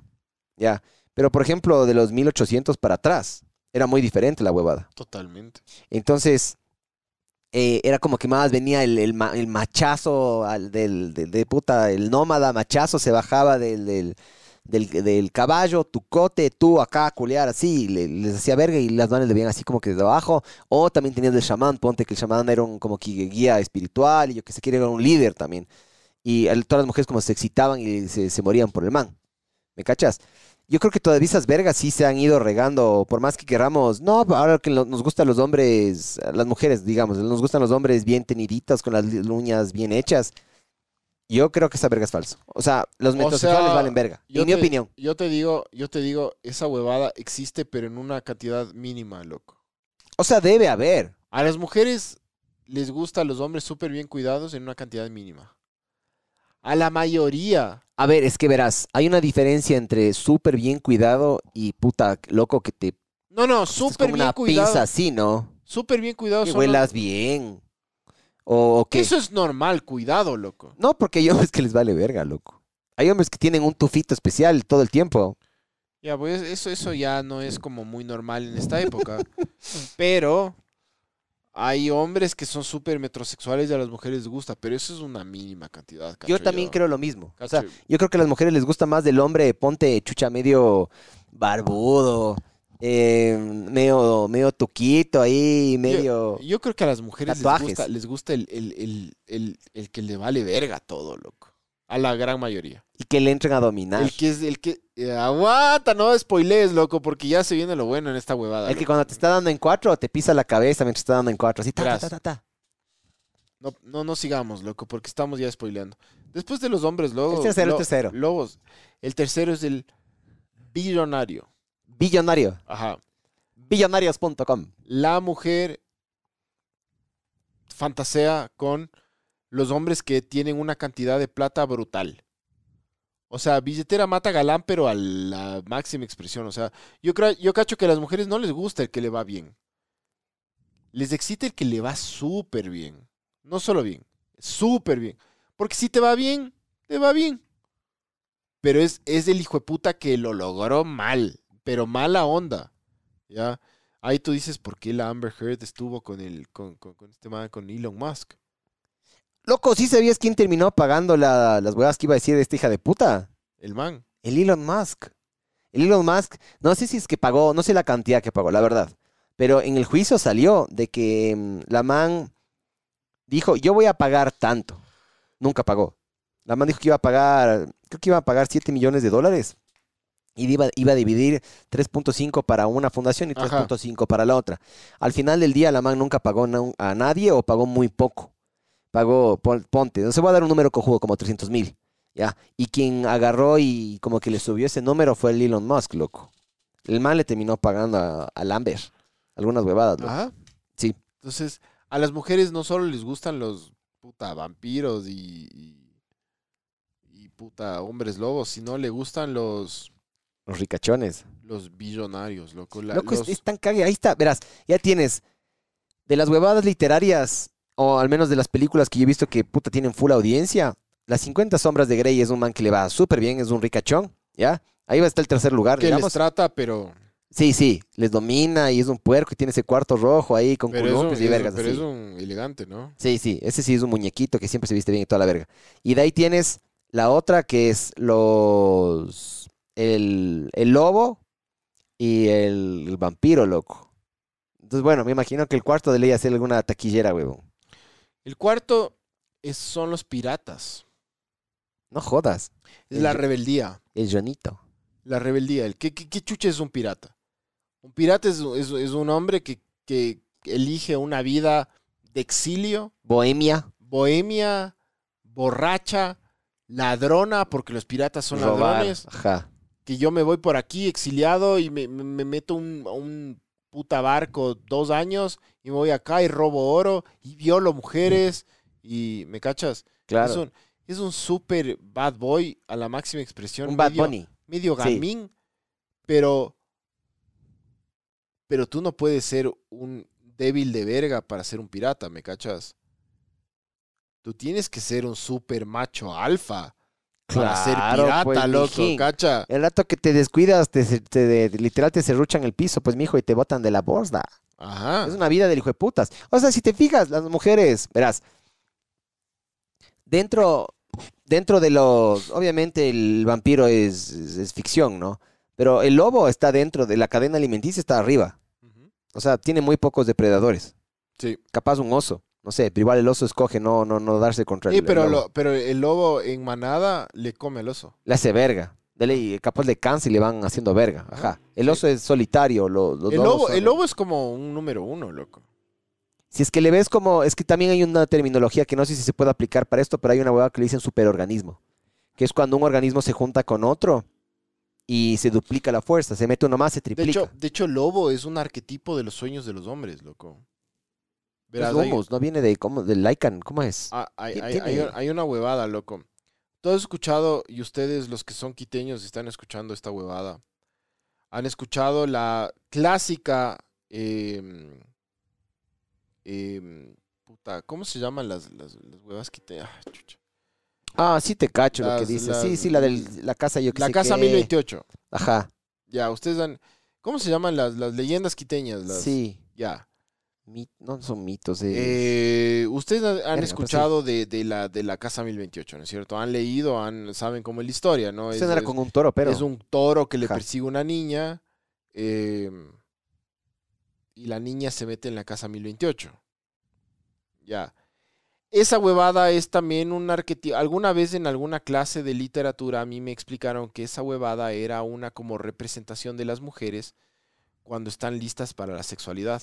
¿ya? Pero, por ejemplo, de los 1800 para atrás, era muy diferente la huevada. Totalmente. Entonces, eh, era como que más venía el, el el machazo al del, de puta, el nómada machazo se bajaba del, del, del, del caballo, tu cote, tú acá culear así, le- les hacía verga y las manos le veían así como que desde abajo. O también tenías el chamán, ponte que el chamán era un como que guía espiritual y yo que sé, quiere era un líder también. Y todas las mujeres como se excitaban y se, se morían por el man. ¿Me cachas? Yo creo que todavía esas vergas sí se han ido regando, por más que queramos. No, ahora que nos gustan los hombres, las mujeres, digamos, nos gustan los hombres bien teniditos, con las uñas bien hechas. Yo creo que esa verga es falso. O sea, los O metrosexuales sea, valen verga. En mi opinión. Yo te digo, yo te digo, esa huevada existe, pero en una cantidad mínima, loco. O sea, debe haber. A las mujeres les gusta a los hombres súper bien cuidados en una cantidad mínima. A la mayoría. A ver, es que verás, hay una diferencia entre súper bien cuidado y puta loco que te No, no, súper bien una cuidado. pinza así, ¿no? Súper bien cuidado. Que huelas bien. O, o que Eso es normal, cuidado, loco. No, porque hay hombres que les vale verga, loco. Hay hombres que tienen un tufito especial todo el tiempo. Ya, pues eso, eso ya no es como muy normal en esta época. pero hay hombres que son súper metrosexuales y a las mujeres les gusta, pero eso es una mínima cantidad. Yo cacho también creo lo mismo. O sea, Cacho. yo creo que a las mujeres les gusta más del hombre, ponte chucha medio barbudo, eh, medio, medio tuquito ahí, medio... Yo creo que a las mujeres les gusta, les gusta el, el, el, el, el que le vale verga todo, loco. A la gran mayoría. Y que le entren a dominar. El que es el que. eh, aguanta, no spoilees, loco, porque ya se viene lo bueno en esta huevada. El que cuando te está dando en cuatro te pisa la cabeza mientras te está dando en cuatro. Así, ta, ta, ta, ta, ta. No, no, no sigamos, loco, porque estamos ya spoileando. Después de los hombres lobos. El tercero, el lo- tercero. Lobos. El tercero es el billonario. Billonario. Ajá. Billonarios.com. La mujer fantasea con los hombres que tienen una cantidad de plata brutal. O sea, billetera mata galán, pero a la máxima expresión. O sea, yo creo, yo cacho que a las mujeres no les gusta el que le va bien. Les excita el que le va súper bien. No solo bien, súper bien. Porque si te va bien, te va bien. Pero es, es el hijo de puta que lo logró mal, pero mala onda. ¿Ya? Ahí tú dices, ¿por qué la Amber Heard estuvo con el, con, con, con este man, con Elon Musk? Loco, ¿sí sabías quién terminó pagando la- las huevas que iba a decir de esta hija de puta? El man. El Elon Musk. El Elon Musk, no sé si es que pagó, no sé la cantidad que pagó, la verdad. Pero en el juicio salió de que mm, la man dijo, yo voy a pagar tanto. Nunca pagó. La man dijo que iba a pagar, creo que iba a pagar 7 millones de dólares. Y iba, iba a dividir 3.5 para una fundación y Ajá. 3.5 para la otra. Al final del día la man nunca pagó a nadie o pagó muy poco. Pagó, pon- ponte, no se voy a dar un número cojudo como 300 mil. ¿ya? Y quien agarró y como que le subió ese número fue el Elon Musk, loco. El man le terminó pagando a, a Lambert. Algunas huevadas, loco. Ajá. Sí. Entonces, a las mujeres no solo les gustan los puta vampiros y, y, y puta hombres lobos, sino le gustan los, Los ricachones. los billonarios, loco. La- Loco, es- es, tan cague. Ahí está, verás, ya tienes de las huevadas literarias, o al menos de las películas que yo he visto que puta tienen full audiencia. Las 50 sombras de Grey es un man que le va súper bien, es un ricachón, ¿ya? Ahí va a estar el tercer lugar, que les digamos. trata, pero, Sí, sí, les domina y es un puerco y tiene ese cuarto rojo ahí con pero, un, y vergas pero así. es un elegante, ¿no? Sí, sí, ese sí es un muñequito que siempre se viste bien y toda la verga. Y de ahí tienes la otra que es los... El, el lobo y el, el vampiro, loco. Entonces, bueno, me imagino que el cuarto de ley hacer alguna taquillera, huevón. El cuarto es, son los piratas. No jodas. Es El la rebeldía. El Jonito. La rebeldía. El, ¿qué, qué, qué chucha es un pirata? Un pirata es, es- es un hombre que, que elige una vida de exilio, Bohemia. bohemia, borracha, ladrona, porque los piratas son robar. ladrones, Ajá. que yo me voy por aquí exiliado y me, me- me meto un- a un puta barco dos años y me voy acá y robo oro y violo mujeres y me cachas. Claro. Es un, es un super bad boy a la máxima expresión. un Bad medio- Bunny. medio Sí. gamín, pero pero tú no puedes ser un débil de verga para ser un pirata, ¿me cachas? Tú tienes que ser un super macho alfa para ser Claro, pirata, pues, loco, mijín. cacha. El rato que te descuidas, te, te- te- literal te serruchan el piso, pues mijo, y te botan de la borda. Ajá. Es una vida del hijo de putas. O sea, si te fijas, las mujeres, verás, dentro, dentro de los, obviamente el vampiro es, es- es ficción, ¿no? Pero el lobo está dentro de la cadena alimenticia, está arriba. O sea, tiene muy pocos depredadores. Sí. Capaz un oso. No sé, pero igual el oso escoge no, no, no darse contra Sí, el, pero, el lobo. lo- pero el lobo en manada le come al oso. Le hace verga. Dele, y capaz le cansa y le van haciendo verga. Ajá. El Sí. oso es solitario. lo- los El lobo, son- el lobo es como un número uno, loco. Si es que le ves como, es que también hay una terminología que no sé si se puede aplicar para esto, pero hay una hueá que le dicen superorganismo, que es cuando un organismo se junta con otro y se duplica la fuerza, se mete uno más, se De triplica. hecho, de hecho, lobo es un arquetipo de los sueños de los hombres, loco. Es Verás, hay- humus, no viene de, ¿cómo? Del Lycan, ¿cómo es? Ah, hay, una huevada, loco. Tú has escuchado, y ustedes los que son quiteños están escuchando esta huevada, han escuchado la clásica... em, em, puta, ¿cómo se llaman las, las, las huevas quiteñas? Ah, chucha. Ah, sí te cacho lo que dices. sí, sí, la de la casa yo que La sé Casa qué. 1028. Ajá, Ya, ustedes han... ¿Cómo se llaman las, las leyendas quiteñas? Las- sí. Ya. No son mitos. es- Eh, ustedes han- pues escuchado de, de la, de la Casa 1028, ¿no es cierto? Han leído, han, saben cómo es la historia, ¿no? Es- era con un toro, pero... Es un toro que le Ajá. persigue una niña eh, y la niña se mete en la casa 1028. Ya. Esa huevada es también un arquetipo. Alguna vez en alguna clase de literatura a mí me explicaron que esa huevada era una como representación de las mujeres cuando están listas para la sexualidad.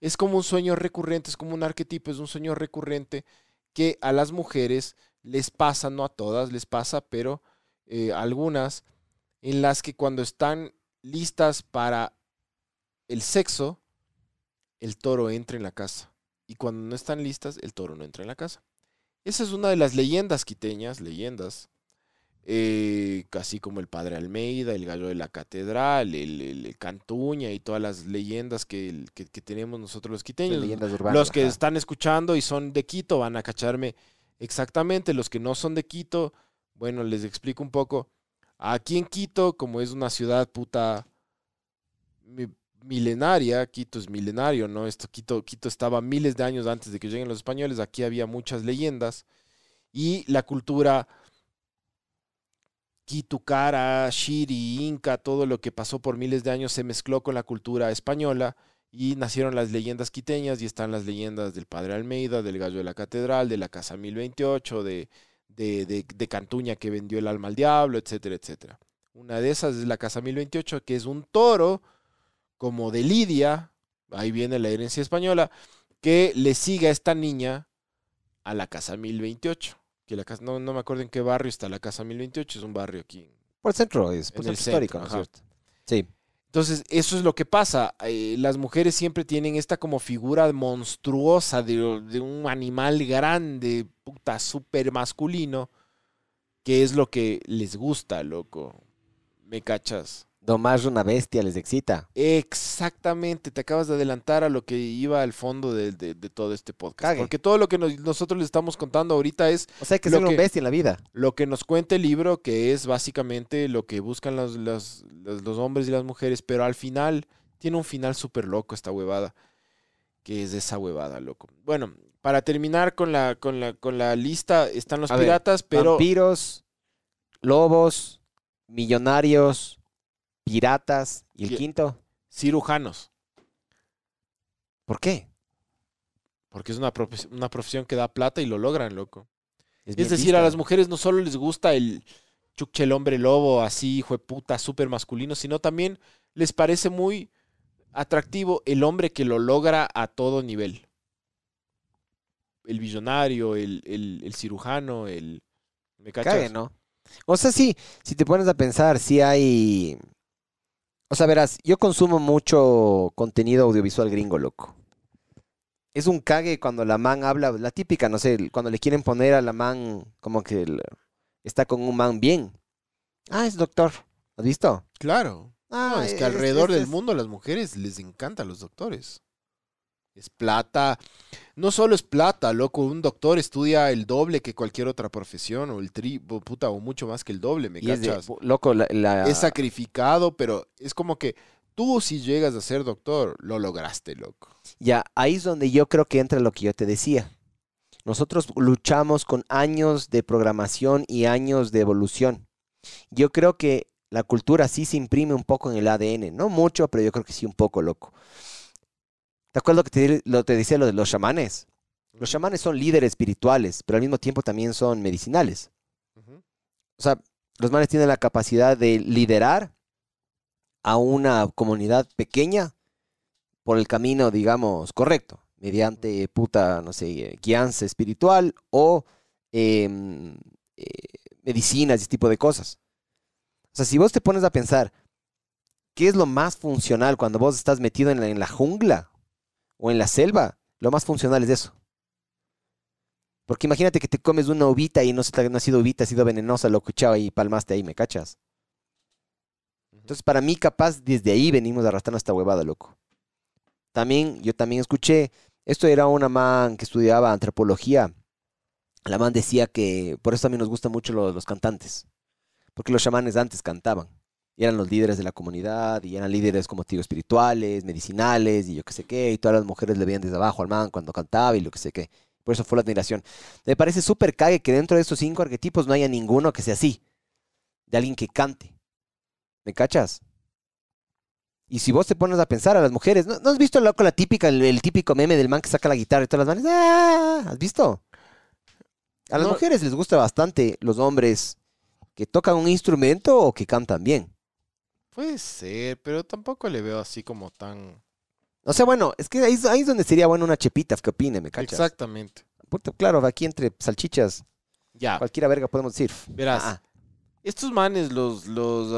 Es como un sueño recurrente, es como un arquetipo, es un sueño recurrente que a las mujeres les pasa, no a todas les pasa, pero eh, algunas en las que cuando están listas para el sexo, el toro entra en la casa. Y cuando no están listas, el toro no entra en la casa. Esa es una de las leyendas quiteñas, leyendas. Eh, casi como el Padre Almeida, el Gallo de la Catedral, el, el- el Cantuña y todas las leyendas que, que- que tenemos nosotros los quiteños. leyendas urbanas. Los que ajá. están escuchando y son de Quito van a cacharme exactamente. Los que no son de Quito, bueno, les explico un poco. Aquí en Quito, como es una ciudad puta mi- milenaria, Quito es milenario, ¿no? Esto, Quito, Quito estaba miles de años antes de que lleguen los españoles. Aquí había muchas leyendas. Y la cultura Quitucara, Shiri, Inca, todo lo que pasó por miles de años se mezcló con la cultura española y nacieron las leyendas quiteñas y están las leyendas del Padre Almeida, del Gallo de la Catedral, de la Casa 1028, de, de, de, de Cantuña que vendió el alma al diablo, etcétera, etcétera. Una de esas es la Casa 1028, que es un toro como de Lidia, ahí viene la herencia española, que le sigue a esta niña a la Casa 1028. Que la casa, no, no me acuerdo en qué barrio está la Casa 1028, es un barrio aquí Por el centro, es por en el centro histórico, centro, ¿no es ajá. cierto? Sí. Entonces, eso es lo que pasa. eh, las mujeres siempre tienen esta como figura monstruosa de, de un animal grande, puta, súper masculino, que es lo que les gusta, loco. ¿Me cachas? Domar una bestia les excita. Exactamente, te acabas de adelantar a lo que iba al fondo de, de- de todo este podcast. Cague. Porque todo lo que nos- nosotros les estamos contando ahorita es O sea, hay que ser un bestia en la vida. lo que nos cuenta el libro, que es básicamente lo que buscan los, los- los- hombres y las mujeres, pero al final tiene un final súper loco esta huevada, que es esa huevada, loco. Bueno, para terminar con la, con la, con la lista, están los A ver, piratas, pero Vampiros, lobos, millonarios, piratas. ¿Y el ¿Qué? quinto? cirujanos, ¿Por qué? porque es una, una profesión que da plata y lo logran, loco. Es decir, a las mujeres no solo les gusta el chuche el hombre lobo, así, hijo de puta, súper masculino, sino también les parece muy atractivo el hombre que lo logra a todo nivel. El billonario, el, el, el cirujano, el... ¿Me cachas? Cague, ¿no? O sea, sí, si te pones a pensar, sí hay... O sea, verás, yo consumo mucho contenido audiovisual gringo, loco. Es un cague cuando la man habla, la típica, no sé, cuando le quieren poner a la man como que el- está con un man bien. Ah, es doctor. ¿Has visto? Claro. Ah, No, es que es- alrededor es- del mundo a las mujeres les encantan los doctores. Es plata. No solo es plata, loco. Un doctor estudia el doble que cualquier otra profesión, o el tri, o puta, o mucho más que el doble, ¿me de- cachas? loco, la, la- Es sacrificado, pero es como que tú si llegas a ser doctor, lo lograste, loco. Ya, ahí es donde yo creo que entra lo que yo te decía. Nosotros luchamos con años de programación y años de evolución. Yo creo que la cultura sí se imprime un poco en el ADN, no mucho, pero yo creo que sí un poco, loco. ¿Te acuerdas lo que te, lo te decía lo de los chamanes? Los chamanes son líderes espirituales, pero al mismo tiempo también son medicinales. O sea, los manes tienen la capacidad de liderar a una comunidad pequeña por el camino, digamos, correcto, mediante puta, no sé, guianza espiritual o em, eh, medicinas y ese tipo de cosas. O sea, si vos te pones a pensar, ¿qué es lo más funcional cuando vos estás metido en la, en la jungla o en la selva? Lo más funcional es eso. Porque imagínate que te comes una uvita y no, se te- no ha sido uvita, ha sido venenosa, lo escuchaba y palmaste ahí, ¿me cachas? Entonces, para mí, capaz, desde ahí venimos arrastrando esta huevada, loco. También, yo también escuché, esto era una man que estudiaba antropología. La man decía que por eso también nos gustan mucho los, los cantantes. Porque los chamanes antes cantaban. Y eran los líderes de la comunidad, y eran líderes, como digo, espirituales, medicinales, y yo qué sé qué. Y todas las mujeres le veían desde abajo al man cuando cantaba y lo que sé qué. Por eso fue la admiración. Me parece súper cague que dentro de estos cinco arquetipos no haya ninguno que sea así. De alguien que cante. ¿Me cachas? Y si vos te pones a pensar a las mujeres, ¿no, ¿no has visto loco la típica, el, el típico meme del man que saca la guitarra y todas las manos? ¡Ah! ¿Has visto? A las No. mujeres les gusta bastante los hombres que tocan un instrumento o que cantan bien. Puede ser, pero tampoco le veo así como tan... O sea, bueno, es que ahí, es- ahí es donde sería bueno una chepita, que opine, ¿me cachas? Exactamente. Puta, claro, aquí entre salchichas, Ya, cualquiera verga podemos decir. verás. Ah, Estos manes, los, los,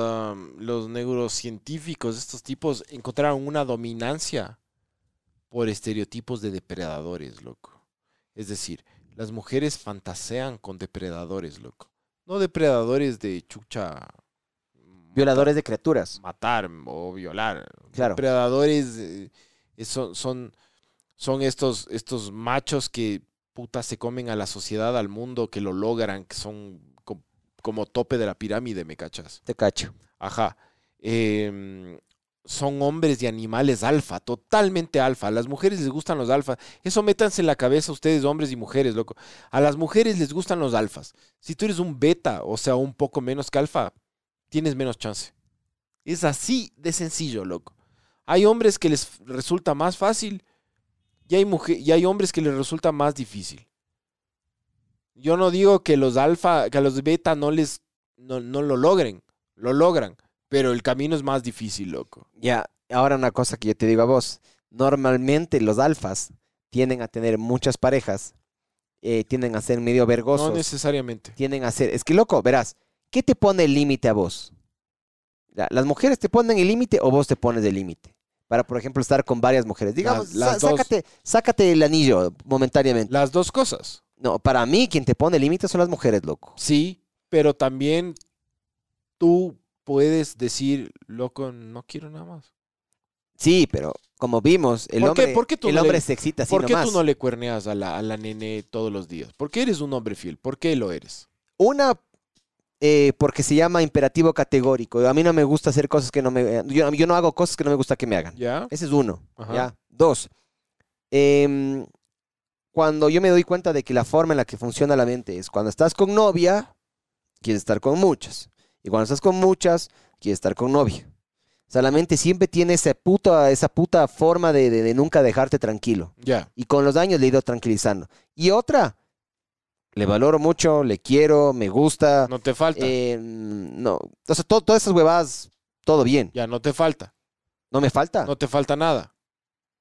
los neurocientíficos, estos tipos, encontraron una dominancia por estereotipos de depredadores, loco. Es decir, las mujeres fantasean con depredadores, loco. No depredadores de chucha. Violadores de criaturas. Matar o violar. Claro. Depredadores eh, son, son, son estos, estos machos que puta se comen a la sociedad, al mundo, que lo logran, que son co- como tope de la pirámide, ¿me cachas? Te cacho. Ajá. Em, son hombres y animales alfa, totalmente alfa. A las mujeres les gustan los alfas. Eso métanse en la cabeza ustedes, hombres y mujeres, loco. A las mujeres les gustan los alfas. Si tú eres un beta, o sea, un poco menos que alfa, tienes menos chance. Es así de sencillo, loco. Hay hombres que les resulta más fácil y hay, muje- y hay hombres que les resulta más difícil. Yo no digo que los alfa, que a los beta no les no, no lo logren, lo logran, pero el camino es más difícil, loco. Ya, ahora una cosa que yo te digo a vos. Normalmente los alfas tienden a tener muchas parejas, eh, tienden a ser medio vergosos, No necesariamente. tienden a ser... Es que loco, verás, ¿qué te pone el límite a vos? ¿Las mujeres te ponen el límite o vos te pones el límite? Para, por ejemplo, estar con varias mujeres. Digamos, las sa- dos. sácate, el anillo momentáneamente. Las dos cosas. No, para mí quien te pone el límite son las mujeres, loco. Sí, pero también tú puedes decir, loco, no quiero nada más. Sí, pero como vimos, el ¿Por hombre, por qué tú el no le- hombre se excita así ¿Por qué nomás. tú no le cuerneas a la, a la nene todos los días? ¿Por qué eres un hombre fiel? ¿Por qué lo eres? Una, eh, porque se llama imperativo categórico. A mí no me gusta hacer cosas que no me... Yo, yo no hago cosas que no me gusta que me hagan. ¿Ya? Ese es uno. Ajá. ¿ya? Dos, em, cuando yo me doy cuenta de que la forma en la que funciona la mente es cuando estás con novia, quieres estar con muchas. Y cuando estás con muchas, quieres estar con novia. O sea, la mente siempre tiene esa puta, esa puta forma de, de- de nunca dejarte tranquilo. Ya. Y con los años le he ido tranquilizando. Y otra, le valoro mucho, le quiero, me gusta. No te falta. Eh, no, o sea, to- todas esas huevadas, todo bien. ya, no te falta. No me falta. No te falta nada.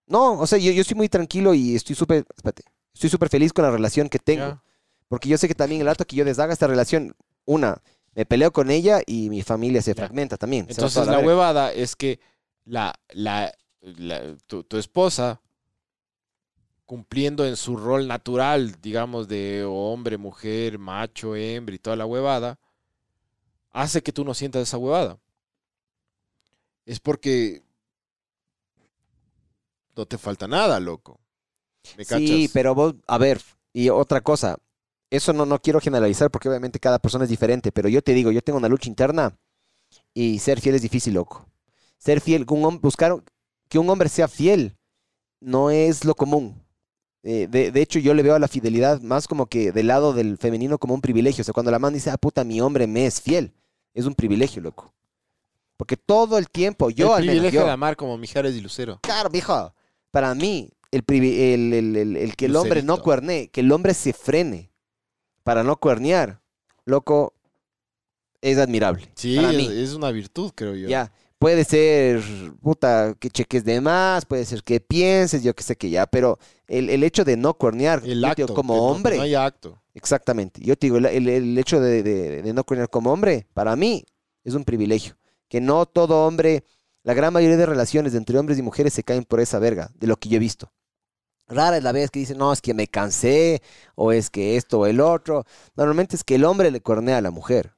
No, o sea, yo, yo estoy muy tranquilo y estoy súper, espérate, estoy súper feliz con la relación que tengo. Ya. Porque yo sé que también el rato que yo deshaga esta relación, una, Me peleo con ella y mi familia se Ya. fragmenta también. Entonces la verga. huevada es que la, la, la- tu, tu esposa, cumpliendo en su rol natural, digamos, de hombre, mujer, macho, hembra y toda la huevada, hace que tú no sientas esa huevada. Es porque no te falta nada, loco. ¿Me Sí, pero vos, a ver, y otra cosa, eso no, no quiero generalizar porque obviamente cada persona es diferente, pero yo te digo, yo tengo una lucha interna y ser fiel es difícil, loco. Ser fiel, un buscar que un hombre sea fiel no es lo común. Eh, de, de hecho, yo le veo a la fidelidad más como que del lado del femenino como un privilegio. O sea, cuando la man dice, ah, puta, mi hombre me es fiel, es un privilegio, loco. Porque todo el tiempo, yo el al menos, privilegio de amar como Mijares y Lucero. Claro, viejo. Para mí, el, el, el- que el hombre no cuerne, que el hombre se frene para no cuernear, loco, es admirable. Sí, para es, mí. es una virtud, creo yo. Ya, puede ser, puta, que cheques de más, puede ser que pienses, yo que sé que ya, pero el, el hecho de no cuernear, El acto. digo, como no- hombre, No, hay acto. exactamente, yo te digo, el, el- el hecho de, de- de no cuernear como hombre, para mí, es un privilegio. Que no todo hombre, la gran mayoría de relaciones entre hombres y mujeres se caen por esa verga, de lo que yo he visto. Rara es la vez que dicen, no, es que me cansé, o es que esto o el otro. Normalmente es que el hombre le cuernea a la mujer.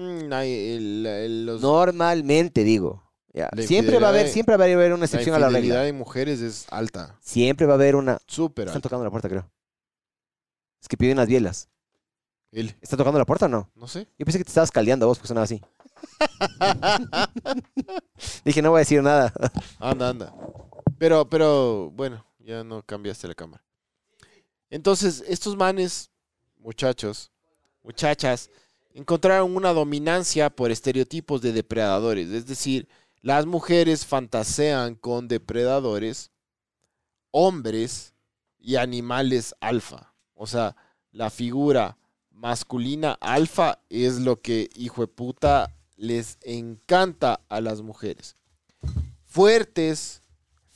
Mm, hay el- el- los- Normalmente, digo. La Siempre va a haber, siempre va a haber una la excepción a la regla. de mujeres es alta. Siempre va a haber una. Súper Están alta. tocando la puerta, creo. Es que piden unas bielas. Él, ¿Está tocando la puerta o no? no sé. Yo pensé que te estabas caldeando vos porque sonaba así. Dije, no voy a decir nada. Anda, anda. Pero, pero, bueno, ya no cambiaste la cámara. Entonces, estos manes, muchachos, muchachas, encontraron una dominancia por estereotipos de depredadores. Es decir, las mujeres fantasean con depredadores, hombres y animales alfa. O sea, la figura masculina alfa es lo que, hijo de puta, les encanta a las mujeres. Fuertes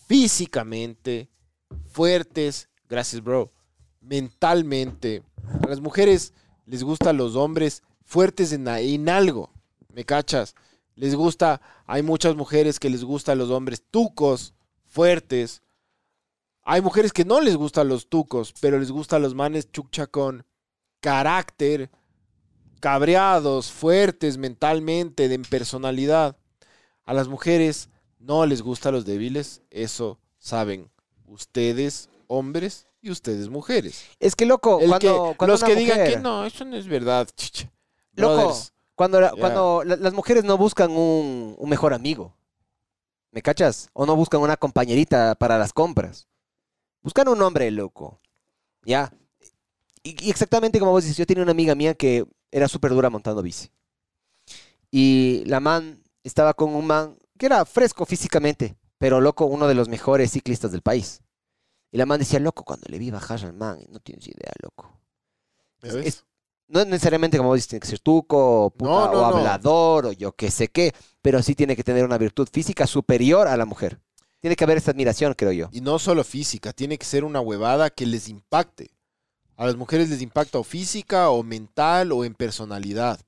físicamente, fuertes, gracias bro, mentalmente. A las mujeres les gustan los hombres fuertes en, algo, ¿me cachas? Les gusta, hay muchas mujeres que les gustan los hombres tucos, fuertes. Hay mujeres que no les gustan los tucos, pero les gustan los manes chucha con carácter, cabreados, fuertes mentalmente, de personalidad. A las mujeres no les gustan los débiles, eso saben ustedes, hombres, y ustedes, mujeres. Es que, loco, El cuando, que- cuando los una que digan que no, eso no es verdad, chicha. Loco, Brothers, Cuando, la- Ya. cuando la- las mujeres no buscan un, un mejor amigo, ¿me cachas? O no buscan una compañerita para las compras. Buscan un hombre, loco. ¿Ya? Y, y exactamente como vos dices, yo tenía una amiga mía que era súper dura montando bici. Y la man estaba con un man que era fresco físicamente, pero loco, uno de los mejores ciclistas del país. Y la man decía, loco, cuando le vi bajar al man, no tienes idea, loco. ¿me es- ves? es- no necesariamente, como dices, tiene que ser tuco, o, puta, No, no, o no. hablador, o yo qué sé qué, pero sí tiene que tener una virtud física superior a la mujer. Tiene que haber esa admiración, creo yo. Y no solo física, tiene que ser una huevada que les impacte. A las mujeres les impacta o física, o mental, o en personalidad.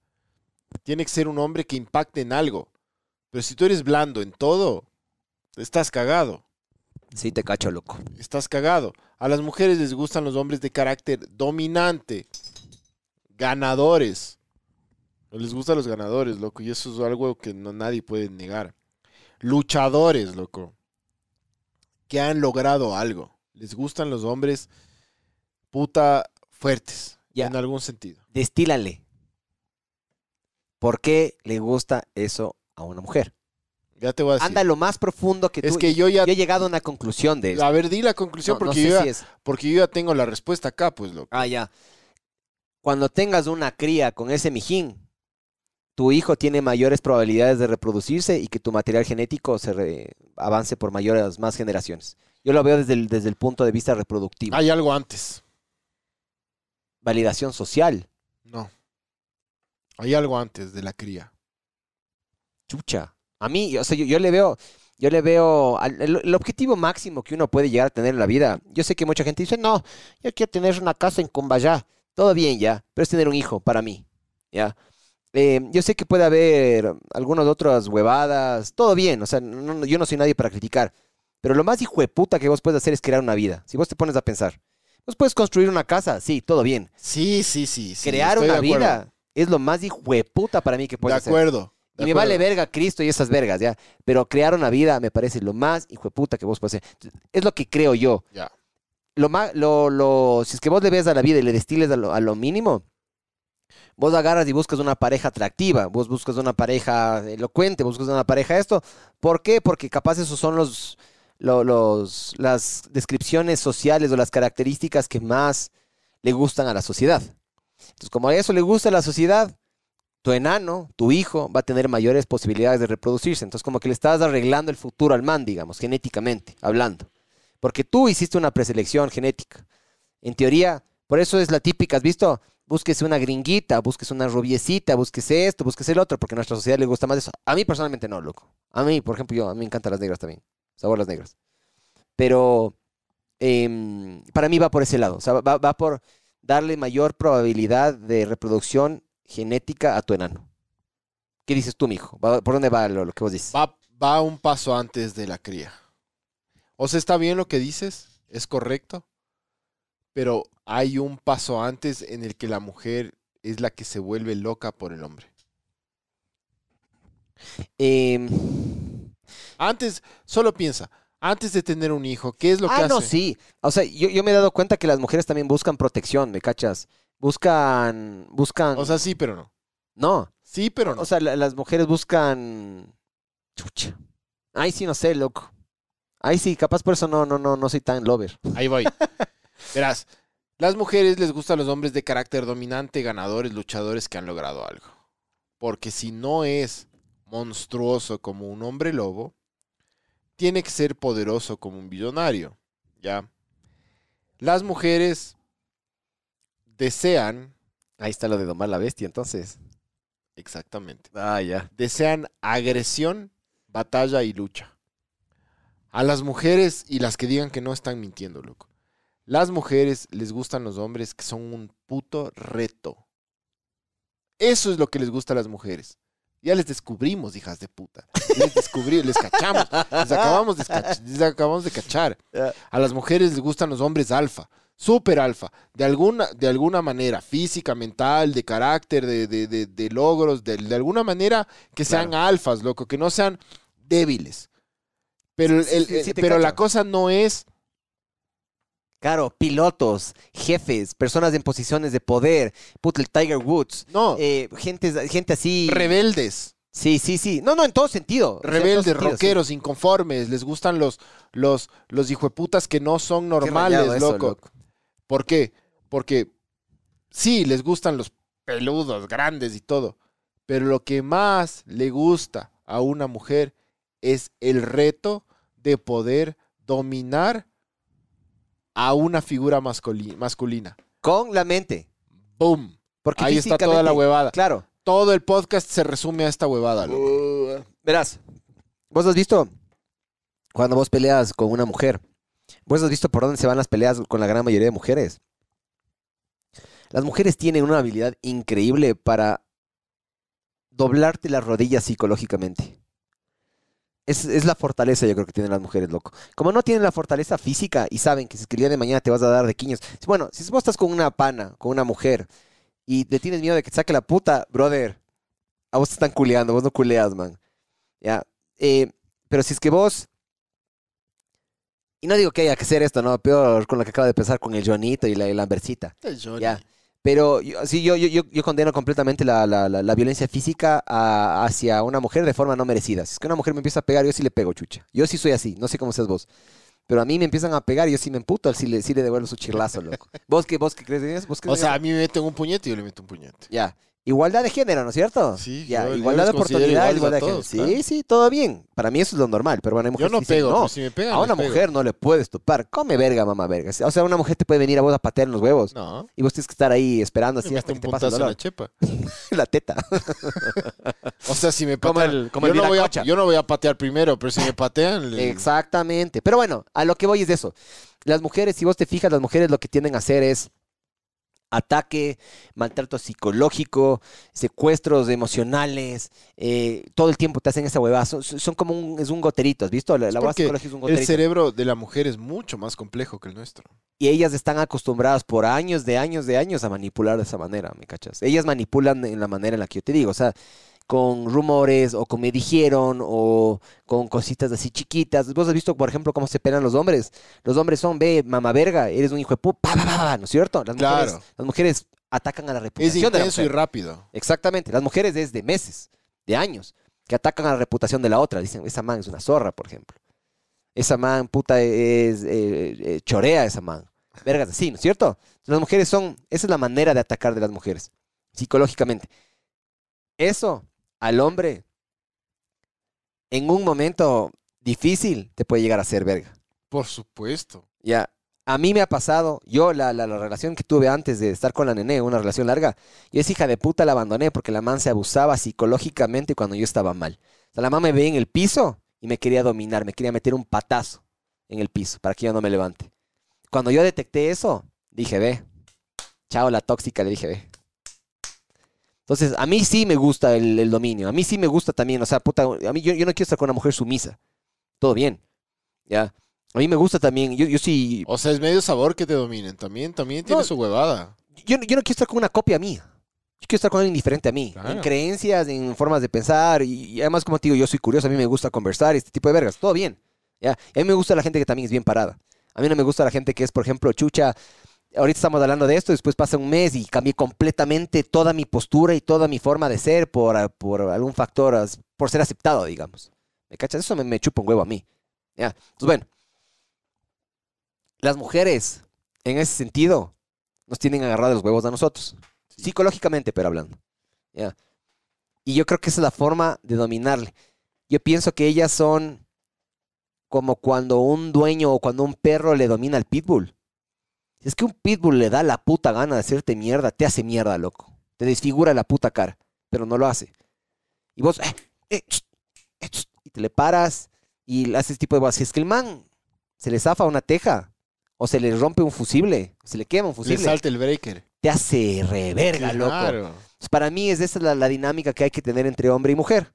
Tiene que ser un hombre que impacte en algo. Pero si tú eres blando en todo, estás cagado. Sí, te cacho, loco. Estás cagado. A las mujeres les gustan los hombres de carácter dominante, ganadores. Les gustan los ganadores, loco, y eso es algo que no nadie puede negar. Luchadores, loco, que han logrado algo. Les gustan los hombres puta fuertes, Ya. en algún sentido. Destílale. ¿Por qué le gusta eso a una mujer? Ya te voy a decir. Anda lo más profundo que tú. es que yo ya... yo he llegado a una conclusión de eso. A ver, di la conclusión No- no porque, sé yo ya, es- porque yo ya tengo la respuesta acá, pues, loco. Ah, ya. Cuando tengas una cría con ese mijín, tu hijo tiene mayores probabilidades de reproducirse y que tu material genético se re- avance por mayores, más generaciones. Yo lo veo desde el, desde el punto de vista reproductivo. Hay algo antes. Validación social. No. Hay algo antes de la cría. Chucha. A mí, o sea, yo, yo le veo, yo le veo al- el, el objetivo máximo que uno puede llegar a tener en la vida. Yo sé que mucha gente dice, no, yo quiero tener una casa en Cumbayá. Todo bien ya, pero es tener un hijo para mí. ¿Ya? Eh, yo sé que puede haber algunas otras huevadas, todo bien, o sea, no- yo no soy nadie para criticar, pero lo más hijo de puta que vos puedes hacer es crear una vida. Si vos te pones a pensar, vos puedes construir una casa, sí, todo bien. Sí, sí, sí. sí, crear una de vida es lo más hijo de puta para mí que De puedes hacer. acuerdo. Y de me vale verga Cristo y esas vergas, ¿ya? Pero crear una vida me parece lo más hijo de puta que vos puedes hacer. Es lo que creo yo. Ya. Lo lo, lo, si es que vos le ves a la vida y le destiles a lo, mínimo, vos agarras y buscas una pareja atractiva, vos buscas una pareja elocuente, buscas una pareja esto. ¿Por qué? Porque capaz esos son los, lo- los, las descripciones sociales o las características que más le gustan a la sociedad. Entonces, como a eso le gusta a la sociedad, tu enano, tu hijo, va a tener mayores posibilidades de reproducirse. Entonces, como que le estás arreglando el futuro al man, digamos, genéticamente hablando. Porque tú hiciste una preselección genética. En teoría, por eso es la típica, ¿has visto? Búsquese una gringuita, búsquese una rubiecita, búsquese esto, búsquese el otro, porque a nuestra sociedad le gusta más eso. A mí personalmente no, loco. A mí, por ejemplo, yo, a mí me encantan las negras también. Sabor las negras. Pero em, para mí va por ese lado. O sea, va, por darle mayor probabilidad de reproducción genética a tu enano. ¿Qué dices tú, mijo? ¿Va- ¿Por dónde va lo, que vos dices? Va un paso antes de la cría. O sea, está bien lo que dices, es correcto, pero hay un paso antes en el que la mujer es la que se vuelve loca por el hombre. Em, Antes, solo piensa, antes de tener un hijo, ¿qué es lo que ah, hace? no, sí. O sea, yo, yo me he dado cuenta que las mujeres también buscan protección, ¿me cachas? Buscan, buscan... O sea, sí, pero no. no. Sí, pero no. O sea, la- las mujeres buscan... Chucha. Ay, sí, no sé, loco. Ay, sí, capaz por eso no, no, no, no soy tan lover. Ahí voy. Verás, las mujeres les gustan los hombres de carácter dominante, ganadores, luchadores que han logrado algo. Porque si no es monstruoso como un hombre lobo, tiene que ser poderoso como un billonario. ¿Ya? Las mujeres desean, Ahí está lo de domar la bestia, entonces. exactamente, Ah, ya. desean agresión, batalla y lucha. A las mujeres y las que digan que no están mintiendo, loco. Las mujeres les gustan los hombres que son un puto reto. Eso es lo que les gusta a las mujeres. Ya les descubrimos, hijas de puta. Les descubrí, les cachamos. Les acabamos de, escach- les acabamos de cachar. A las mujeres les gustan los hombres alfa, super alfa, de alguna, de alguna manera, física, mental, de carácter, de, de- de- de logros, de, de alguna manera que sean alfas, loco, que no sean débiles. Pero, Sí, el- sí, el- sí te pero la cosa no es Claro, pilotos, jefes, personas en posiciones de poder. Puta, el Tiger Woods. No, eh, gente, gente así. rebeldes, Sí, sí, sí. No, no, en todo sentido. O sea, en todo rebeldes, sentido, rockeros, inconformes, les gustan los, los, los hijueputas que no son normales, eso, loco. ¿Por qué? Porque sí, les gustan los peludos, grandes y todo. Pero lo que más le gusta a una mujer es el reto de poder dominar a una figura masculi- masculina. Con la mente. ¡Boom! Porque Ahí está toda la huevada. Claro. Todo el podcast se resume a esta huevada, loco. Uh, verás, vos has visto cuando vos peleas con una mujer, vos has visto por dónde se van las peleas con la gran mayoría de mujeres. Las mujeres tienen una habilidad increíble para doblarte las rodillas psicológicamente. Es, es la fortaleza, yo creo que tienen las mujeres, loco. Como no tienen la fortaleza física y saben que si es que el día de mañana te vas a dar de quiños. Bueno, si vos estás con una pana, con una mujer, y te tienes miedo de que te saque la puta, brother, a vos te están culeando, vos no culeas, man. Ya. Eh, pero si es que vos. Y no digo que haya que hacer esto, ¿no? Peor con lo que acaba de pensar con el Joanito y la, y la Ambercita. Ya. Pero yo, sí, yo, yo, yo, condeno completamente la, la, la, la violencia física a- hacia una mujer de forma no merecida. Si es que una mujer me empieza a pegar, yo sí le pego, chucha. Yo sí soy así, no sé cómo seas vos. Pero a mí me empiezan a pegar y yo sí me emputo, sí le, sí le devuelvo su chirlazo, loco. ¿Vos qué, vos qué crees? ¿Vos qué O sea, a mí me meten un puñete y yo le meto un puñete. ya. Igualdad de género, ¿no es cierto? Sí, ya. yo- yo igualdad de oportunidades, igualdad de género. Sí, claro. sí, todo bien. Para mí eso es lo normal, pero bueno, hay Yo mujeres no que dicen, pego, no, si me pegan, a una pego. mujer no le puedes topar. Come verga, mamá verga. O sea, una mujer te puede venir a vos a patear en los huevos. No, Y vos tienes que estar ahí esperando me así hasta que te pase el la chepa. La teta. O sea, si me patean, el- yo, el no voy a, Viracocha. yo no voy a patear primero, pero si me patean... le- Exactamente. Pero bueno, a lo que voy es de eso. Las mujeres, si vos te fijas, las mujeres lo que tienden a hacer es ataque, maltrato psicológico, secuestros emocionales, eh, todo el tiempo te hacen esa huevada. Son, son como un, es un goterito, ¿has visto? La, la huevada porque psicológica es un El goterito. cerebro de la mujer es mucho más complejo que el nuestro. Y ellas están acostumbradas por años, de años, de años a manipular de esa manera, ¿me cachas? Ellas manipulan en la manera en la que yo te digo, o sea, con rumores o con me dijeron o con cositas así chiquitas. Vos has visto, por ejemplo, cómo se pegan los hombres. Los hombres son, ve, mamá verga, eres un hijo de puta, pa, pa, pa, pa, ¿no es cierto? Las mujeres, Claro. las mujeres atacan a la Es reputación de la intenso y rápido. Exactamente, las mujeres desde meses, de años, que atacan a la reputación de la otra. Dicen, esa man es una zorra, por ejemplo. Esa man, puta, es eh, eh, chorea esa man. Vergas así, ¿no es cierto? Las mujeres son, esa es la manera de atacar de las mujeres, psicológicamente. Eso al hombre, en un momento difícil, te puede llegar a ser verga. Por supuesto. Ya, a mí me ha pasado, yo la, la, la relación que tuve antes de estar con la nene, una relación larga, yo esa hija de puta la abandoné porque la man se abusaba psicológicamente cuando yo estaba mal. O sea, la man me veía en el piso y me quería dominar, me quería meter un patazo en el piso para que yo no me levante. Cuando yo detecté eso, dije, ve, chao la tóxica, le dije, ve. Entonces, a mí sí me gusta el, el dominio, a mí sí me gusta también, o sea, puta, a mí yo, yo no quiero estar con una mujer sumisa, todo bien, ya. A mí me gusta también, yo, yo sí, O sea, es medio sabor que te dominen. También, también tiene No. su huevada. yo, no- yo no quiero estar con una copia mía. Yo quiero estar con alguien diferente a mí. En creencias, en formas de pensar. Y, y además, como te digo, yo soy curioso. A mí me gusta conversar y este tipo de vergas. Todo bien. ¿ya? Y a mí me gusta la gente que también es bien parada. A mí no me gusta la gente que es, por ejemplo, chucha. Ahorita estamos hablando de esto, después pasa un mes y cambié completamente toda mi postura y toda mi forma de ser por, por algún factor, por ser aceptado, digamos. ¿Me cachas? Eso me, me chupa un huevo a mí. ¿ya? Entonces, bueno. Las mujeres, en ese sentido, nos tienen agarrados los huevos a nosotros. Psicológicamente, pero hablando. ¿ya? Y yo creo que esa es la forma de dominarle. Yo pienso que ellas son como cuando un dueño o cuando un perro le domina al pitbull. Es que un pitbull le da la puta gana de hacerte mierda, te hace mierda, loco. Te desfigura la puta cara, pero no lo hace. Y vos, eh, eh, eh, y te le paras y le haces tipo de. Si es que el man se le zafa una teja, o se le rompe un fusible, o se le quema un Le fusible, salta el breaker. te hace reverga, loco. Para mí es esa la, la dinámica que hay que tener entre hombre y mujer.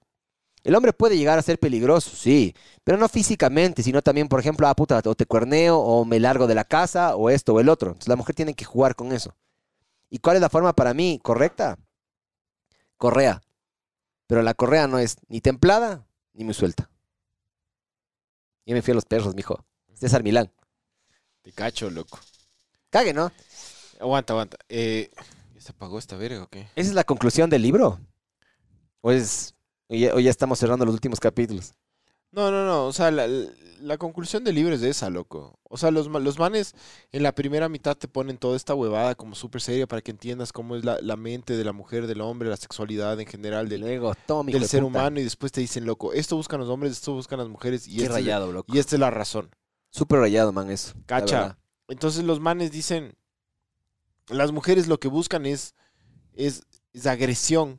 El hombre puede llegar a ser peligroso, sí, pero no físicamente, sino también, por ejemplo, ah, puta, o te cuerneo, o me largo de la casa, o esto o el otro. Entonces la mujer tiene que jugar con eso. ¿Y cuál es la forma para mí correcta? Correa. Pero la correa no es ni templada ni muy suelta. Ya me fui a los perros, mijo. César Milán. Te cacho, loco. Cague, ¿no? Aguanta, aguanta. Eh, ¿Ya se apagó esta verga o qué? ¿Esa es la conclusión del libro? ¿O, es, o, ya, o ya estamos cerrando los últimos capítulos? No, no, no. O sea, la, la conclusión del libro es esa, loco. O sea, los, los manes en la primera mitad te ponen toda esta huevada como súper seria para que entiendas cómo es la, la mente de la mujer, del hombre, la sexualidad en general, del, Luego, toma, hijo del de ser puta. humano. Y después te dicen, loco, esto buscan los hombres, esto buscan las mujeres. Y, Qué rayado, loco. y esta es la razón. Súper rayado, man, eso. Cacha. Entonces los manes dicen, las mujeres lo que buscan es, es, es agresión,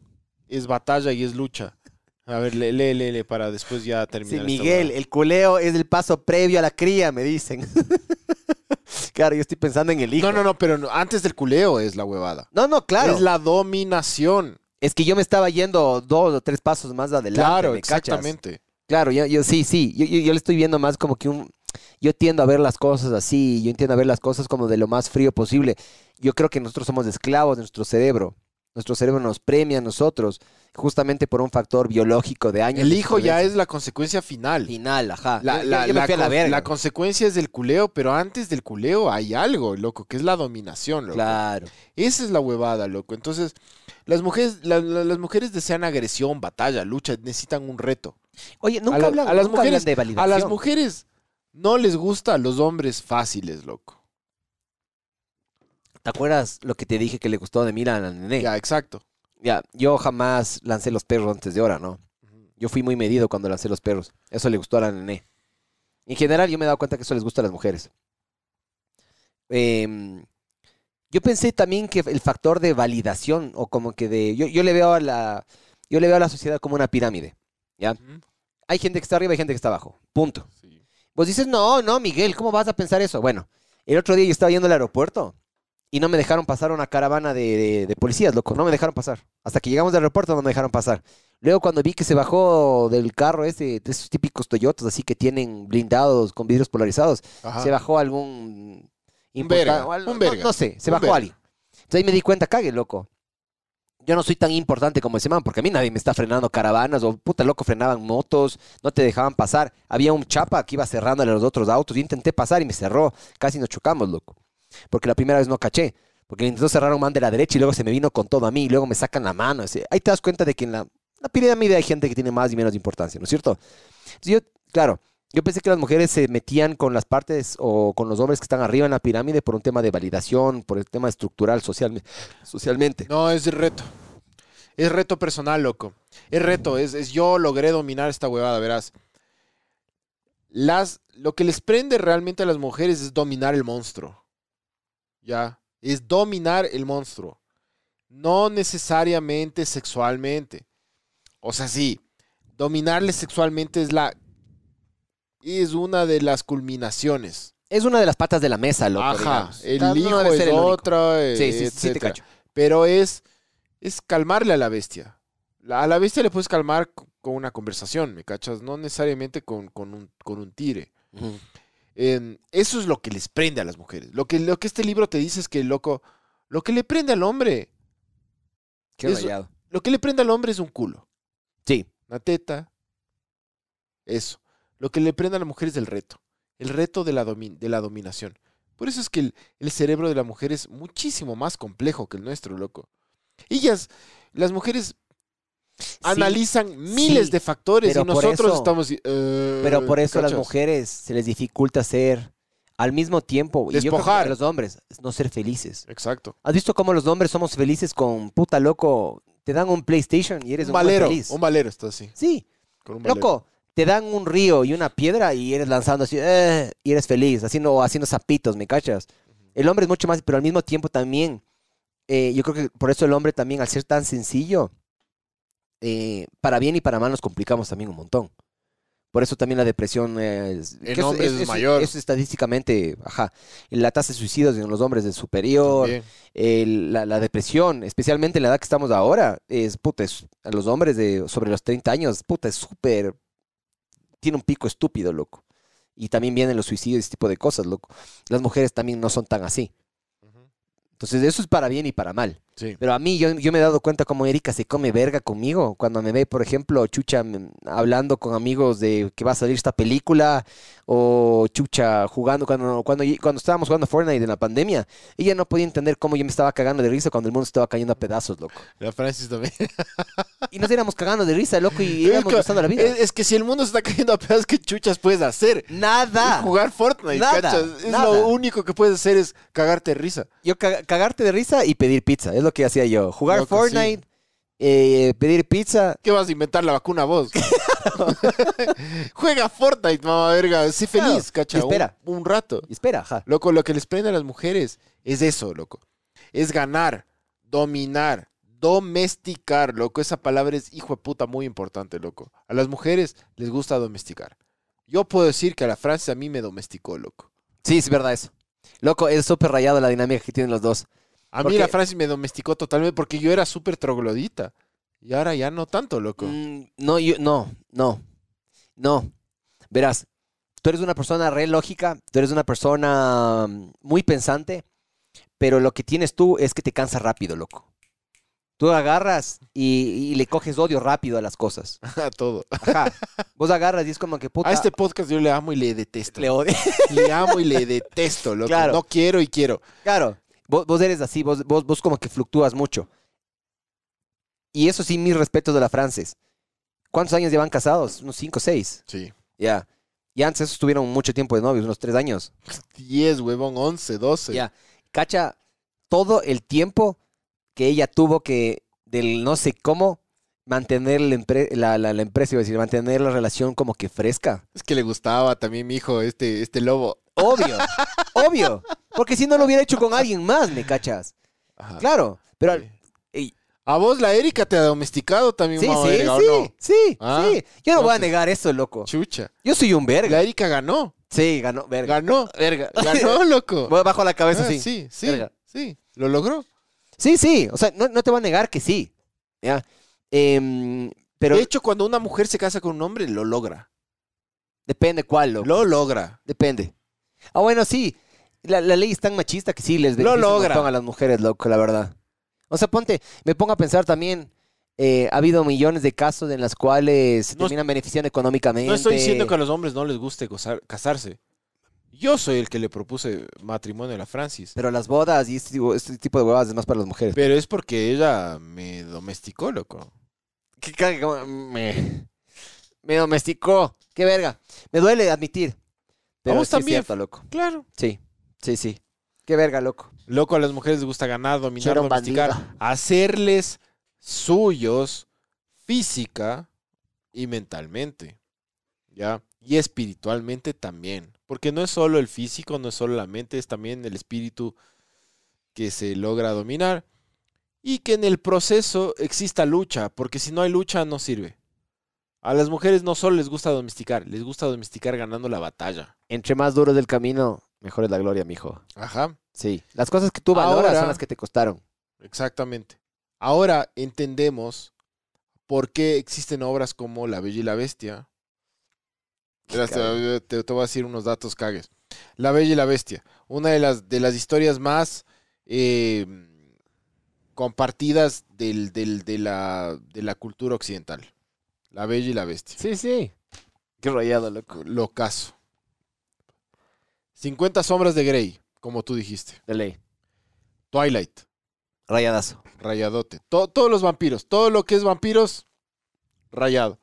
es batalla y es lucha. A ver, lee, lee, lee, para después ya Sí, terminar. esta Miguel, el culeo es el paso previo a la cría, me dicen. claro, yo estoy pensando en el hijo. No, no, no, pero antes del culeo es la huevada. No, no, claro. Es la dominación. Es que yo me estaba yendo dos o tres pasos más adelante. claro, ¿me cachas? exactamente. Claro, yo, yo sí, sí. Yo, yo, yo le estoy viendo más como que un. Yo tiendo a ver las cosas así, yo entiendo a ver las cosas como de lo más frío posible. Yo creo que nosotros somos esclavos de nuestro cerebro. Nuestro cerebro nos premia a nosotros, justamente por un factor biológico de años. El hijo ya es la consecuencia final. final, ajá. La, yo- la- yo la a verga. consecuencia es del culeo, pero antes del culeo hay algo, loco, que es la dominación, loco. Claro. Esa es la huevada, loco. Entonces, las mujeres, la- la- las mujeres desean agresión, batalla, lucha, necesitan un reto. Oye, nunca A la- hablan, a las nunca hablan mujeres- de A validación. las mujeres no les gustan los hombres fáciles, loco. ¿Te acuerdas lo que te dije que le gustó de Mira a la nené? Ya, exacto. Ya, yo jamás lancé los perros antes de hora, ¿no? Yo fui muy medido cuando lancé los perros. Eso le gustó a la nené. En general, yo me he dado cuenta que eso les gusta a las mujeres. Em, yo pensé también que el factor de validación, o como que de. Yo, yo le veo a la. Yo le veo a la sociedad como una pirámide. ¿Ya? Hay gente que está arriba y gente que está abajo. Punto. Sí. Vos dices, no, no, Miguel, ¿cómo vas a pensar eso? Bueno, el otro día yo estaba yendo al aeropuerto y no me dejaron pasar una caravana de, de- de policías, loco. No me dejaron pasar. Hasta que llegamos del aeropuerto no me dejaron pasar. Luego cuando vi que se bajó del carro ese, de esos típicos Toyotas así que tienen blindados con vidrios polarizados, Ajá. se bajó algún... Un verga, al- un no- verga, No, sé, se un bajó verga. alguien. Entonces ahí me di cuenta, cague, loco. Yo no soy tan importante como ese man, porque a mí nadie me está frenando caravanas o puta loco frenaban motos, no te dejaban pasar. Había un chapa que iba cerrándole a los otros autos. Yo intenté pasar y me cerró. Casi nos chocamos, loco. Porque la primera vez no caché. Porque intentó cerrar un man de la derecha y luego se me vino con todo a mí y luego me sacan la mano. Ahí te das cuenta de que en la, pirámide hay gente que tiene más y menos importancia, ¿no es cierto? Yo, claro, yo pensé que las mujeres se metían con las partes o con los hombres que están arriba en la pirámide por un tema de validación, por el tema estructural, social, socialmente. No, es reto. Es reto personal, loco. Es reto. Es, es yo logré dominar esta huevada, verás. Las, lo que les prende realmente a las mujeres es dominar el monstruo. Ya. Es dominar el monstruo. No necesariamente sexualmente. O sea, sí. Dominarle sexualmente es la. Es una de las culminaciones. Es una de las patas de la mesa, loco. Ajá. digamos. El hijo es el otra. Sí, sí, sí, te cacho. Pero es, es calmarle a la bestia. A la bestia le puedes calmar con una conversación, ¿me cachas? No necesariamente con, con un, con un tire. En- eso es lo que les prende a las mujeres. Lo que, lo que este libro te dice es que, loco, lo que le prende al hombre, Qué Eso- rayado. lo que le prende al hombre es un culo, Sí, una teta, eso. Lo que le prende a la mujer es el reto, el reto de la, de la dominación. Por eso es que el, el cerebro de la mujer es muchísimo más complejo que el nuestro, loco. Ellas, las mujeres analizan miles sí, de factores y nosotros eso- estamos... eh, pero por eso a las mujeres se les dificulta ser al mismo tiempo, y yo creo que Despojar. a los hombres, no ser felices. Exacto. ¿Has visto cómo los hombres somos felices con puta loco? Te dan un PlayStation y eres Un valero, feliz. un valero está así. Sí, Con un loco, te dan un río y una piedra y eres lanzando así, eh, y eres feliz, haciendo, haciendo zapitos, ¿me cachas? El hombre es mucho más, pero al mismo tiempo también, eh, yo creo que por eso el hombre también, al ser tan sencillo, eh, para bien y para mal nos complicamos también un montón. Por eso también la depresión es, En eso- hombres es eso- mayor. Eso estadísticamente, ajá. La tasa de suicidios en los hombres es superior. El- la, la depresión, especialmente en la edad que estamos ahora, es, puta, es- a los hombres de sobre los 30 años, puta, es súper, tiene un pico estúpido, loco. Y también vienen los suicidios y ese tipo de cosas, loco. Las mujeres también no son tan así. Entonces, eso es para bien y para mal. Sí. Pero a mí, yo, yo me he dado cuenta como Erika se come verga conmigo. Cuando me ve, por ejemplo, Chucha mm, hablando con amigos de que va a salir esta película, o Chucha jugando, cuando, cuando, cuando estábamos jugando Fortnite en la pandemia, ella no podía entender cómo yo me estaba cagando de risa cuando el mundo estaba cayendo a pedazos, loco. La Francis también. Y nos éramos cagando de risa, loco, y Es que- gozando la vida. Es, es que si el mundo se está cayendo a pedazos, ¿qué chuchas puedes hacer? Nada. Es jugar Fortnite, Nada, ¿cachas? Es nada. lo único que puedes hacer es cagarte de risa. Yo ca- cagarte de risa y pedir pizza, es lo que hacía yo. Jugar Fortnite, eh, pedir pizza. ¿Qué vas a inventar la vacuna vos? Juega Fortnite, mamá verga. Sé Claro, feliz, cacha. un- espera. Un, rato. Y espera, ajá. Loco, lo que les prende a las mujeres es eso, loco. Es ganar, dominar, domesticar, loco. Esa palabra es hijo de puta muy importante, loco. A las mujeres les gusta domesticar. Yo puedo decir que a la Francis a mí me domesticó, loco. Sí, es verdad eso. Loco, es súper rayado la dinámica que tienen los dos. A Porque- mí la Francis me domesticó totalmente porque yo era súper troglodita. Y ahora ya no tanto, loco. Mm, no, yo, no, no, no. Verás, tú eres una persona re lógica, tú eres una persona mm, muy pensante, pero lo que tienes tú es que te cansas rápido, loco. Tú agarras y, y le coges odio rápido a las cosas. A todo. Ajá. Vos agarras y es como que puta. A este podcast yo le amo y le detesto. le odio. Le amo y le detesto, loco. Claro. No quiero y quiero. Claro, vos, vos eres así, vos, vos, vos como que fluctúas mucho. Y eso sí, mis respetos de la Frances. ¿Cuántos años llevan casados? Unos cinco, seis. Sí. Ya. Y antes esos tuvieron mucho tiempo de novios, unos tres años. 10, huevón, 11, 12. Ya. Cacha, todo el tiempo que ella tuvo que, del no sé cómo, mantener la, empre- la, la- la empresa, iba a decir, mantener la relación como que fresca. Es que le gustaba también mi hijo, este, este lobo. Obvio, obvio. Porque si no lo hubiera hecho con alguien más, ¿me cachas? Ajá. Claro. Pero Sí. ey, A vos la Erika te ha domesticado también, Sí, sí, verga, ¿o sí, no? sí, Ah, sí. Yo no voy a entonces- negar eso, loco. Chucha. Yo soy un verga. La Erika ganó. Sí, ganó, verga. Ganó. Verga. Ganó, loco. Bajo la cabeza, Ah, sí. sí, sí, Verga. sí. Lo logró. Sí, sí, o sea, no, no te voy a negar que sí. ¿ya? Em, pero de hecho, cuando una mujer se casa con un hombre, lo logra. depende cuál, loco. Lo logra. Depende. Ah, bueno, sí. La, la ley es tan machista que sí les Lo beneficia un logra. montón a las mujeres, loco, la verdad. O sea, ponte, me pongo a pensar también, eh, ha habido millones de casos en los cuales se No terminan beneficiando económicamente. No estoy diciendo que a los hombres no les guste gozar- casarse. Yo soy el que le propuse matrimonio a la Francis. Pero las bodas y este, tipo- este tipo de huevas es más para las mujeres. Pero es porque ella me domesticó, loco. ¿Qué ca- cómo- me, me domesticó. Qué verga. Me duele admitir. Pero vos sí es también. cierto, loco. Claro. Sí, sí, sí. Qué verga, loco. Loco, a las mujeres les gusta ganar, dominar, domesticar, bandido. hacerles suyos física y mentalmente. ¿Ya? Y espiritualmente también. Porque no es solo el físico, no es solo la mente, es también el espíritu que se logra dominar. Y que en el proceso exista lucha, porque si no hay lucha no sirve. A las mujeres no solo les gusta domesticar, les gusta domesticar ganando la batalla. Entre más duro es el camino, mejor es la gloria, mijo. Ajá. Sí. Las cosas que tú valoras Ahora- son las que te costaron. Exactamente. Ahora entendemos por qué existen obras como La Bella y la Bestia. Te, te- te voy a decir unos datos cagues. La Bella y la Bestia, una de las, de las historias más eh, compartidas del- del- de, la, de la cultura occidental. La Bella y la Bestia. Sí, sí. Qué rayado, loco. Lo caso. 50 sombras de Grey, como tú dijiste. De ley. Twilight. Rayadazo. Rayadote. To- todos los vampiros. Todo lo que es vampiros, rayado.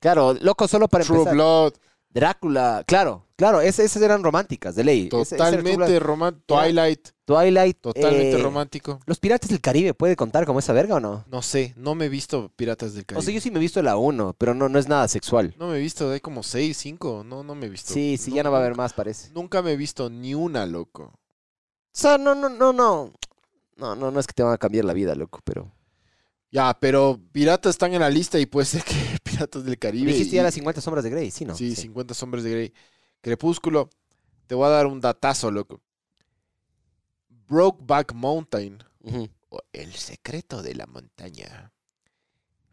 Claro, loco, solo para True empezar. Blood. Drácula, claro, claro, es- esas eran románticas, de ley. Totalmente romántico. Twilight. Twilight. Totalmente eh, romántico. ¿Los Piratas del Caribe puede contar como esa verga o no? No sé, no me he visto Piratas del Caribe. O sea, yo sí me he visto la 1, pero no, no es nada sexual. No me he visto, hay como 6, 5. No, no me he visto. Sí, sí, ya no va a haber más, parece. Nunca me he visto ni una, loco. O sea, no, no, no, no. No, no, no es que te van a cambiar la vida, loco, pero. Ya, pero Piratas están en la lista y puede ser que Piratas del Caribe. Dijiste y- ya las 50 sombras de Grey, sí, ¿no? Sí, 50 sombras de Grey. Crepúsculo. Te voy a dar un datazo, loco. Brokeback Mountain, o El secreto de la montaña,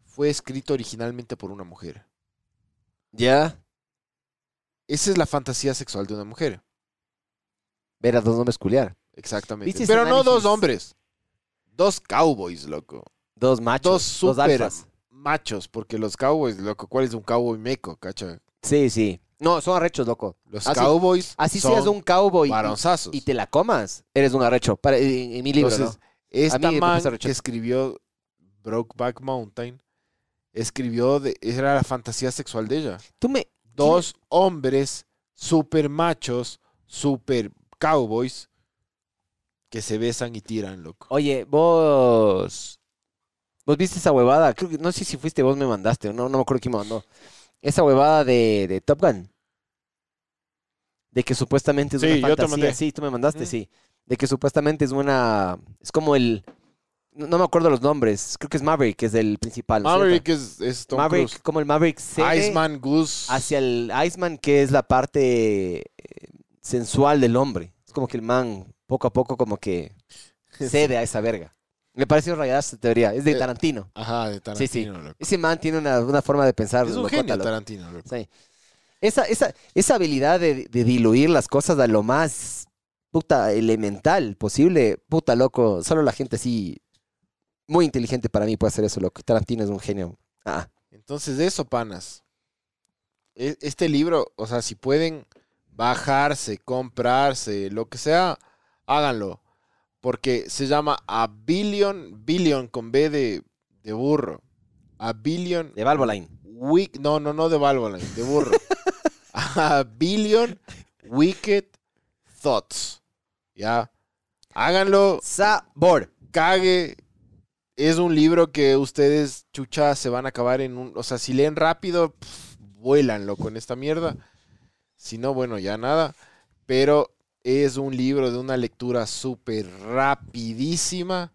fue escrito originalmente por una mujer. Ya. Esa es la fantasía sexual de una mujer. Ver a dos hombres culiar. Exactamente. ¿Viste ese Pero no dos hombres. Dos cowboys, loco. Dos machos. Dos super machos. Porque los cowboys, loco, ¿cuál es un cowboy meco, cacha? Sí, sí. No, son arrechos, loco. Los Así- cowboys Así son seas un cowboy y, y te la comas, eres un arrecho. Para, en, en mi libro, Entonces, ¿no? esta A mí me man que escribió Brokeback Mountain, escribió, de, era la fantasía sexual de ella. Tú me... Dos hombres super machos, super cowboys, que se besan y tiran, loco. Oye, vos... ¿Vos viste esa huevada? Creo que, no sé si fuiste vos me mandaste, o no, no me acuerdo quién me mandó. Esa huevada de, de Top Gun. De que supuestamente es Sí, una yo te fantasía. mandé. Sí, tú me mandaste, Mm. sí. De que supuestamente es una... Es como el... No, no me acuerdo los nombres. Creo que es Maverick, que es el principal. ¿no es Maverick es, es Tom Maverick, Cruise. como el Maverick cede Iceman, Goose. hacia el Iceman, que es la parte eh, sensual del hombre. Es como que el man, poco a poco, como que cede a esa verga. Me pareció rayada esa teoría. Es de Eh, Tarantino. Ajá, de Tarantino, Sí, sí. loco. Ese man tiene una, una forma de pensar. Es un genio loco. Tarantino, loco. Sí. Esa, esa, esa habilidad de, de diluir las cosas a lo más puta elemental posible, puta loco. Solo la gente así muy inteligente para mí puede hacer eso, loco. Tarantino es un genio. Ah, Entonces, de eso, panas. E- Este libro, o sea, si pueden bajarse, comprarse, lo que sea, háganlo. Porque se llama A Billion, Billion con B de, de burro. A Billion de Valvoline. Wick, no, no, no de Valvoline, de burro. A Billion Wicked Thoughts. Ya. Háganlo, Sabor. cague. Es un libro que ustedes, chucha, se van a acabar en un. O sea, si leen rápido, pf, vuélanlo con esta mierda. Si no, bueno, ya nada. Pero es un libro de una lectura súper rapidísima.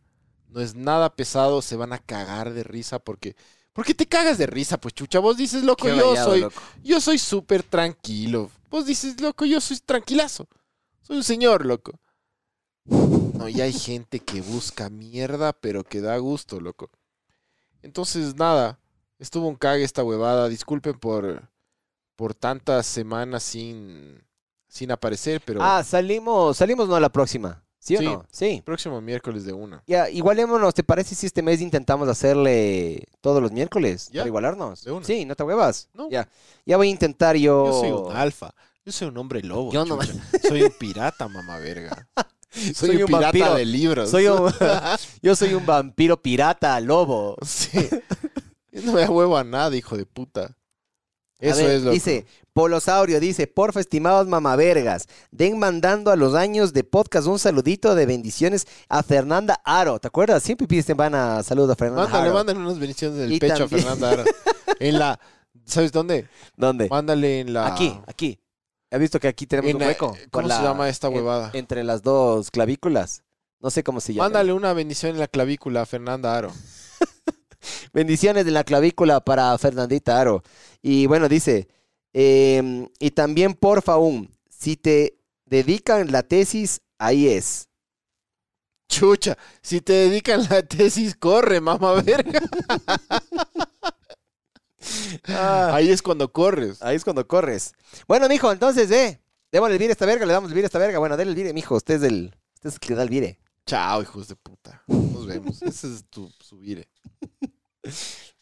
No es nada pesado. Se van a cagar de risa porque. ¿Por qué te cagas de risa? Pues chucha, vos dices, loco, Qué yo soy. loco. Yo soy súper tranquilo. Vos dices, loco, yo soy tranquilazo. Soy un señor, loco. No, y hay gente que busca mierda, pero que da gusto, loco. Entonces, nada, estuvo un cague esta huevada. Disculpen por, por tantas semanas sin, sin aparecer, pero Ah, salimos, salimos no a la próxima. ¿Sí o Sí. no? Sí. próximo miércoles de una. Ya, igualémonos, ¿te parece si este mes intentamos hacerle todos los miércoles? Ya, Para igualarnos. de una. Sí, no te huevas. No. Ya. Ya voy a intentar yo. Yo soy un alfa. Yo soy un hombre lobo. Yo no-. Soy un pirata, mamá verga. Soy, Soy un, un pirata vampiro. de libros. Soy un- yo soy un vampiro pirata, lobo. Sí. Yo no me da huevo a nada, hijo de puta. Eso ver, es lo Dice, Polosaurio dice, porfa, estimados mamavergas, den mandando a los años de podcast un saludito de bendiciones a Fernanda Aro. ¿Te acuerdas? Siempre piden van a saludo a Fernanda Mándale, Aro. mándale unas bendiciones del Y pecho también- a Fernanda Aro. En la. ¿Sabes dónde? ¿Dónde? Mándale en la. Aquí, aquí. He visto que aquí tenemos en un la- hueco. ¿Cómo se la- llama esta en- huevada? entre las dos clavículas. No sé cómo se llama. Mándale una bendición en la clavícula a Fernanda Aro. Bendiciones de la clavícula para Fernandita Aro. Y bueno, dice, em, y también porfa un, si te dedican la tesis, ahí es. Chucha, si te dedican la tesis, corre, mamá verga. Ahí es cuando corres. Ahí es cuando corres. Bueno, mijo, entonces, eh, démosle el vire a esta verga, le damos el vire a esta verga. Bueno, denle el vire, mijo, usted es el, usted es el que da el vire. Chao, hijos de puta. Nos vemos. Ese es tu subire.